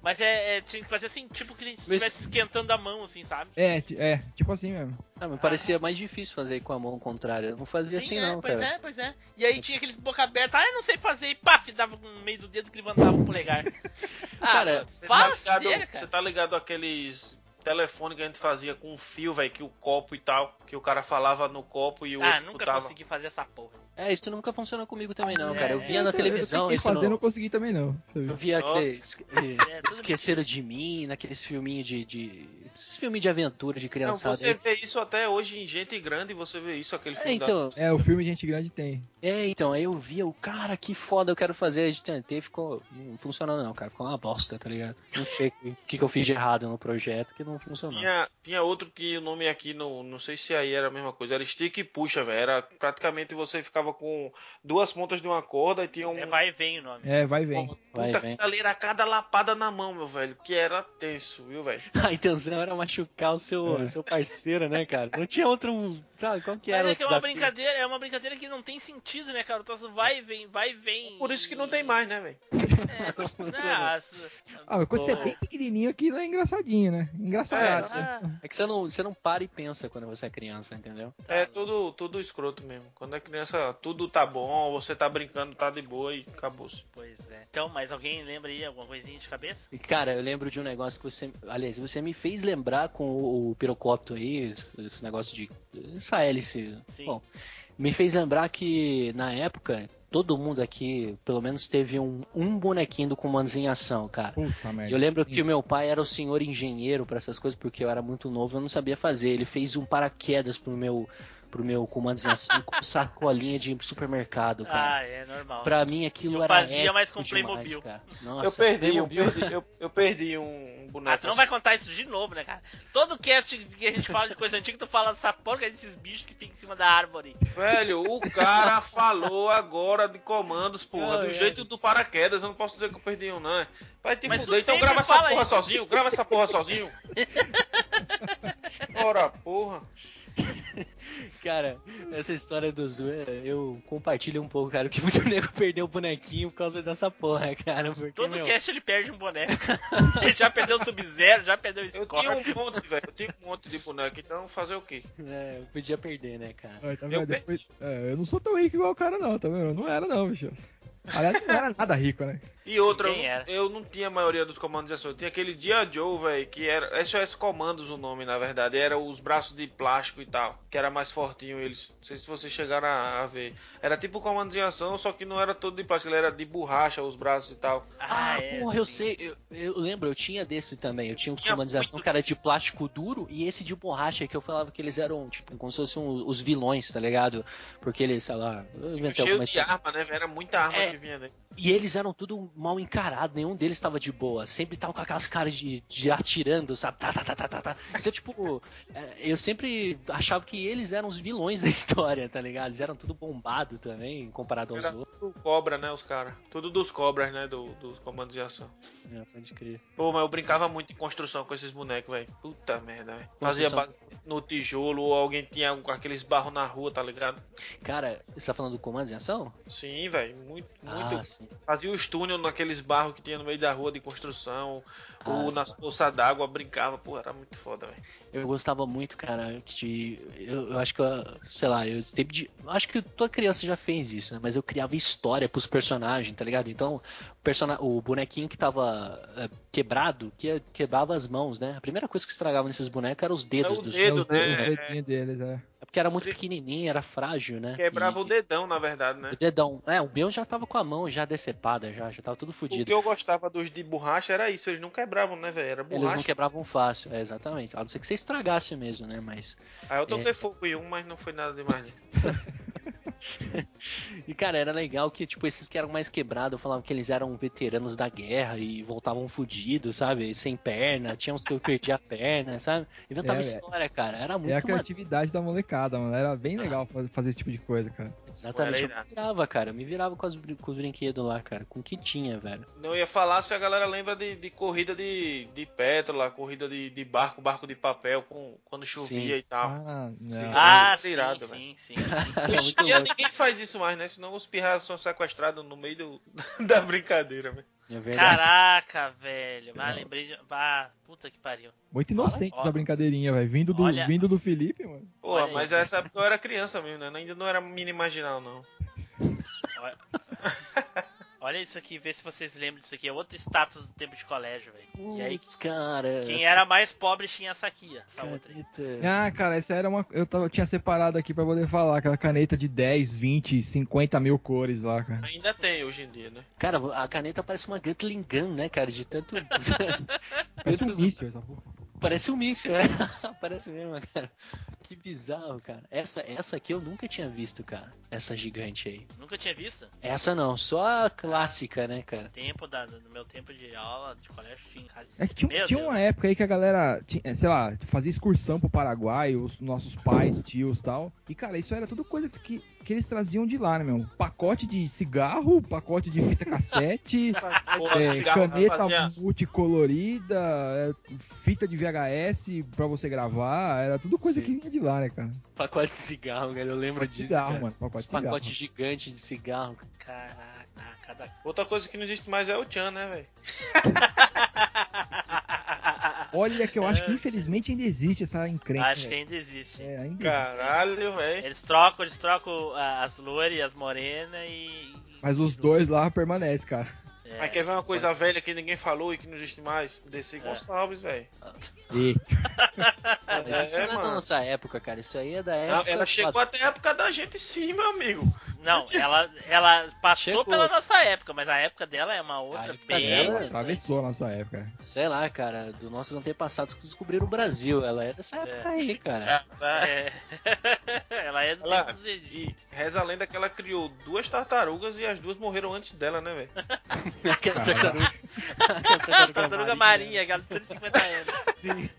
Mas é, é, tinha que fazer assim, tipo que ele Mas- estivesse esquentando a mão, assim, sabe? É, é, tipo assim mesmo. Ah, me parecia mais difícil fazer com a mão contrária. Eu não fazia assim, é, não, pois cara. é, pois é. E aí tinha aqueles boca aberta, ah, eu não sei fazer, e paf, dava no meio do dedo que levantava o polegar. ah, Cara, Você fala tá ligado, sério, Você tá ligado aqueles telefone que a gente fazia com fio, velho, que o copo e tal, que o cara falava no copo e o Ah, outro nunca escutava. consegui fazer essa porra. É, isso nunca funcionou comigo também, não, É, cara. Eu é. via na televisão eu isso fazer, no- não consegui também não. Viu? Eu via aqueles. É, tudo Esqueceram de mim, naqueles filminhos de. de esses filmes de aventura de Não, criançada. você vê isso até hoje em gente grande, você vê isso, aquele É, filme da- então, É, o filme Gente Grande tem. é, então, aí eu via o cara, que foda, eu quero fazer. A gente tentei, ficou. Não funcionou, não, cara. Ficou uma bosta, tá ligado? Não sei o que, que eu fiz de errado no projeto que não funcionou. Tinha, tinha outro que o nome aqui, no, não sei se aí era a mesma coisa, era stick e puxa, velho. Era praticamente você ficava com duas pontas de uma corda e tinha um. É vai e vem o nome. É, vai e vem. Vai, Puta vem. que ali era cada lapada na mão, meu velho. Que era tenso, viu, velho? A intenção era machucar o seu, É. seu parceiro, né, cara? Não tinha outro. Sabe, qual que era Mas é que é uma desafio? brincadeira, é uma brincadeira que não tem sentido, né, cara? O troço vai e vem, vai e vem. Por isso que não tem mais, né, velho? É, as- Ah, quando você é bem pequenininho aquilo é engraçadinho, né? Engraçado. ah, É que você não, você não para e pensa quando você é criança, entendeu? tá, É tudo, tudo escroto mesmo. Quando é criança, tudo tá bom, você tá brincando, tá de boa e acabou-se. Pois é. é. Então, mas alguém lembra aí alguma coisinha de cabeça? Cara, eu lembro de um negócio que você. Aliás, você me fez lembrar com o, o pirocóptero aí, esse, negócio de. Essa hélice. Sim. Bom, me fez lembrar que na época. Todo mundo aqui, pelo menos, teve um, um bonequinho do comandos em ação, cara. Puta merda. Eu lembro que o meu pai era o senhor engenheiro pra essas coisas, porque eu era muito novo, eu não sabia fazer. Ele fez um paraquedas pro meu, pro meu comandos em ação com sacolinha de supermercado, cara. Ah, é normal. Pra mim aquilo Eu era fazia, mas com Playmobil. cara. Nossa, eu perdi, eu Playmobil. perdi, eu, eu perdi um boneco. Ah, tu não vai contar isso de novo, né, cara? Todo cast que a gente fala de coisa antiga, tu fala dessa porca desses bichos que ficam em cima da árvore. Velho, o cara falou agora de comandos, porra. Do é. jeito do paraquedas, eu não posso dizer que eu perdi um, não. é. Vai te Mas fuder, então grava essa porra isso. sozinho, grava essa porra sozinho. Ora, porra. Cara, essa história do Zu, eu compartilho um pouco, cara, porque muito nego perdeu o bonequinho por causa dessa porra, cara. Porque, Todo meu, cast ele perde um boneco. ele já perdeu o Sub-Zero, já perdeu o Eu tinha Scorpion. um monte, velho. Eu tinha um monte de boneco, então fazer o quê? é, eu podia perder, né, cara? Tá Eu Depois- é, eu não sou tão rico igual o cara, não, tá vendo? Eu não era, não, bicho. Aliás, não era nada rico, né? E outra, eu, não tinha a maioria dos comandos de ação. Eu tinha aquele Dia Joe, velho, que era SOS Comandos o nome, na verdade. Era os braços de plástico e tal, que era mais fortinho eles. Não sei se vocês chegaram a, a ver. Era tipo comandos em ação, só que não era todo de plástico, ele era de borracha, os braços e tal. Ah, é, porra, eu sei, eu, eu lembro, eu tinha desse também. Eu tinha um comandos de ação que era de plástico duro e esse de borracha, que eu falava que eles eram, tipo, como se fossem os vilões, tá ligado? Porque eles, sei lá, eu inventei de arma, né? Era muita arma É. que vinha dentro. E eles eram tudo mal encarados, nenhum deles tava de boa. Sempre tava com aquelas caras de, de atirando, sabe? Tá, tá, tá, tá, tá, tá. Então, tipo, é, eu sempre achava que eles eram os vilões da história, tá ligado? Eles eram tudo bombado também, comparado aos Era outros. tudo cobra, né, os caras. Tudo dos cobras, né, do- dos comandos de ação. É, pode crer. Pô, mas eu brincava muito em construção com esses bonecos, velho. Puta merda, velho. Fazia base no tijolo, ou alguém tinha um- aqueles barros na rua, tá ligado? Cara, você tá falando do comandos em ação? Sim, velho. Muito, Ah, muito. Sim. Fazia os túneis naqueles barros que tinha no meio da rua de construção, Ah, ou nas poças d'água, brincava. Pô, era muito foda, velho. Eu gostava muito, cara, de. Eu, eu acho que, eu, sei lá, eu sempre de. Acho que toda criança já fez isso, né? Mas eu criava história pros personagens, tá ligado? Então, o, persona... o bonequinho que tava é, quebrado, que quebrava as mãos, né? A primeira coisa que estragava nesses bonecos era os dedos o dos. dedo, É os dedos- né? os dedinhos deles, é. É porque era muito pequenininho, era frágil, né? Quebrava E- o dedão, na verdade, né? o dedão. É, o meu já tava com a mão já decepada, já, já tava tudo O fodido. que eu gostava dos de borracha era isso, eles não quebravam, né, velho? Era Eles borracha. não quebravam fácil, é, exatamente. A não ser que você estragasse mesmo, né? Mas. Aí eu toquei É. fogo em um, mas não foi nada demais. E, cara, era legal que, tipo, esses que eram mais quebrados falavam que eles eram veteranos da guerra e voltavam fudidos, sabe? Sem perna, tinha uns que eu perdi a perna, sabe? Inventava É, é. história, cara. Era muito É a criatividade da molecada, mano. Era bem legal fa- fazer esse tipo de coisa, cara. Exatamente. Eu me virava, cara. Eu me virava com, as com os brinquedos lá, cara. Com o que tinha, velho. Não ia falar se a galera lembra de, de corrida de, de pétala, corrida de, de barco, barco de papel, com, quando chovia Sim. e tal. Ah, Sim. não. Ah, sim, irado, sim, sim. Louco. Ninguém faz isso mais, né? Senão os pirralhos são sequestrados no meio do- da brincadeira, velho. É. Caraca, velho. Ah, lembrei de. Ah, puta que pariu. Muito inocente Ó. essa brincadeirinha, velho. Vindo do, Olha- vindo do Felipe, mano. Porra, Olha mas isso. essa época eu era criança mesmo, né? Ainda não era mini marginal, não. Olha, isso aqui, vê se vocês lembram disso aqui. É outro status do tempo de colégio, velho. E aí, cara. quem essa era mais pobre tinha essa aqui, ó, essa outra aí. Ah, cara, essa era uma. Eu, tava- eu tinha separado aqui pra poder falar. Aquela caneta de 10, 20, 50 mil cores lá, cara. Ainda tem hoje em dia, né? Cara, a caneta parece uma Gatling Gun, né, cara? De tanto. Parece um míssil essa porra. Parece um míssil, né? Parece mesmo, cara. Que bizarro, cara. Essa, essa aqui eu nunca tinha visto, cara. Essa gigante aí. Nunca tinha visto? Essa não, só a clássica, né, cara? Tempo da, no meu tempo de aula de colégio tinha. É que tinha, tinha uma época aí que a galera, tinha, sei lá, fazia excursão pro Paraguai, os nossos pais, tios e tal. E, cara, isso era tudo coisa que, que eles traziam de lá, né, meu? Pacote de cigarro, pacote de fita cassete, é, cigarro caneta fazia- multicolorida, é, fita de VHS pra você gravar. Era tudo coisa Sim. que vinha de lá, né, cara? Pacote de cigarro, cara. Eu lembro Pacote disso. cigarro, cara. mano. Pacote de cigarro. pacote gigante de cigarro. Caraca, cada. Outra coisa que não existe mais é o Chan, né, velho? Olha que eu acho que É, infelizmente ainda existe essa encrenca. Acho que ainda existe. É, ainda. Caralho, velho. Eles trocam, eles trocam as loiras e as morenas e. Mas os dois lá permanecem, cara. É, É. Mas quer ver uma coisa velha que ninguém falou e que não existe mais? Desse É. Gonçalves, velho. E mas isso É, não é da nossa época, cara. Isso aí é da Ela, época. ela chegou até a época da gente sim, meu amigo. Não, ela, ela passou Chegou. pela nossa época, mas a época dela é uma outra bem. ela atravessou a nossa época. Sei lá, cara, dos nossos antepassados que descobriram o Brasil. Ela é dessa época aí, cara. É. ela é do Ela- tempo dos egípcios. Reza a lenda que ela criou duas tartarugas e as duas morreram antes dela, né, velho? Aquela tartaruga- aquela tartaruga Tartaruga marinha, aquela de 150 anos. Sim.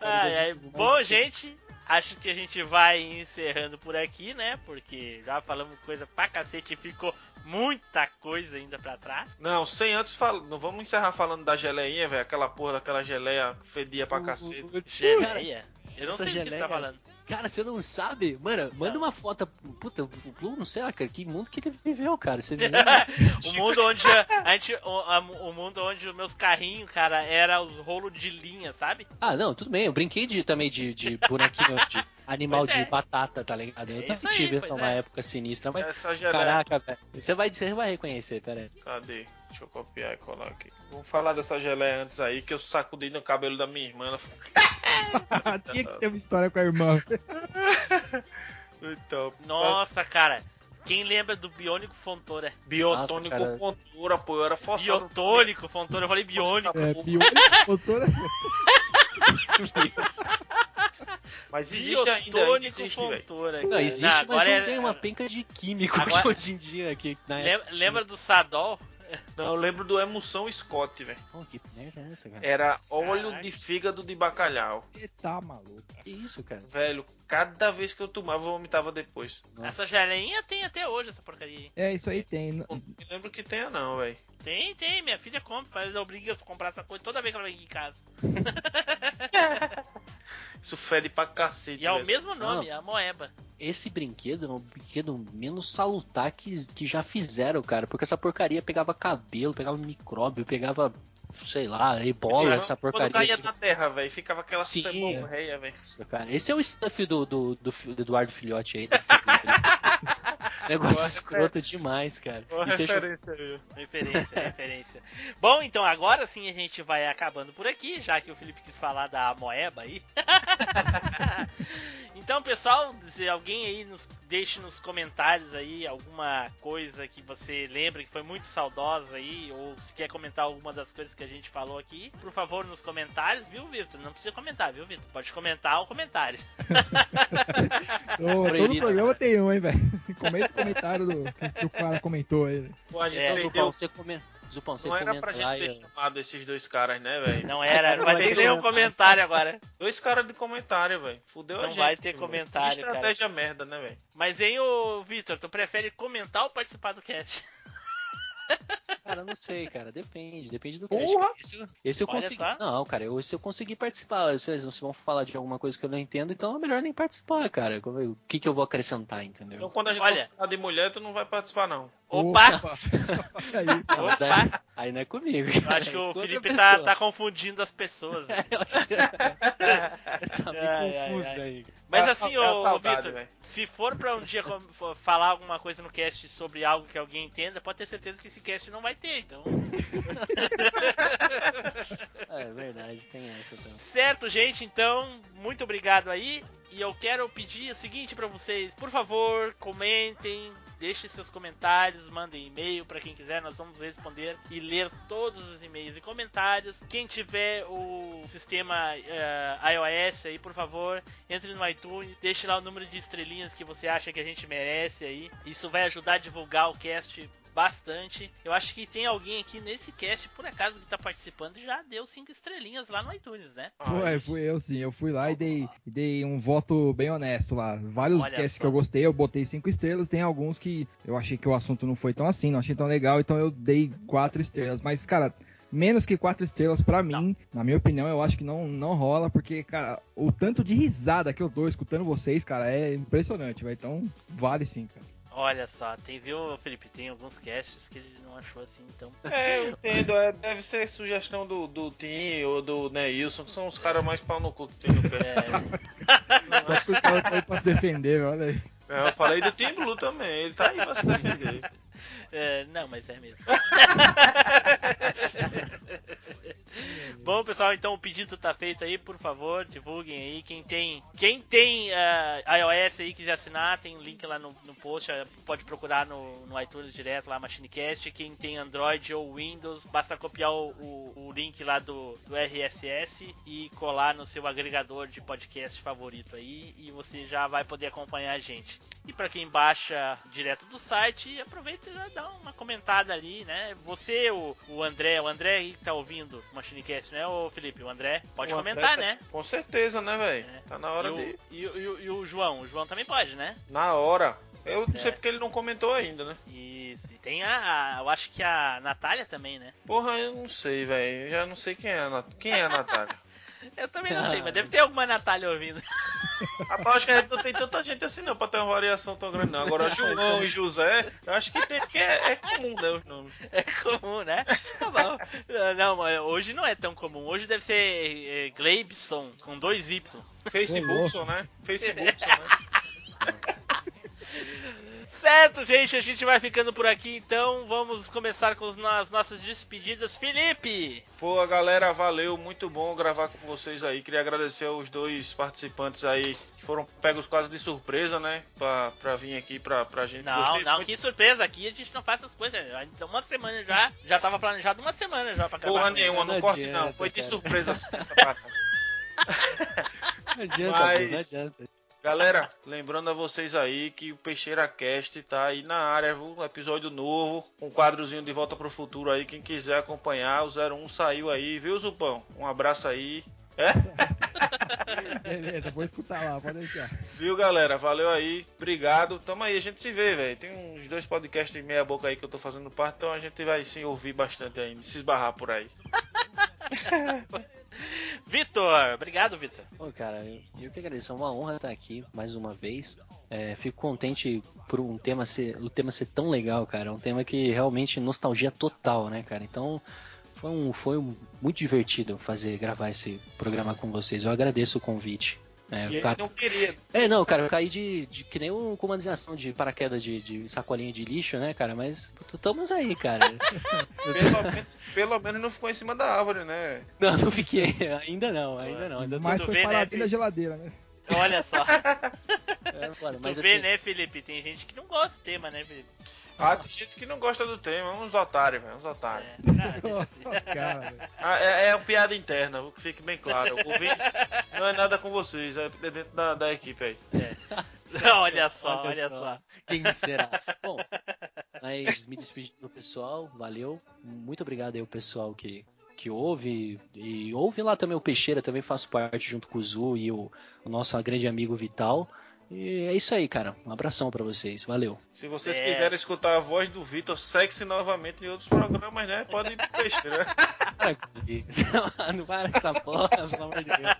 Ai, ai. Bom, gente, acho que a gente vai encerrando por aqui, né? Porque já falamos coisa pra cacete e ficou muita coisa ainda pra trás. Não, sem antes falar. Não vamos encerrar falando da geleinha, velho. Aquela porra daquela geleia que fedia pra cacete. Geleia. Eu não Essa sei do que geleia- tá falando. Cara, você não sabe? Mano, manda Não. uma foto. Puta, o Blue, não sei lá, cara, que mundo que ele viveu, cara. Você viu? o mundo onde a, gente, o, a- o mundo onde os meus carrinhos, cara, era os rolos de linha, sabe? ah, não, tudo bem. Eu brinquei de, também de, de bonequinho de animal é. de batata, tá ligado? Eu É também tive essa uma é. época sinistra, mas. Geleia. Caraca, velho. Você vai, você vai reconhecer, pera aí. Cadê? Deixa eu copiar e colar aqui. Vamos falar dessa geleia antes aí, que eu sacudi no cabelo da minha irmã. Ela falou, Tinha que ter uma história com a irmã. então, Nossa, cara. Quem lembra do Biônico Fontoura? biotônico Nossa, cara. fontura, pô, eu era forçado. Biotônico Fontoura, eu falei biônico. É, biônico, doutora. Mas existe ainda, ainda Biotônico existe. Fontoura. Não, existe, Não, mas não é- tem uma penca de químico Agora- de hoje em dia aqui. Na Lembra, época. lembra do Sadol? Não, eu lembro do Emoção Scott, velho. Que merda é essa, cara? Era óleo Caraca. de fígado de bacalhau. Você tá maluco. Que isso, cara? Velho, cada vez que eu tomava, eu vomitava depois. Nossa. Essa geleinha tem até hoje, essa porcaria. aí. É, isso aí tem. Não me lembro que tenha, não, velho. Tem, tem. Minha filha compra, faz obriga a comprar essa coisa toda vez que ela vem aqui em casa. Isso fede pra cacete. E é o mesmo nome, a Moeba. Esse brinquedo é um brinquedo menos salutar que, que já fizeram, cara. Porque essa porcaria pegava cabelo, pegava micróbio, pegava, sei lá, ebola, Sim, essa Quando porcaria. caía na terra, velho, ficava aquela Sim. velho. Esse é o stuff do, do, do, do Eduardo Filhote aí. Negócio Boa escroto demais, cara. Boa referência aí. Referência, referência. Bom, então agora sim a gente vai acabando por aqui, já que o Felipe quis falar da Moeba aí. então, pessoal, se alguém aí nos deixe nos comentários aí alguma coisa que você lembra que foi muito saudosa aí, ou se quer comentar alguma das coisas que a gente falou aqui, por favor, nos comentários, viu, Vitor? Não precisa comentar, viu, Vitor? Pode comentar o comentário. Todo programa né? tem um, hein, velho. Comenta comentário do que, que o cara comentou aí. Pô, a gente É. Zupão, você, come... Zupão, você Não era comenta pra lá gente ter chamado esses dois caras, né, velho? Não era, não vai Não ter nenhum comentário agora. Dois caras de comentário, velho. Fudeu a Não gente. vai ter comentário, Que estratégia merda, né, velho? Mas, hein, ô Vitor, tu prefere comentar ou participar do cast? Cara, eu não sei, cara. Depende, depende do Porra! cast. Esse, eu- esse eu Olha consegui. Não, cara, eu, se eu conseguir participar, vocês vocês vão falar de alguma coisa que eu não entendo, então é melhor nem participar, cara. O que, que eu vou acrescentar, entendeu? Então quando a gente Olha. falar de mulher, tu não vai participar, não. Opa! Olha aí, Opa! aí, não é comigo. Eu acho que o Felipe tá, tá confundindo as pessoas. né? Eu acho que tá meio Ai, ai, confuso ai. aí. Mas É assim, é ô saudade, Vitor, se for pra um dia falar alguma coisa no cast sobre algo que alguém entenda, pode ter certeza que esse cast não vai ter, então. É verdade, tem essa também. Certo, gente, então, muito obrigado aí. E eu quero pedir o seguinte pra vocês, por favor, comentem, deixem seus comentários, mandem e-mail pra quem quiser, nós vamos responder e ler todos os e-mails e comentários. Quem tiver o sistema eh, iOS aí, por favor, entre no iTunes, deixe lá o número de estrelinhas que você acha que a gente merece aí. Isso vai ajudar a divulgar o cast bastante. Eu acho que tem alguém aqui nesse cast, por acaso, que tá participando já deu cinco estrelinhas lá no iTunes, né? Foi, fui eu sim. Eu fui lá e dei, dei um voto bem honesto lá. Vários Olha casts só. que eu gostei, eu botei cinco estrelas. Tem alguns que eu achei que o assunto não foi tão assim, não achei tão legal, então eu dei quatro estrelas. Mas, cara, menos que quatro estrelas pra mim, na minha opinião, eu acho que não, não rola, porque, cara, o tanto de risada que eu dou escutando vocês, cara, é impressionante, vai. Então, vale sim, cara. Olha só, tem, viu, Felipe? Tem alguns casts que ele não achou assim, então. É, eu entendo. é, deve ser sugestão do, do Tim ou do Neilson, que são os caras mais pau no cu que tem no cast. É, Só porque o cara tá aí pra se defender, olha aí. É, eu falei do Tim Blue também, ele tá aí pra se defender. É, não, mas é mesmo. Bom, pessoal, então o pedido tá feito aí, por favor, divulguem aí. Quem tem, quem tem ah, iOS aí quiser assinar, tem um link lá no, no post, ah, pode procurar no, no iTunes direto lá, MachineCast. Quem tem Android ou Windows, basta copiar o, o- o link lá do, do RSS e colar no seu agregador de podcast favorito aí e você já vai poder acompanhar a gente. E para quem baixa direto do site, aproveita e dá uma comentada ali, né? Você, o, o André, o André aí que tá ouvindo o MachineCast, né, ô Felipe? O André pode O comentar, André né? tá- Com certeza, né, velho? É. Tá na hora e, o, de. e, o- e e o João, o João também pode, né? Na hora. Eu não É. sei porque ele não comentou ainda, né? Isso. E tem a, a- eu acho que a Natália também, né? Porra, eu não sei, velho. Eu já não sei quem é a, Nat... quem é a Natália. Eu também não sei, mas deve ter alguma Natália ouvindo. Rapaz, acho que a gente não tem tanta gente assim não pra ter uma variação tão grande não. Agora João e José, eu acho que tem porque é, é comum, né, os nomes. É comum, né? Tá bom. Ah, Não, mas hoje não é tão comum. Hoje deve ser é, Gleibson, com dois Y. Facebook, né? Facebook, né? Certo, gente, a gente vai ficando por aqui, então vamos começar com as nossas despedidas. Felipe! Pô, galera, valeu, muito bom gravar com vocês aí. Queria agradecer aos dois participantes aí que foram pegos quase de surpresa, né? Pra, pra vir aqui pra, pra gente. Não, Gostei não, muito. que surpresa, aqui a gente não faz essas coisas. Então, uma semana já, já tava planejado uma semana já pra gravar. Porra nenhuma, não Não corte não. Foi de cara. surpresa essa parada. Não adianta, Mas- não adianta. Galera, lembrando a vocês aí que o Peixeira Cast tá aí na área, viu? um episódio novo, um quadrozinho de volta pro futuro aí, quem quiser acompanhar, o 01 saiu aí, viu Zupão? Um abraço aí. É? Beleza, vou escutar lá, pode deixar. Viu, galera? Valeu aí, obrigado. Tamo aí, a gente se vê, velho. Tem uns dois podcasts meia boca aí que eu tô fazendo parte, então a gente vai sim ouvir bastante aí, se esbarrar por aí. Vitor! Obrigado, Vitor. Pô, cara, eu, eu que agradeço. É uma honra estar aqui mais uma vez. É, fico contente por um tema ser, o tema ser tão legal, cara. É um tema que realmente nostalgia total, né, cara? Então foi, um, foi um- muito divertido fazer gravar esse programa com vocês. Eu agradeço o convite. É, E ele cara- não queria. é, não, cara, eu caí de, de que nem um comandização de paraquedas de, de sacolinha de lixo, né, cara? Mas estamos aí, cara. Pelo menos, pelo menos não ficou em cima da árvore, né? não, não fiquei. Ainda não, ainda não. Ainda Mas foi vê, né, paradinho filho? da geladeira, né? Olha só. é, tu mas vê, assim, né, Felipe? Tem gente que não gosta do tema, né, Felipe? Ah, tem gente que não gosta do tema, uns otários, velho, uns otários. É, ah, é, é uma piada interna, que fique bem claro. Ouvintes, não é nada com vocês, é dentro da, da equipe aí. olha só, olha, só. Quem será? Bom, mas me despedindo do pessoal, valeu. Muito obrigado aí ao pessoal que, que ouve. E ouve lá também o Peixeira, também faço parte junto com o Zu e o, o nosso grande amigo Vital. E é isso aí, cara. Um abração pra vocês. Valeu. Se vocês É. quiserem escutar a voz do Vitor sexy novamente em outros programas, né? Pode ir pro peixe, né? Para com isso. Não para com essa porra, pelo amor de Deus.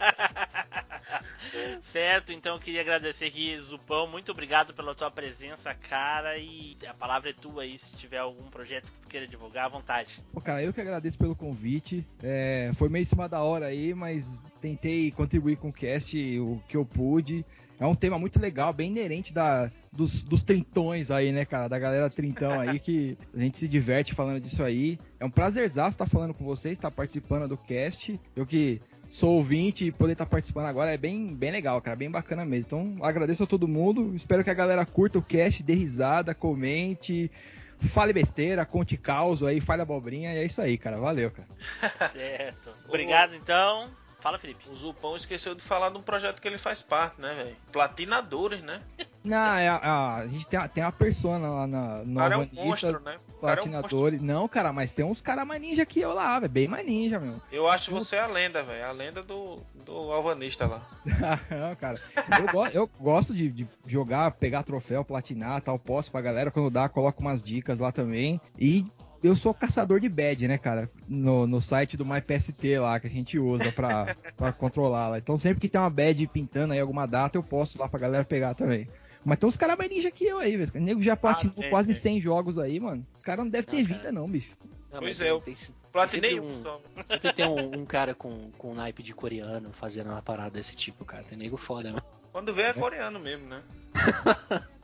Certo, então eu queria agradecer aqui, Zupão. Muito obrigado pela tua presença, cara. E a palavra é tua aí. Se tiver algum projeto que tu queira divulgar, à vontade. Pô, cara, eu que agradeço pelo convite. É, foi meio em cima da hora aí, mas tentei contribuir com o cast o que eu pude. É um tema muito legal, bem inerente da, dos, dos trintões aí, né, cara? Da galera trintão aí, que a gente se diverte falando disso aí. É um prazerzaço estar falando com vocês, estar participando do cast. Eu que sou ouvinte e poder estar participando agora é bem, bem legal, cara, bem bacana mesmo. Então, agradeço a todo mundo. Espero que a galera curta o cast, dê risada, comente. Fale besteira, conte caos aí, fale abobrinha, e é isso aí, cara. Valeu, cara. Certo. Obrigado, então. Fala, Felipe. O Zupão esqueceu de falar de um projeto que ele faz parte, né, velho? Platinadores, né? Não, é, a, a gente tem, a- tem uma persona lá na O cara é um monstro, né? Cara é um. Platinadores. Não, cara, mas tem uns caras mais ninja que eu lá, velho. Bem mais ninja, meu. Eu acho você a lenda, velho. A lenda do, do alvanista lá. Não, cara. Eu, go- eu gosto de, de jogar, pegar troféu, platinar tal. Posto pra galera. Quando dá, coloco umas dicas lá também. E eu sou caçador de badge, né, cara? No, no site do MyPST lá, que a gente usa pra, pra controlar lá. Então sempre que tem uma badge pintando aí alguma data, eu posto lá pra galera pegar também. Mas tem uns caras mais ninja que eu aí, velho. O nego já platinou tem, quase tem. 100 jogos aí, mano. Os caras não devem ter cara. vida, não, bicho. Não, Pois é, eu tem, Platinei um um- só. Sempre tem um, um cara com, com naipe de coreano fazendo uma parada desse tipo, cara. Tem nego foda, né? Quando vê é coreano mesmo, né?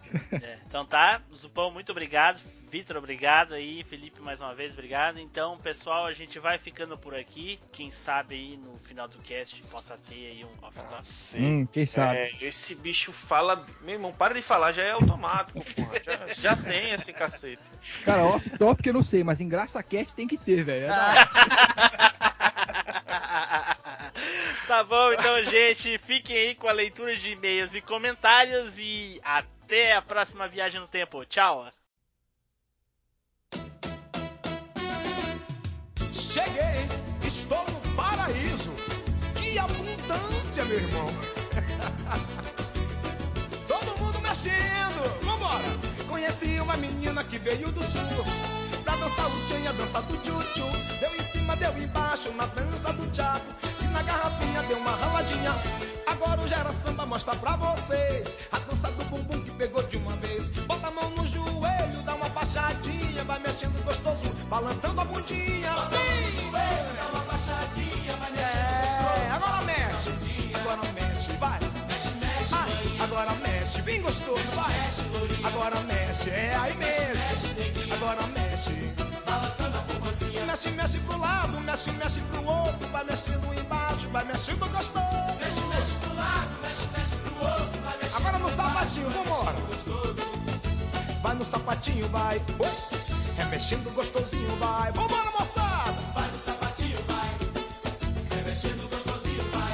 É, então tá, Zupão, muito obrigado. Vitor, obrigado aí. Felipe, mais uma vez, obrigado. Então, pessoal, a gente vai ficando por aqui. Quem sabe aí no final do cast possa ter aí um off-top. Hum, quem sabe? É, esse bicho fala. Meu irmão, para de falar, já é automático, porra. Já, já tem esse cacete. Cara, off-top que eu não sei, mas em Graça Cat tem que ter, velho. É Ah. tá bom, então, gente, fiquem aí com a leitura de e-mails e comentários e até a próxima viagem no tempo. Tchau! Cheguei, estou no paraíso. Que abundância, meu irmão. Todo mundo mexendo. Vambora. Conheci uma menina que veio do sul. Pra dançar o tchan a dança do tchutchu. Deu em cima, deu embaixo na dança do tchaco. E na garrafinha deu uma raladinha. Agora o Gera Samba mostra pra vocês. A dança do bumbum que pegou de uma vez. Bota a mão no baixadinha. Vai mexendo gostoso, balançando a bundinha. Joelho, dá uma baixadinha. Vai mexendo gostoso. Agora mexe, agora mexe, vai. Mexe, mexe, Ai, agora mexe, bem gostoso, vai. Agora mexe, é aí mesmo. Agora mexe. Balançando a pombacinha. Mexe, mexe pro lado, mexe, mexe pro outro. Vai mexendo embaixo, vai mexendo gostoso. Mexe, mexe pro lado, mexe, mexe pro outro. Vai mexendo Agora no sapatinho, vambora. Vai no sapatinho, vai. É mexendo gostosinho, vai. Vambora, moçada. Vai no sapatinho, vai. É mexendo gostosinho, vai.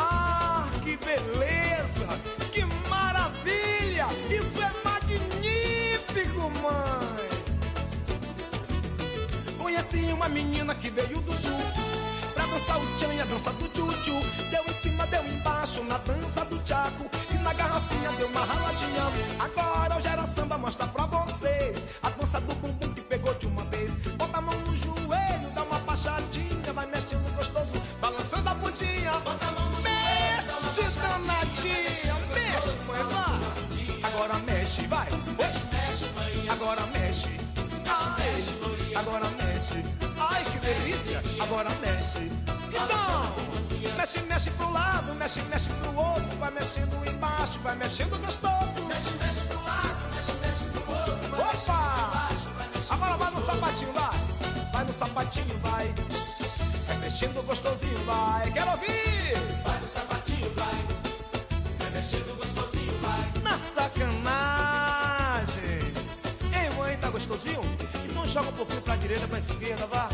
Ah, que beleza! Que maravilha! Isso é magnífico, mãe! Conheci uma menina que veio do sul Pra dançar o tchan e a dança do tchutchu. Deu em cima, deu embaixo na dança do tchaco. E na garrafinha deu uma raladinha. Agora o Gera Samba mostra pra vocês A dança do bumbum que pegou de uma vez. Bota a mão no joelho, dá uma baixadinha Vai mexendo gostoso, balançando a pontinha. Bota a mão no Mexe, danadinha, mexe, mãe, vai Agora mexe, vai. Mexe, mexe, mãe. Agora mexe. Ai, agora mexe Ai, que delícia. Agora mexe. Então, mexe, mexe pro lado Mexe, mexe pro outro Vai mexendo embaixo, vai mexendo gostoso. Mexe, mexe pro lado Mexe, mexe pro outro Opa! Agora vai no sapatinho, vai. Vai no sapatinho, vai. Vai mexendo gostosinho, vai. Quero ouvir! Vai no sapatinho, vai. Vai mexendo gostosinho, vai. Na sacanagem gostosinho? Então joga um pouquinho pra direita, pra esquerda, vá.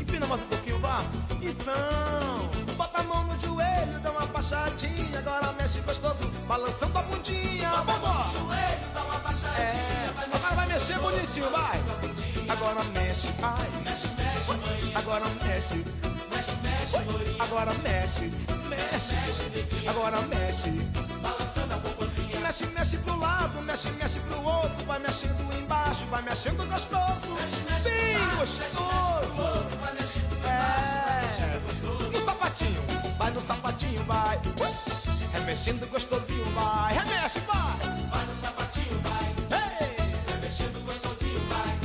Empina mais um pouquinho, vá. Então, bota a mão no joelho, dá uma baixadinha. Agora mexe gostoso, balançando a bundinha. Bota a mão no joelho, dá uma baixadinha. É, agora vai mexer bonitinho, vai. Agora mexe, ai. Mexe, mexe, mãe. Agora mexe. Mexe, mexe, mãe. Agora mexe, mexe. Agora mexe. Balançando a pombazinha. Mexe, mexe pro lado, mexe, mexe pro outro. Vai mexendo embaixo, vai mexendo gostoso. Bem gostoso. É. No sapatinho, vai no sapatinho, vai. Remexendo gostosinho, vai. Remexe, vai. Vai no sapatinho, vai. Ei. Remexendo gostosinho, vai.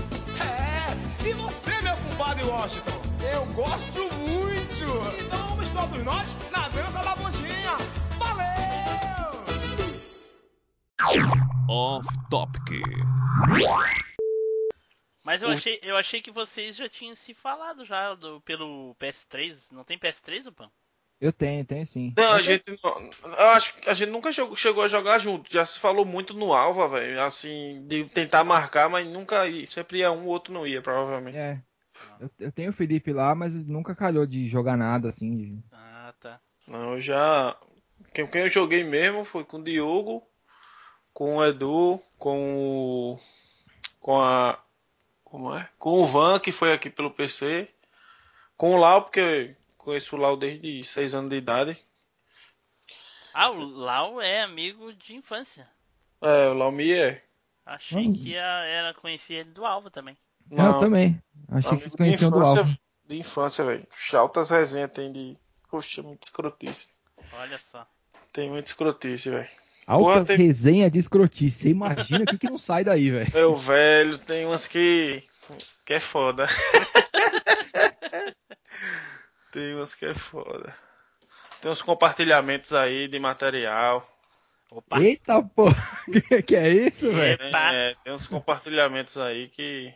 É. E você, meu compadre Washington? Eu gosto muito. Então vamos todos nós na dança da bundinha. Topic. Mas eu achei, eu achei que vocês já tinham se falado já do, pelo PS3. Não tem PS3, Pan? Eu tenho, tenho sim. Não, a gente não- eu acho que a gente nunca jogou- chegou a jogar junto. Já se falou muito no Alva, velho. Assim, de tentar marcar, mas nunca ia. Sempre ia um, o outro não ia, provavelmente. É. Eu, eu tenho o Felipe lá, mas nunca calhou de jogar nada assim. de- Ah, tá. Não, eu já. Quem, quem eu joguei mesmo foi com o Diogo, com o Edu, com o. Com a. Como é? Com o Van, que foi aqui pelo PC. Com o Lau, porque eu conheço o Lau desde 6 anos de idade. Ah, o Lau é amigo de infância. É, o Lau Mi é. Achei Hum. que ia- era conhecer ele do Alva também. eu também. Achei que vocês conheciam do infância- Alfa. De infância, velho. Altas resenhas tem de. Poxa, muito escrotice. Olha só. Tem muito escrotice, velho. Altas tem- resenhas de escrotice. Você imagina o que, que não sai daí, velho. Meu velho, tem umas que. que é foda. tem umas que é foda. Tem uns compartilhamentos aí de material. Opa! Eita porra, que, que é isso, velho? Epa! É, tem uns compartilhamentos aí que.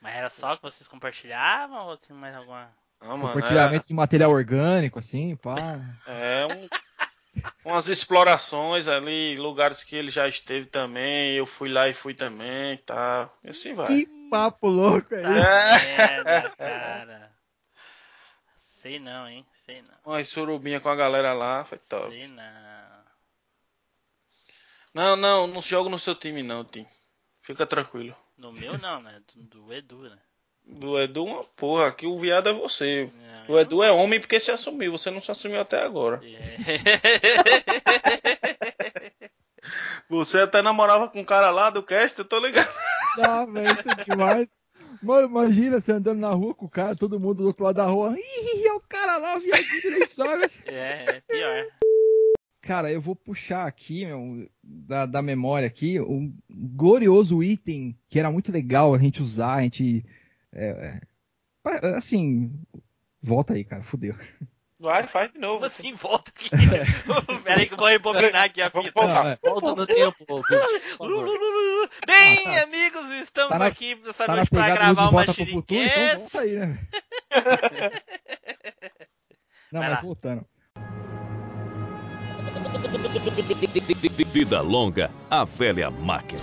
Mas era só que vocês compartilhavam ou tem mais alguma? Ah, mano, Compartilhamento de material orgânico, assim, pá. É, é um- umas explorações ali, lugares que ele já esteve também. Eu fui lá e fui também, tá? E assim vai. Que papo louco é Tá isso? merda, cara. Sei não, hein? Sei não. Uma surubinha com a galera lá, foi top. Sei não. Não, não, não jogo no seu time não, Tim. Fica tranquilo. No meu não, né? Do, do Edu, né? Do Edu, uma porra, aqui o viado é você. Não, O Edu é homem porque se assumiu, você não se assumiu até agora. É. Você até namorava com um cara lá do cast, eu tô ligado. Tá, velho, isso é demais. Mano, imagina você andando na rua com o cara, todo mundo do outro lado da rua. Ih, é o cara lá, o viadinho nem sabe. é, é pior. Cara, eu vou puxar aqui, meu, da, da memória aqui, um glorioso item que era muito legal a gente usar, a gente. É, é, assim. Volta aí, cara, fudeu. Vai, faz de novo. Como assim volta aqui? Pera aí que eu vou rebobinar aqui a fita. voltar. Não, é, Volta no tempo. Bem, Ah, tá. amigos, estamos Tá na- aqui nessa tá para gravar uma Volta Futuro, então volta aí, né? Não, Vai mas lá. voltando. Vida longa, a velha máquina.